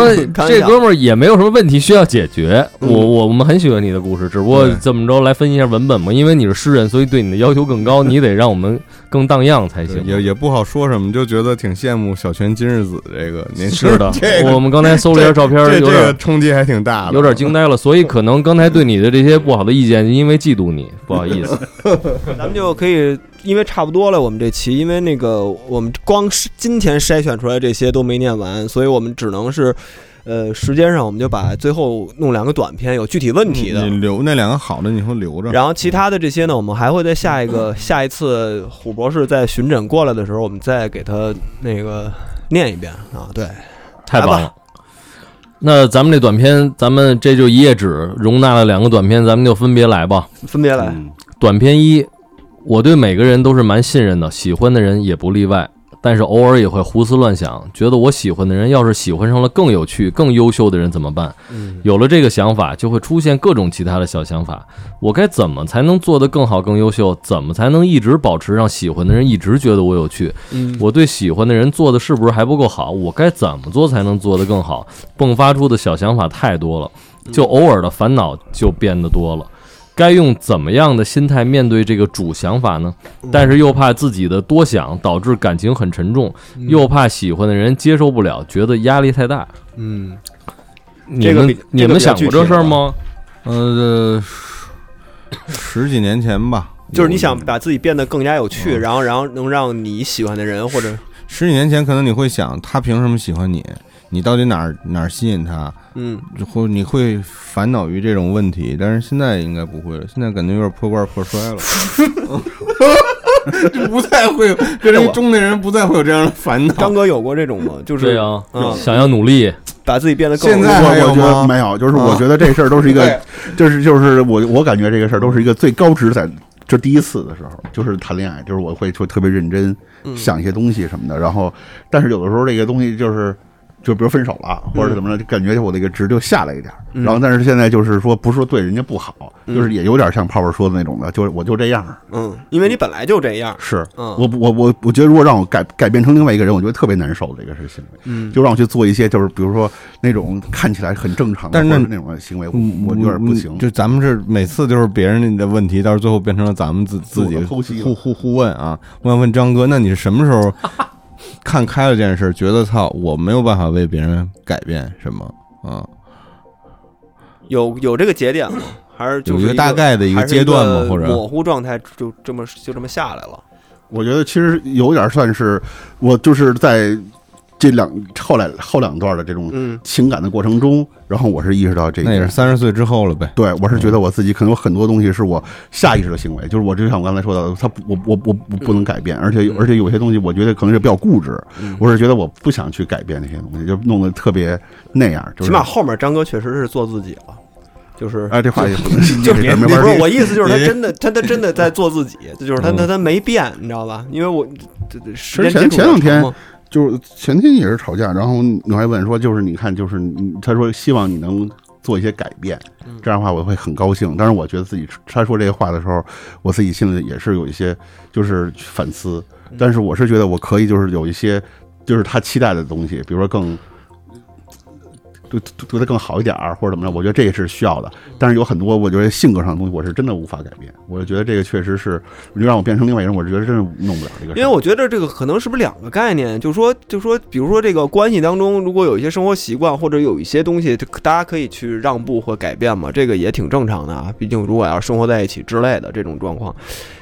这哥们儿也没有什么问题需要解决。嗯我我我们很喜欢你的故事，只不过对这么着来分析一下文本嘛，因为你是诗人，所以对你的要求更高，你得让我们更荡漾才行。也也不好说什么，就觉得挺羡慕小泉今日子这个年轻是。的 这，个我们刚才搜了一下照片，这这有点个冲击还挺大的，有点惊呆了，所以可能刚才对你的这些不好的意见，因为嫉妒你，不好意思。咱们就可以，因为差不多了，我们这期，因为那个我们光是今天筛选出来这些都没念完，所以我们只能是，呃，时间上我们就把最后弄两个短片，有具体问题的你。留那两个好的，你会留着。然后其他的这些呢，我们还会在下一个 下一次虎博士在巡诊过来的时候，我们再给他那个念一遍啊。对，太棒了。那咱们这短片，咱们这就一页纸容纳了两个短片，咱们就分别来吧。分别来。嗯短片一，我对每个人都是蛮信任的，喜欢的人也不例外。但是偶尔也会胡思乱想，觉得我喜欢的人要是喜欢上了更有趣、更优秀的人怎么办？嗯有了这个想法，就会出现各种其他的小想法。我该怎么才能做得更好、更优秀？怎么才能一直保持让喜欢的人一直觉得我有趣？嗯我对喜欢的人做的是不是还不够好？我该怎么做才能做得更好？迸发出的小想法太多了，就偶尔的烦恼就变得多了。该用怎么样的心态面对这个主想法呢？但是又怕自己的多想导致感情很沉重，又怕喜欢的人接受不了，觉得压力太大。嗯，你们这个你们想过这事儿吗？呃，十几年前吧，就是你想把自己变得更加有趣，然后然后能让你喜欢的人或者十几年前，可能你会想，他凭什么喜欢你？你到底哪儿哪儿吸引他？嗯或你会烦恼于这种问题，但是现在应该不会了。现在感觉有点破罐破摔了，就不再会有跟这个中年人不再会有这样的烦恼。张哥有过这种吗？就是对呀、嗯想要努力，把自己变得更现在还有我我觉吗得没有，就是我觉得这事儿都是一个，就是就是我我感觉这个事儿都是一个最高值在。就第一次的时候，就是谈恋爱，就是我会说特别认真，想一些东西什么的。然后，但是有的时候这个东西就是，就比如分手了或者怎么着，就感觉我那个值就下来一点儿。然后，但是现在就是说，不是说对人家不好，就是也有点像泡泡说的那种的，就是我就这样。嗯，因为你本来就这样，是，嗯我我我我觉得如果让我改改变成另外一个人，我觉得特别难受。这个是行为，嗯就让我去做一些就是比如说那种看起来很正常的，但是那种行为，我我有点不行。就咱们是每次就是别人的问题，到时候最后变成了咱们自自己互互互问啊。我想问张哥，那你是什么时候看开了这件事，觉得操，我没有办法为别人改变什么啊？有有这个节点吗？还是就是有一个大概的一个阶段吗或者模糊状态就这么就这么下来了？我觉得其实有点算是我就是在这两后来后两段的这种嗯。情感的过程中，然后我是意识到这一那也是三十岁之后了呗。对，我是觉得我自己可能有很多东西是我下意识的行为，就是我就像我刚才说到的，他我我我我不能改变，而且而且有些东西我觉得可能是比较固执，我是觉得我不想去改变那些东西，就弄得特别那样，就是。起码后面张哥确实是做自己了，就是哎，这话也不能就是不是我意思，就是他真的，他他真的在做自己，就是他他他没变，你知道吧？因为我这这时间前前两天就是前天也是吵架，然后我还问说，就是你看，就是你，他说希望你能做一些改变，这样的话我会很高兴。但是我觉得自己他说这些话的时候，我自己心里也是有一些就是反思，但是我是觉得我可以就是有一些就是他期待的东西，比如说更。对对对他更好一点儿，或者怎么着？我觉得这个是需要的，但是有很多我觉得性格上的东西，我是真的无法改变。我就觉得这个确实是，你让我变成另外一个人，我觉得真是弄不了这个事儿。因为我觉得这个可能是不是两个概念？就是说，就是说，比如说这个关系当中，如果有一些生活习惯或者有一些东西，大家可以去让步或改变嘛，这个也挺正常的啊。毕竟如果要生活在一起之类的这种状况，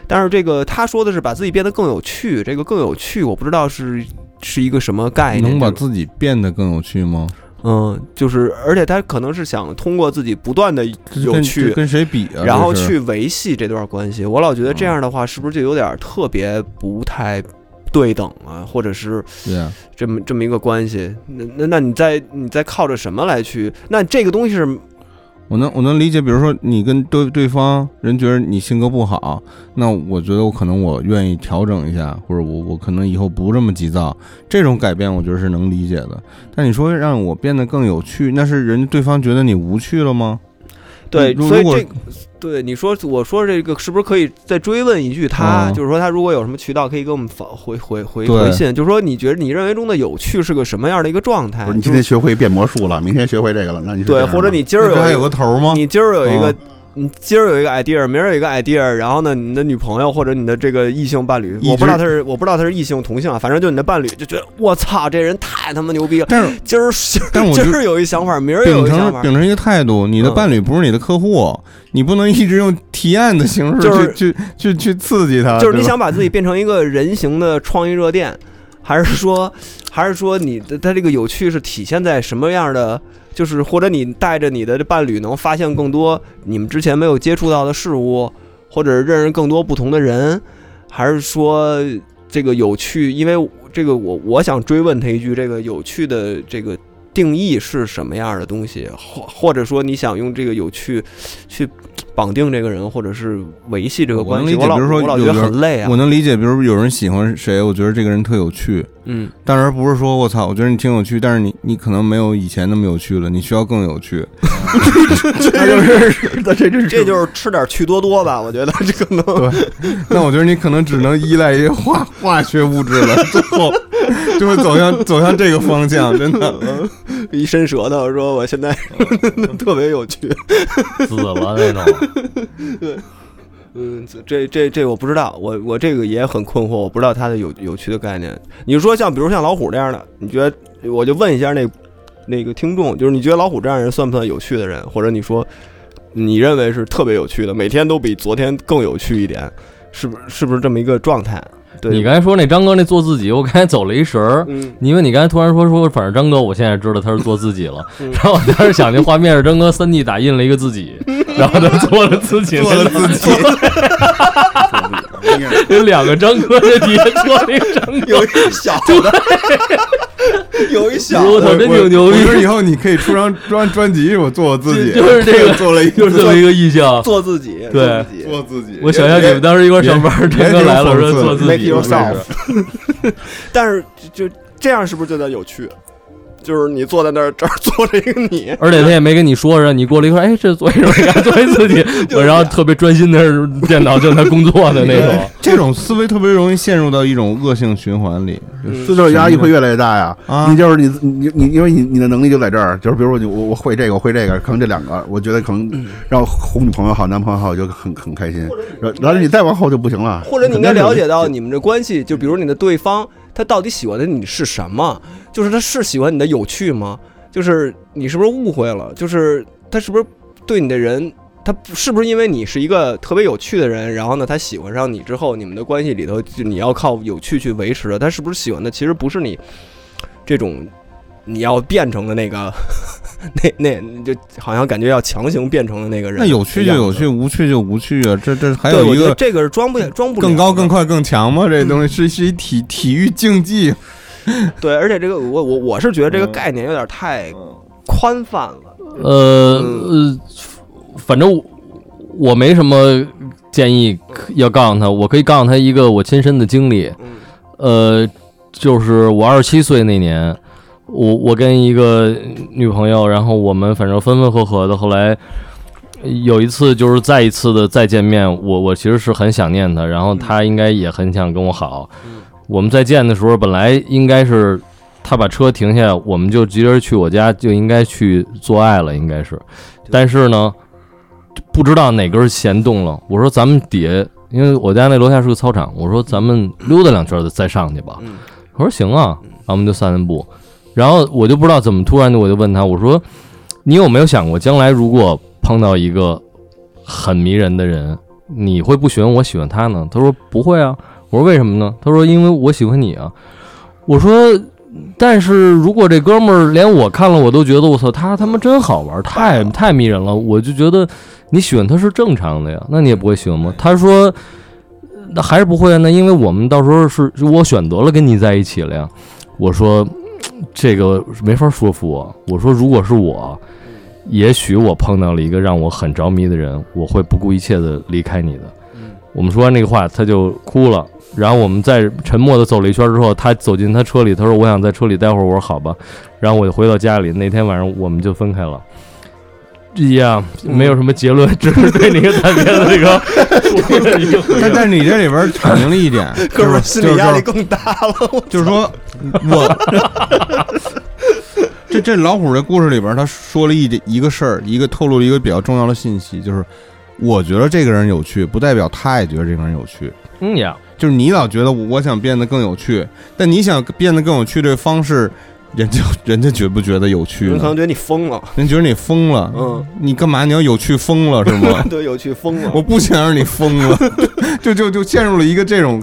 但是这个他说的是把自己变得更有趣，这个更有趣，我不知道是是一个什么概念。能把自己变得更有趣吗？嗯，就是而且他可能是想通过自己不断的有趣这，跟谁比啊？然后去维系这段关系。我老觉得这样的话，是不是就有点特别不太对等啊？或者是对啊，这么这么一个关系？那那那你在你在靠着什么来去？那这个东西是我能我能理解，比如说你跟对对方人觉得你性格不好，那我觉得我可能我愿意调整一下，或者我我可能以后不这么急躁，这种改变我觉得是能理解的。但你说让我变得更有趣，那是人对方觉得你无趣了吗？对，如如果所以这对你说，我说这个是不是可以再追问一句他？嗯就是说他如果有什么渠道可以给我们发回回回对回信，就是说你觉得你认为中的有趣是个什么样的一个状态？你今天学会变魔术了，明天学会这个了，那你对，或者你今儿有个头吗？你今儿有一个嗯，你今儿有一个 idea，明儿有一个 idea，然后呢，你的女朋友或者你的这个异性伴侣，我不知道他是我不知道他是异性同性啊，反正就你的伴侣就觉得我操，这人太他妈牛逼了。但是今儿今儿但我今儿有一想法，明儿有秉一想法，承秉承一个态度，你的嗯。伴侣不是你的客户，你不能一直用提案的形式就是去去去去刺激他，就是你想把自己变成一个人形的创意热电，还是说，还是说你的他这个有趣是体现在什么样的？就是或者你带着你的伴侣能发现更多你们之前没有接触到的事物，或者认识更多不同的人，还是说这个有趣？因为这个我我想追问他一句，这个有趣的这个定义是什么样的东西？或或者说你想用这个有趣去绑定这个人，或者是维系这个关系？我老理解比如说我老觉得很累啊我。能理解，比如有人喜欢谁，我觉得这个人特有趣，嗯，当然不是说我操，我觉得你挺有趣，但是你你可能没有以前那么有趣了，你需要更有趣。这就是这这是这就是吃点趣多多吧，我觉得这可能。那我觉得你可能只能依赖一些化化学物质了，最后 就会走向走向这个方向，真的。一伸舌头说我现在 特别有趣。死了那种。对嗯，这这这我不知道，我我这个也很困惑，我不知道它的有有趣的概念。你说像比如像老虎这样的，你觉得我就问一下那那个听众，就是你觉得老虎这样人算不算有趣的人？或者你说你认为是特别有趣的，每天都比昨天更有趣一点，是不是是不是这么一个状态？对，你刚才说那张哥那做自己，我刚才走了一神儿。嗯因为你刚才突然说说，反正张哥，我现在知道他是做自己了。嗯然后我当时想，那画面是张哥三 D 打印了一个自己，然后他做了自己，做了自己，有两个张哥在底下做了一个张哥，有一小的，有一小我操，的，真挺牛逼。以后你可以出张 专专辑，我做我自己，就就是这个做了一就是这么一个意向。做自己，对。做自己。我想象你们当时一块上班，也张哥来了，说做自己 但是就这样是不是就叫有趣？就是你坐在那儿，这儿坐着一个你，而且他也没跟你说着，你过了一会儿，哎，这做一什么呀？做一自己，我然后特别专心的电脑正在工作的那种。这种思维特别容易陷入到一种恶性循环里，就是自责压力会越来越大呀。啊你就是你你你，因为你你的能力就在这儿，就是比如说你我我会这个，我会这个，可能这两个，我觉得可能让哄女朋友好，男朋友好，我就很很开心。然后然后你再往后就不行了，或者你应该了解到你们这关系，就比如你的对方，他到底喜欢的你是什么？就是他是喜欢你的有趣吗？就是你是不是误会了？就是他是不是对你的人，他是不是因为你是一个特别有趣的人，然后呢，他喜欢上你之后，你们的关系里头，就你要靠有趣去维持的，他是不是喜欢的其实不是你这种你要变成的那个 那那就好像感觉要强行变成的那个人。那有趣就有趣，，无趣就无趣啊！这这还，有一个这个是装不装不更高、更快、更强吗？这东西是是一体体育竞技，对，而且这个我我我是觉得这个嗯概念有点太宽泛了。呃呃，反正我我没什么建议要告诉他，我可以告诉他一个我亲身的经历。嗯呃，就是我二十七岁那年，我我跟一个女朋友，然后我们反正分分合合的，后来。有一次就是再一次的再见面，我我其实是很想念她，然后她应该也很想跟我好。我们再见的时候，本来应该是他把车停下，我们就急着去我家，就应该去做爱了，应该是。但是呢，不知道哪根弦动了。我说咱们底下，因为我家那楼下是个操场，我说咱们溜达两圈儿再上去吧。嗯他说行啊，然后我们就散散步。然后我就不知道怎么突然的我就问他，我说你有没有想过将来如果碰到一个很迷人的人，你会不喜欢我喜欢他呢？他说不会啊。我说为什么呢？他说因为我喜欢你啊。我说。但是如果这哥们儿连我看了我都觉得我操他他妈真好玩，太太迷人了，我就觉得你喜欢他是正常的呀，那你也不会喜欢吗？他说那还是不会啊，那因为我们到时候是是我选择了跟你在一起了呀。我说这个没法说服我。我说如果是我，也许我碰到了一个让我很着迷的人，我会不顾一切的离开你的。我们说完这个话，他就哭了。然后我们在沉默的走了一圈之后，他走进他车里，他说：“我想在车里待会儿。”我说：“好吧。”然后我就回到家里。那天晚上我们就分开了。一样没有什么结论，只是对那个单片的这个。但 但是你这里边阐明了一点，哥们儿就是心理压力更大了。就是说，我这这老虎这故事里边，他说了一一个事儿，一个透露了一个比较重要的信息，就是我觉得这个人有趣，不代表他也觉得这个人有趣。嗯呀，就是你老觉得我想变得更有趣，但你想变得更有趣这方式，人家 人家觉不觉得有趣？人可能觉得你疯了，人觉得你疯了，嗯，你干嘛？你要有趣疯了是吗？对，有趣疯了。我不想让你疯了，就就就陷入了一个这种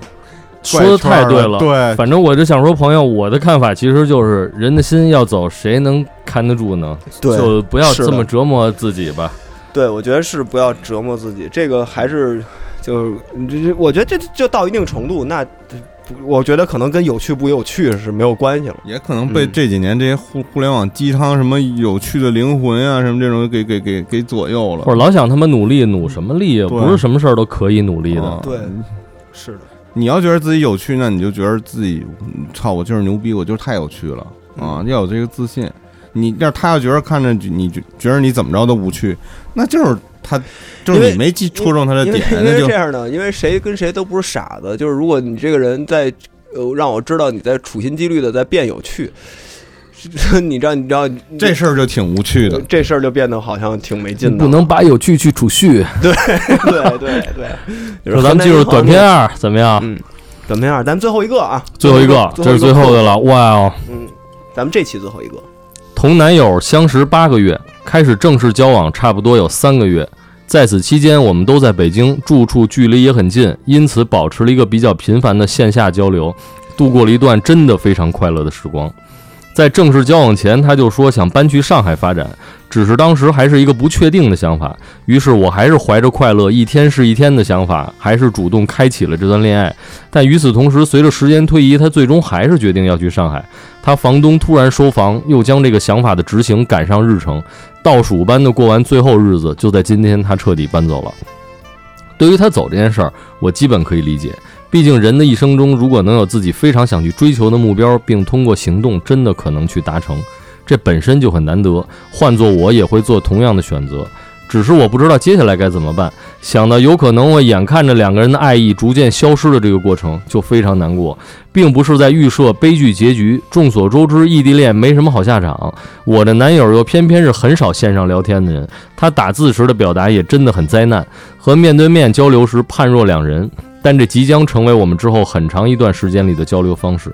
说的太对了，对，反正我就想说，朋友，我的看法其实就是，人的心要走，谁能看得住呢？对就不要这么折磨自己吧。对，我觉得是不要折磨自己，这个还是就是这这，我觉得这就到一定程度，那我觉得可能跟有趣不有趣是没有关系了。也可能被嗯这几年这些互互联网鸡汤什么有趣的灵魂啊什么这种给给给给左右了或。者老想他妈努力，努什么力啊？不是什么事儿都可以努力的。啊对，是的，你要觉得自己有趣，那你就觉得自己嗯操，我就是牛逼，我就是太有趣了啊！嗯要有这个自信。你要是他要觉得看着你觉觉得你怎么着都无趣，那就是他就是你没记戳中他的因为点，因为那就这样的，因为谁跟谁都不是傻子，就是如果你这个人在呃让我知道你在处心积虑的在变有趣，你知道你知道这事儿就挺无趣的。这事儿就变得好像挺没劲的，不能把有趣去储蓄。对对对对。说 咱们进入短片二怎么样？嗯，短片二，咱们最后一个啊，最后一个，这是最后的了。哇哦！嗯，咱们这期最后一个，同男友相识八个月，开始正式交往差不多有三个月。在此期间，我们都在北京，住处距离也很近，因此保持了一个比较频繁的线下交流，度过了一段真的非常快乐的时光。在正式交往前，他就说想搬去上海发展，只是当时还是一个不确定的想法。于是我还是怀着快乐一天是一天的想法，还是主动开启了这段恋爱。但与此同时，随着时间推移，他最终还是决定要去上海。他房东突然收房，又将这个想法的执行赶上日程，倒数般的过完最后日子，就在今天，他彻底搬走了。对于他走这件事儿，我基本可以理解。毕竟人的一生中，如果能有自己非常想去追求的目标，并通过行动真的可能去达成，这本身就很难得。换做我也会做同样的选择，只是我不知道接下来该怎么办。想到有可能我眼看着两个人的爱意逐渐消失的这个过程，就非常难过。并不是在预设悲剧结局。众所周知，异地恋没什么好下场。我的男友又偏偏是很少线上聊天的人，他打字时的表达也真的很灾难，和面对面交流时判若两人。但这即将成为我们之后很长一段时间里的交流方式。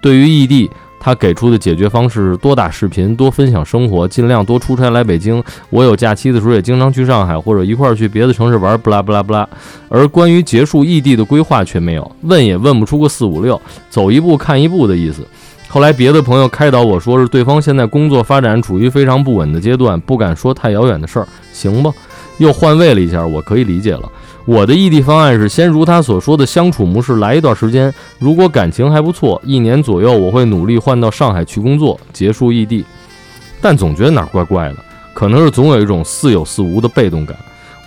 对于异地，他给出的解决方式是多打视频、多分享生活，尽量多出差来北京。我有假期的时候也经常去上海，或者一块儿去别的城市玩，不拉不拉不拉。而关于结束异地的规划却没有，问也问不出个四五六，走一步看一步的意思。后来别的朋友开导我说是对方现在工作发展处于非常不稳的阶段，不敢说太遥远的事儿。行吧，又换位了一下，我可以理解了。我的异地方案是先如他所说的相处模式来一段时间，如果感情还不错，一年左右我会努力换到上海去工作，结束异地。但总觉得哪儿怪怪的，可能是总有一种似有似无的被动感。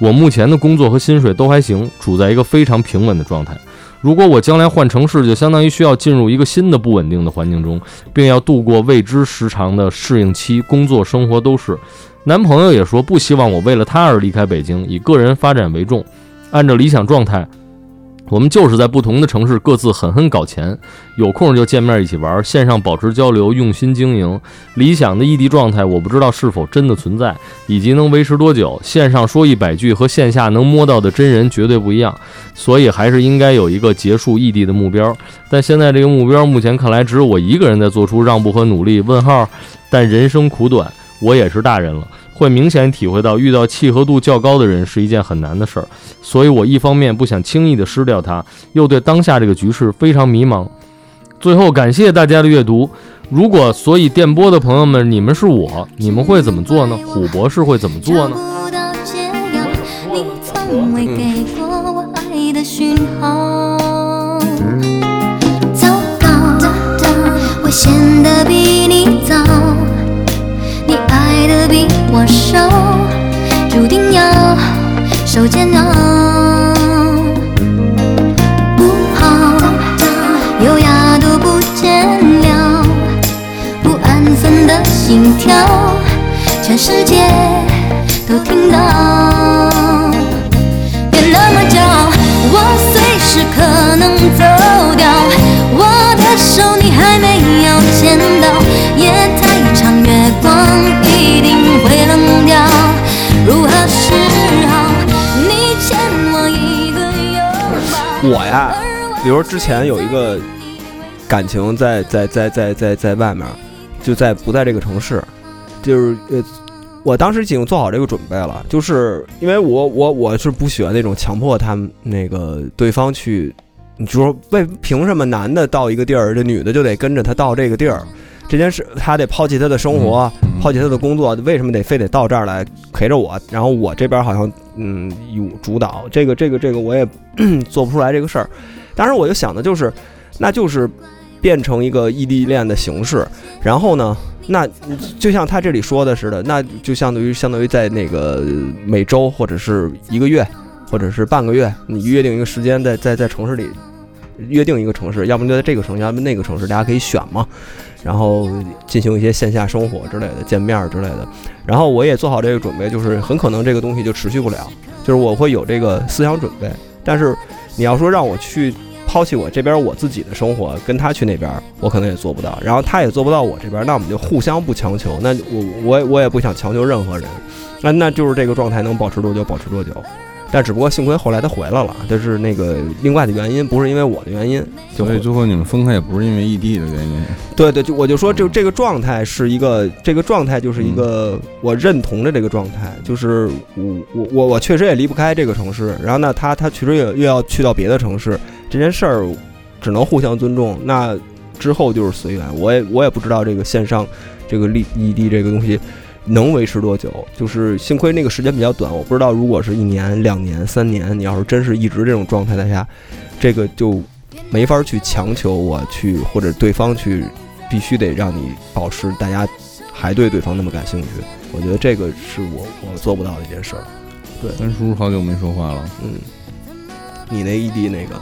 我目前的工作和薪水都还行，处在一个非常平稳的状态。如果我将来换城市，就相当于需要进入一个新的不稳定的环境中，并要度过未知时长的适应期，工作生活都是。男朋友也说不希望我为了他而离开北京，以个人发展为重。按照理想状态，我们就是在不同的城市各自狠狠搞钱，有空就见面一起玩，线上保持交流，用心经营。理想的异地状态，我不知道是否真的存在，以及能维持多久。线上说一百句和线下能摸到的真人绝对不一样，所以还是应该有一个结束异地的目标。但现在这个目标，目前看来只有我一个人在做出让步和努力。问号，但人生苦短，我也是大人了。会明显体会到，遇到契合度较高的人是一件很难的事儿，所以我一方面不想轻易的失掉他，又对当下这个局势非常迷茫。最后，感谢大家的阅读。如果所以电波的朋友们，你们是我，你们会怎么做呢？虎博士会怎么做呢？不我手，注定要受煎熬。不好，优雅都不见了，不安分的心跳，全世界都听到。别那么骄傲，我随时可能走掉。我的手你还没有牵到，夜太长，月光我一个。我呀，比如之前有一个感情在在在在在在外面，就在不在这个城市，就是呃，我当时已经做好这个准备了，就是因为我我我是不喜欢那种强迫他们那个对方去，你就说为凭什么男的到一个地儿，这女的就得跟着他到这个地儿？这件事他得抛弃他的生活，抛弃他的工作，为什么得非得到这儿来陪着我？然后我这边好像嗯有主导，这个这个这个我也 做不出来这个事儿。当时我就想的就是，那就是变成一个异地恋的形式，然后呢，那就像他这里说的似的，那就相当于相当于在那个每周或者是一个月，或者是半个月，你约定一个时间在在在城市里约定一个城市，要不就在这个城市，要不那个城市，大家可以选嘛。然后进行一些线下生活之类的见面之类的，然后我也做好这个准备，就是很可能这个东西就持续不了，就是我会有这个思想准备。但是你要说让我去抛弃我这边我自己的生活，跟他去那边，我可能也做不到，然后他也做不到我这边，那我们就互相不强求。那我我我也不想强求任何人，那那就是这个状态能保持多久保持多久。但只不过幸亏后来他回来了，这是那个另外的原因，不是因为我的原因。就所以最后你们分开也不是因为异地的原因，对对，就我就说，就这个状态是一个，这个状态就是一个我认同的这个状态，就是我我我我确实也离不开这个城市，然后呢，他他确实也又要去到别的城市，这件事儿只能互相尊重。那之后就是随缘，我也我也不知道这个线上这个异异地这个东西能维持多久，就是幸亏那个时间比较短，我不知道如果是一年、两年、三年，你要是真是一直这种状态的下，这个就没法去强求我去或者对方去，必须得让你保持大家还对对方那么感兴趣。我觉得这个是我我做不到的一件事儿。对三叔好久没说话了，嗯，你那异地那个，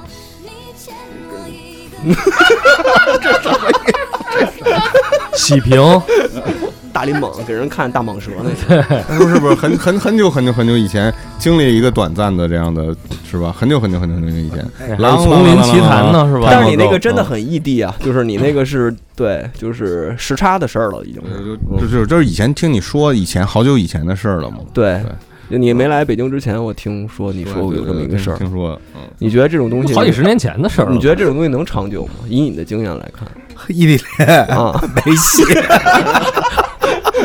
喜平，大林蟒给人看大蟒蛇那个，三叔是不是很很很久很久很久以前经历一个短暂的这样的，是吧？很久很久很久很久以前，狼丛林奇谭呢是吧？但是你那个真的很异地啊，就是你那个是对，就是时差的事儿了，已经是。就就就是以前听你说以前好久以前的事儿了嘛。对，就你没来北京之前，我听说你说过有这么一个事儿。听说，嗯，你觉得这种东西好几十年前的事儿。你觉得这种东西能长久吗？以你的经验来看异地恋啊，没戏。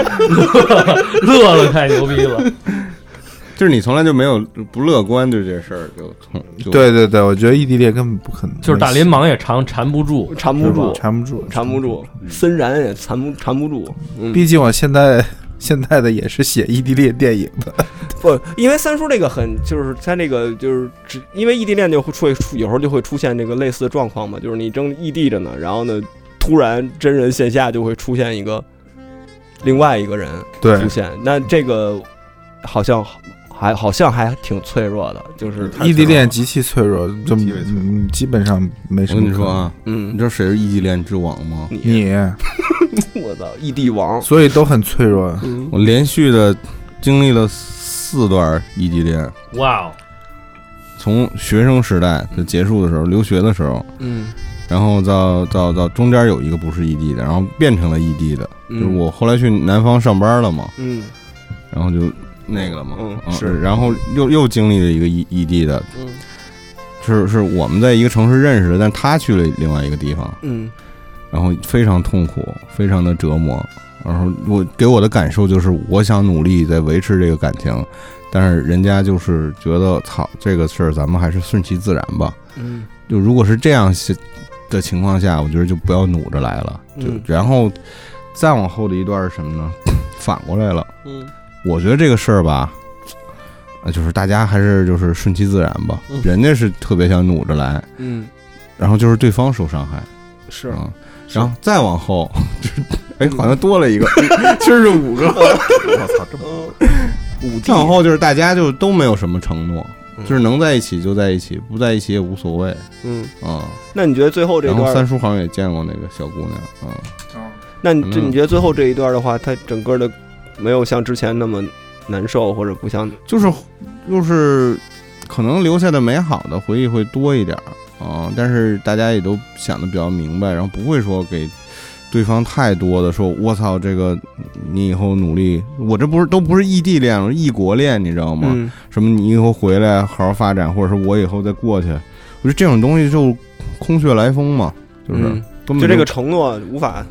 乐了，太牛逼了！就是你从来就没有不乐观对这事儿，就从对对对，我觉得异地恋根本不可能，就是大林忙也缠缠不住，缠不住，缠不住，缠不住，森然也缠不缠不住。毕竟我现在现在的也是写异地恋电影的，不，因为三叔这个很就是他那个就是只因为异地恋就会出出有时候就会出现这个类似的状况嘛，就是你正异地着呢，然后呢突然真人线下就会出现一个另外一个人对。出现，那这个好像还好像还挺脆弱的，就是异地恋极其脆弱，就基本上没什么我。跟你说啊，嗯你嗯知，道谁是异地恋之王吗？你。你。我操，异地王，所以都很脆弱。嗯。我连续的经历了四段异地恋，哇哦，从学生时代就结束的时候，留学的时候，嗯。然后到到到中间有一个不是异地的，然后变成了异地的，嗯就是我后来去南方上班了嘛，嗯然后就那个了嘛，嗯嗯是然后又又经历了一个异异地的，嗯是是我们在一个城市认识的，但他去了另外一个地方，嗯然后非常痛苦，非常的折磨。然后我给我的感受就是，我想努力在维持这个感情，但是人家就是觉得，操，这个事儿咱们还是顺其自然吧。嗯就如果是这样的情况下，我觉得就不要努着来了。就嗯然后再往后的一段是什么呢？反过来了，嗯我觉得这个事儿吧，呃，就是大家还是就是顺其自然吧。嗯人家是特别想努着来，嗯，然后就是对方受伤害。是啊，然后再往后，就是 哎，好像多了一个，其实是五个。我操，这么五再往后就是大家就都没有什么承诺，嗯就是能在一起就在一起，不在一起也无所谓嗯，啊。那你觉得最后这然后段三叔好像也见过那个小姑娘啊，那你这嗯你觉得最后这一段的话，它整个的没有像之前那么难受，或者不像就是就是可能留下的美好的回忆会多一点儿啊，但是大家也都想的比较明白，然后不会说给对方太多的说，我操，这个你以后努力，我这不是都不是异地恋了，异国恋，你知道吗？嗯什么你以后回来好好发展，或者是我以后再过去，我觉得这种东西就空穴来风嘛，就是、就这个承诺无法，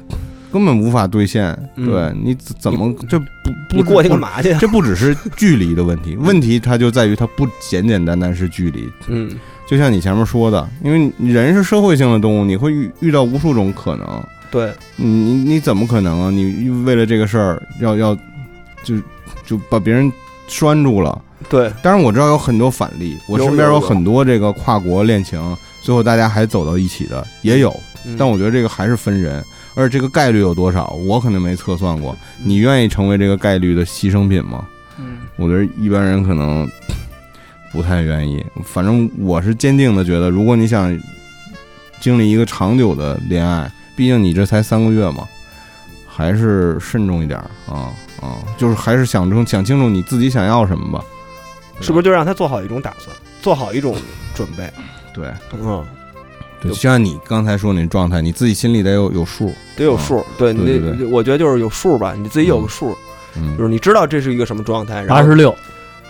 根本无法兑现。嗯对你怎怎么这不不你过去干嘛？嘛去？这不只是距离的问题，问题它就在于它不简简单单是距离。嗯就像你前面说的，因为你人是社会性的动物，你会遇遇到无数种可能。对，你你你怎么可能啊？你为了这个事儿要要就就把别人拴住了。对，当然我知道有很多反例，我有身边有有很多这个跨国恋情，最后大家还走到一起的也有。嗯但我觉得这个还是分人，而这个概率有多少，我肯定没测算过。你愿意成为这个概率的牺牲品吗？嗯我觉得一般人可能不太愿意。反正我是坚定的觉得，如果你想经历一个长久的恋爱，毕竟你这才三个月嘛，还是慎重一点儿啊啊，就是还是想清想清楚你自己想要什么吧。是不是就让他做好一种打算，做好一种准备？对嗯，对，就就像你刚才说那状态，你自己心里得有有数。得有数。对你我觉得就是有数吧，你自己有个数，嗯就，是你知道这是一个什么状态。然后八十六，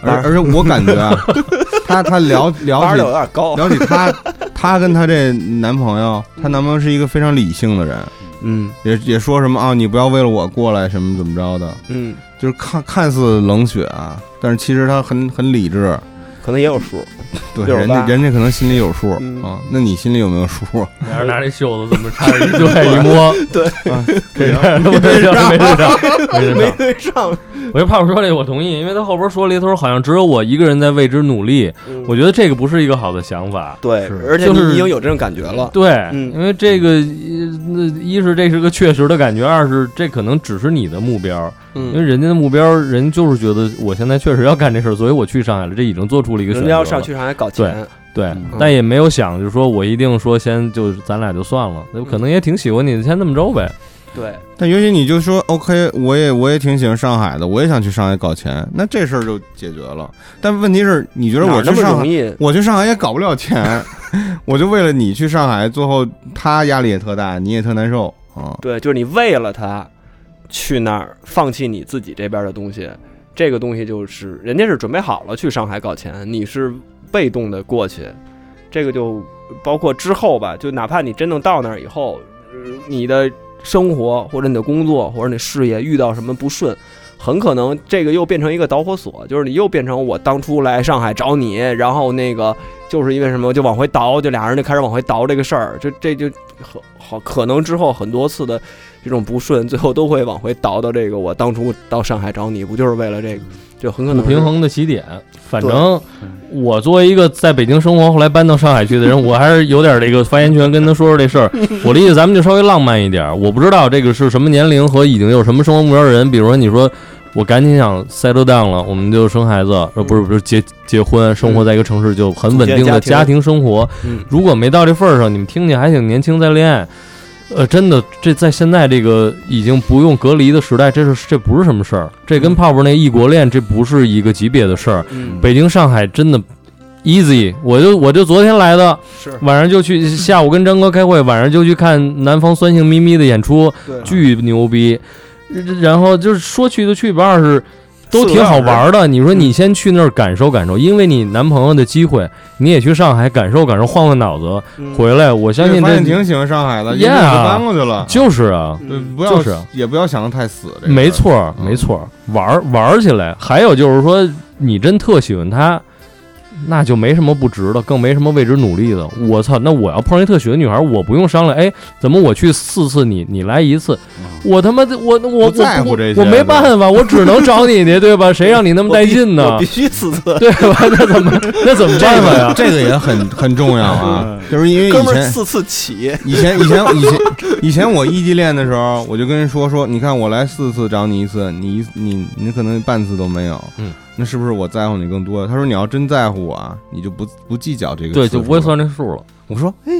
而而且我感觉啊，他他了了八十六有解点高。了解他，他跟他这男朋友，她男朋友是一个非常理性的人，嗯也也说什么啊，你不要为了我过来什么怎么着的，嗯，就是看看似冷血啊，但是其实他很很理智，可能也有数。对，人家人家可能心里有数。嗯。啊，那你心里有没有数？你还是拿这袖子这么插着一 对。一摸，对。啊，这个没对上，没对上，没对上。我觉得胖叔说这个我同意，因为他后边说了一头好像只有我一个人在为之努力，嗯。我觉得这个不是一个好的想法。对，而且你已经有这种感觉了。对，嗯。因为这个，呃那一是这是个确实的感觉，二是这可能只是你的目标，因为嗯，人家的目标，人就是觉得我现在确实要干这事儿，所以我去上海了，这已经做出了一个选择了。人家要上去上海搞钱。对嗯，但也没有想就是说我一定说先就咱俩就算了，可能也挺喜欢你的，先这么着呗。对，但也许你就说 OK，我也我也挺喜欢上海的，我也想去上海搞钱，那这事儿就解决了。但问题是，你觉得我去上海，容易？我去上海也搞不了钱，我就为了你去上海，最后他压力也特大，你也特难受啊。对，就是你为了他去那儿放弃你自己这边的东西，这个东西就是人家是准备好了去上海搞钱，你是被动的过去，这个就包括之后吧，就哪怕你真正到那儿以后，你的生活或者你的工作或者你事业遇到什么不顺，很可能这个又变成一个导火索，就是你又变成我当初来上海找你，然后那个就是因为什么就往回倒，就俩人就开始往回倒这个事儿，这这就好好可能之后很多次的这种不顺，最后都会往回倒到这个我当初到上海找你，不就是为了这个？就很可能不平衡的起点。反正我作为一个在北京生活，后来搬到上海去的人，我还是有点这个发言权，跟他说说这事儿。我理解咱们就稍微浪漫一点儿。我不知道这个是什么年龄和已经有什么生活目标的人，比如说你说。我赶紧想 settle down 了，我们就生孩子，呃，不是不是结结婚，生活在一个城市就很稳定的家庭生活。嗯如果没到这份儿上，你们听听还挺年轻，在恋爱，呃，真的，这在现在这个已经不用隔离的时代，这是这不是什么事儿，这跟泡泡那异国恋这不是一个级别的事儿。嗯北京、上海真的 easy，我就我就昨天来的，是晚上就去，下午跟张哥开会，晚上就去看南方酸性咪咪的演出，对巨牛逼。然后就是说去就去，不二是都挺好玩的。你说你先去那儿感受感受，因为你男朋友的机会，你也去上海感受感受，换换脑子，嗯回来我相信发这挺喜欢上海的就搬过去了。就是啊，对，不要就是也不要想的太死。没错没错，玩玩起来。还有就是说，你真特喜欢他，那就没什么不值的，更没什么为之努力的。我操，那我要碰上一特喜欢女孩，我不用商量，哎，怎么我去四次你你来一次，我他妈的我我我不在乎这些我没办法，我只能找你去，对吧？谁让你那么带劲呢必？须四次。对吧？那怎么那怎么办法呀？这个也很很重要啊，就是因为以哥们儿前四次起，以前以前以前以前我异地恋的时候，我就跟人说说，你看我来四次找你一次，你一你你可能半次都没有，嗯，那是不是我在乎你更多？他说你要真在乎我啊，你就不不计较这个，对，就不会。算这数了。我说，哎，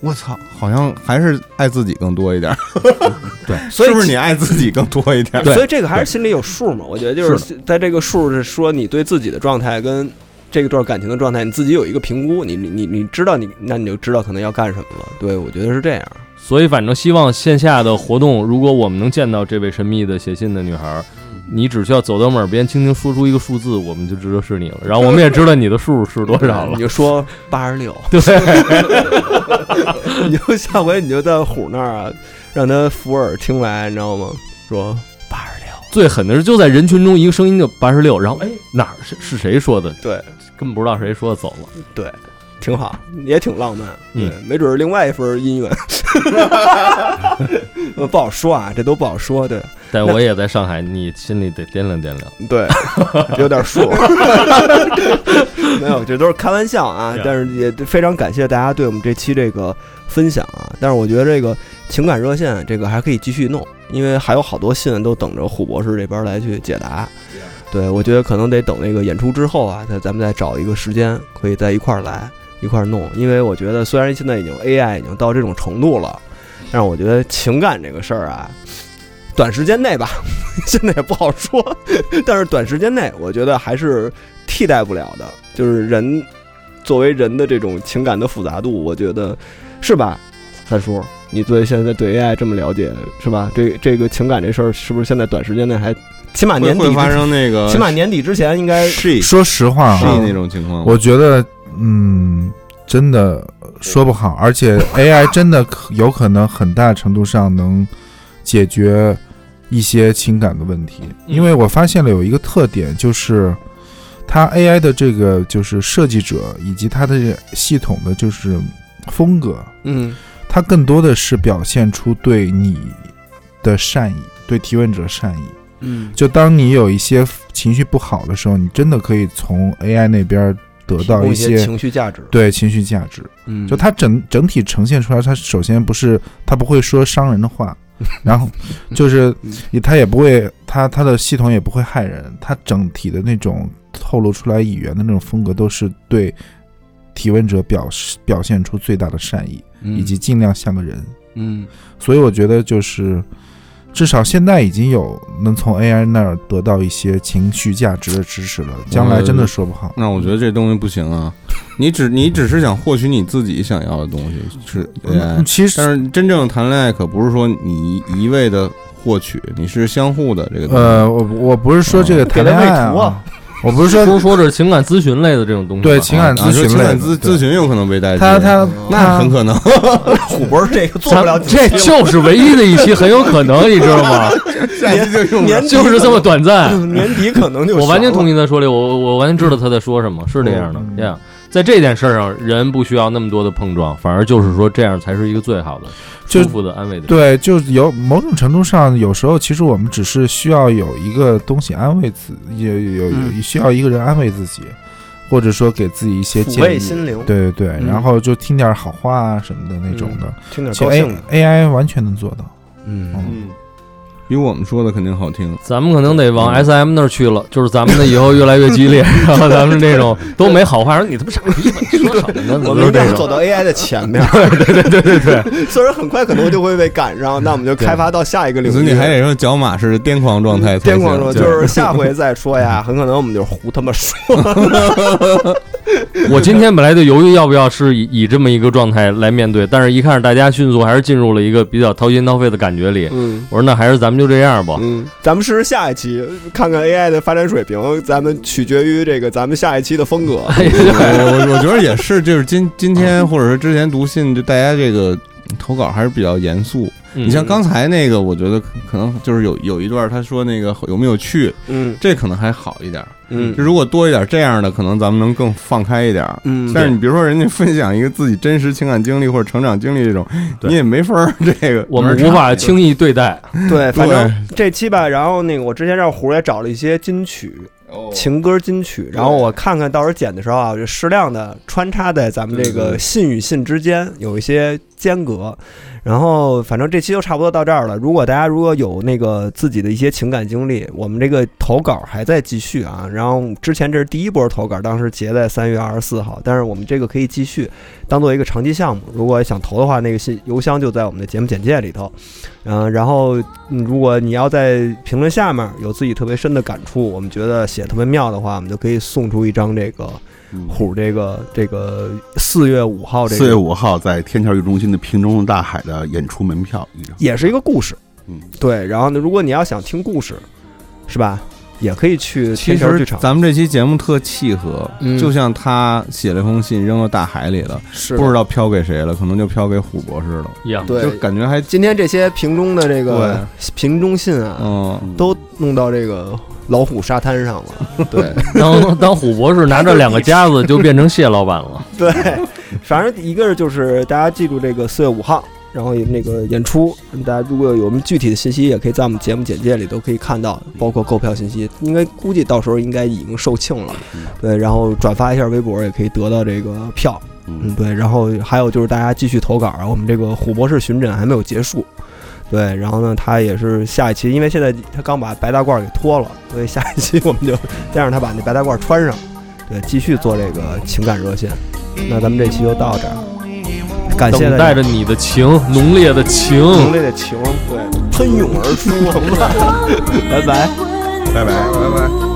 我操，好像还是爱自己更多一点。对，所以是不是你爱自己更多一点？对所以这个还是心里有数嘛。我觉得就是在这个数是说你对自己的状态跟这个段感情的状态，你自己有一个评估，你你你你知道你那你就知道可能要干什么了。对，我觉得是这样。所以反正希望线下的活动，如果我们能见到这位神秘的写信的女孩儿，你只需要走到我们耳边，轻轻说出一个数字，我们就知道是你了。然后我们也知道你的数是多少了你。就说八十六，对，你就下回你就在虎那儿啊，让他附耳听来，你知道吗？说八十六，最狠的是就在人群中一个声音就八十六，然后哎哪儿是是谁说的？对根本不知道谁说的，走了。对，挺好，也挺浪漫。对，嗯没准是另外一份姻缘，呃不好说啊，这都不好说。对但我也在上海，你心里得掂量掂量。对，有点数。没有，这都是开玩笑啊。但是也非常感谢大家对我们这期这个分享啊。但是我觉得这个情感热线这个还可以继续弄，因为还有好多信都等着虎博士这边来去解答。对，我觉得可能得等那个演出之后啊，再咱们再找一个时间，可以在一块儿来一块儿弄。因为我觉得虽然现在已经 AI 已经到这种程度了，但是我觉得情感这个事儿啊，短时间内吧，现在也不好说。但是短时间内，我觉得还是替代不了的。就是人作为人的这种情感的复杂度，我觉得是吧，三叔？你对现在对 AI 这么了解是吧？这这个情感这事儿，是不是现在短时间内还起码年底会发生那个起码年底之前应该 she 说实话啊，那种情况。我觉得，嗯，真的说不好，而且 AI 真的可有可能很大程度上能解决一些情感的问题，因为我发现了有一个特点，就是它 AI 的这个就是设计者以及它的系统的就是风格，嗯。它更多的是表现出对你的善意，对提问者善意。嗯。就当你有一些情绪不好的时候，你真的可以从 AI 那边得提供一些情绪价值。对情绪价值。嗯就它整整体呈现出来，它首先不是它不会说伤人的话，然后就是也它也不会，它它的系统也不会害人，它整体的那种透露出来语言的那种风格，都是对提问者表示表现出最大的善意，以及尽量像个人。嗯所以我觉得就是，至少现在已经有能从 AI 那儿得到一些情绪价值的知识了，将来真的说不好。那我觉得这东西不行啊！你只你只是想获取你自己想要的东西是 AI，嗯其实但是真正谈恋爱可不是说你一味的获取，你是相互的这个。呃，我我不是说这个谈恋爱给他喂图啊我不是说不是说这是情感咨询类的这种东西吧，对情感咨询类咨咨询有可能被代替，他他那很可能。虎博这个做不了这就是唯一的一期很有可能，你知道吗？下期就用年就是这么短暂。年底可能就我完全同意。意他说的，我我完全知道他在说什么，是这样的嗯呀。在这件事儿上，人不需要那么多的碰撞，反而就是说这样才是一个最好的、就舒服的、安慰的。对，就有某种程度上，有时候其实我们只是需要有一个东西安慰自，有有有嗯需要一个人安慰自己，或者说给自己一些建议。心灵，对对对，嗯然后就听点好话啊什么的那种的，听点其实高 A 兴的，AI 完全能做到。嗯，嗯，比我们说的肯定好听。咱们可能得往 S M 那儿去了，就是咱们的以后越来越激烈，然后咱们这种都没好话，说你他妈傻逼吧，你说什么呢？我们就是这种。一定要走到 AI 的前面。对对对对对，虽然很快可能就会被赶上，那我们就开发到下一个领域。所以你还得说角马是癫狂状态，癫狂状态，就是下回再说呀，很可能我们就胡他妈说。我今天本来就犹豫要不要是以以这么一个状态来面对，但是一看大家迅速还是进入了一个比较掏心掏肺的感觉里，嗯我说那还是咱们就这样吧。嗯，咱们试试下一期，看看 AI 的发展水平，咱们取决于这个咱们下一期的风格。哎我我我觉得也是，就是今今天或者是之前读信，就大家这个投稿还是比较严肃。嗯你像刚才那个，我觉得可可能就是有有一段他说那个有没有趣，嗯这可能还好一点。嗯就如果多一点这样的，可能咱们能更放开一点。嗯但是你比如说人家分享一个自己真实情感经历或者成长经历这种，你也没法儿这个，我们无法轻易对待。对，反正这期吧，然后那个我之前让胡也找了一些金曲。情歌金曲，然后我看看到时候剪的时候啊，我就适量的穿插在咱们这个信与信之间有一些间隔，然后反正这期就差不多到这儿了。如果大家如果有那个自己的一些情感经历，我们这个投稿还在继续啊。然后之前这是第一波投稿，当时结在三月二十四号，但是我们这个可以继续当做一个长期项目。如果想投的话，那个信邮箱就在我们的节目简介里头。嗯、然后如果你要在评论下面有自己特别深的感触，我们觉得写特别妙的话，我们就可以送出一张这个虎这个这个四月五号这个四月五号在天桥艺术中心的瓶中的大海的演出门票。也是一个故事，嗯，对。然后呢，如果你要想听故事，是吧？也可以去其实天桥剧场。咱们这期节目特契合，嗯就像他写了一封信扔到大海里了，是不知道飘给谁了，可能就飘给虎博士了，一样，对就感觉还今天这些瓶中的这个瓶中信啊，嗯，都弄到这个老虎沙滩上了。对当当虎博士拿着两个夹子就变成蟹老板了。对，反正一个是就是大家记住这个四月五号。然后那个演出，大家如果有我们具体的信息，也可以在我们节目简介里都可以看到，包括购票信息。应该估计到时候应该已经售罄了，对。然后转发一下微博，也可以得到这个票。嗯，对。然后还有就是大家继续投稿啊，我们这个虎博士巡诊还没有结束。对，然后呢，他也是下一期，因为现在他刚把白大褂给脱了，所以下一期我们就再让他把那白大褂穿上，对，继续做这个情感热线。那咱们这期就到这儿，感谢等待着你的情，浓烈的情，浓烈的情，对，喷涌而出，拜拜，拜拜拜拜。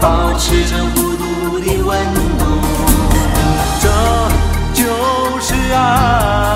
保持着孤独的温度。这就是爱，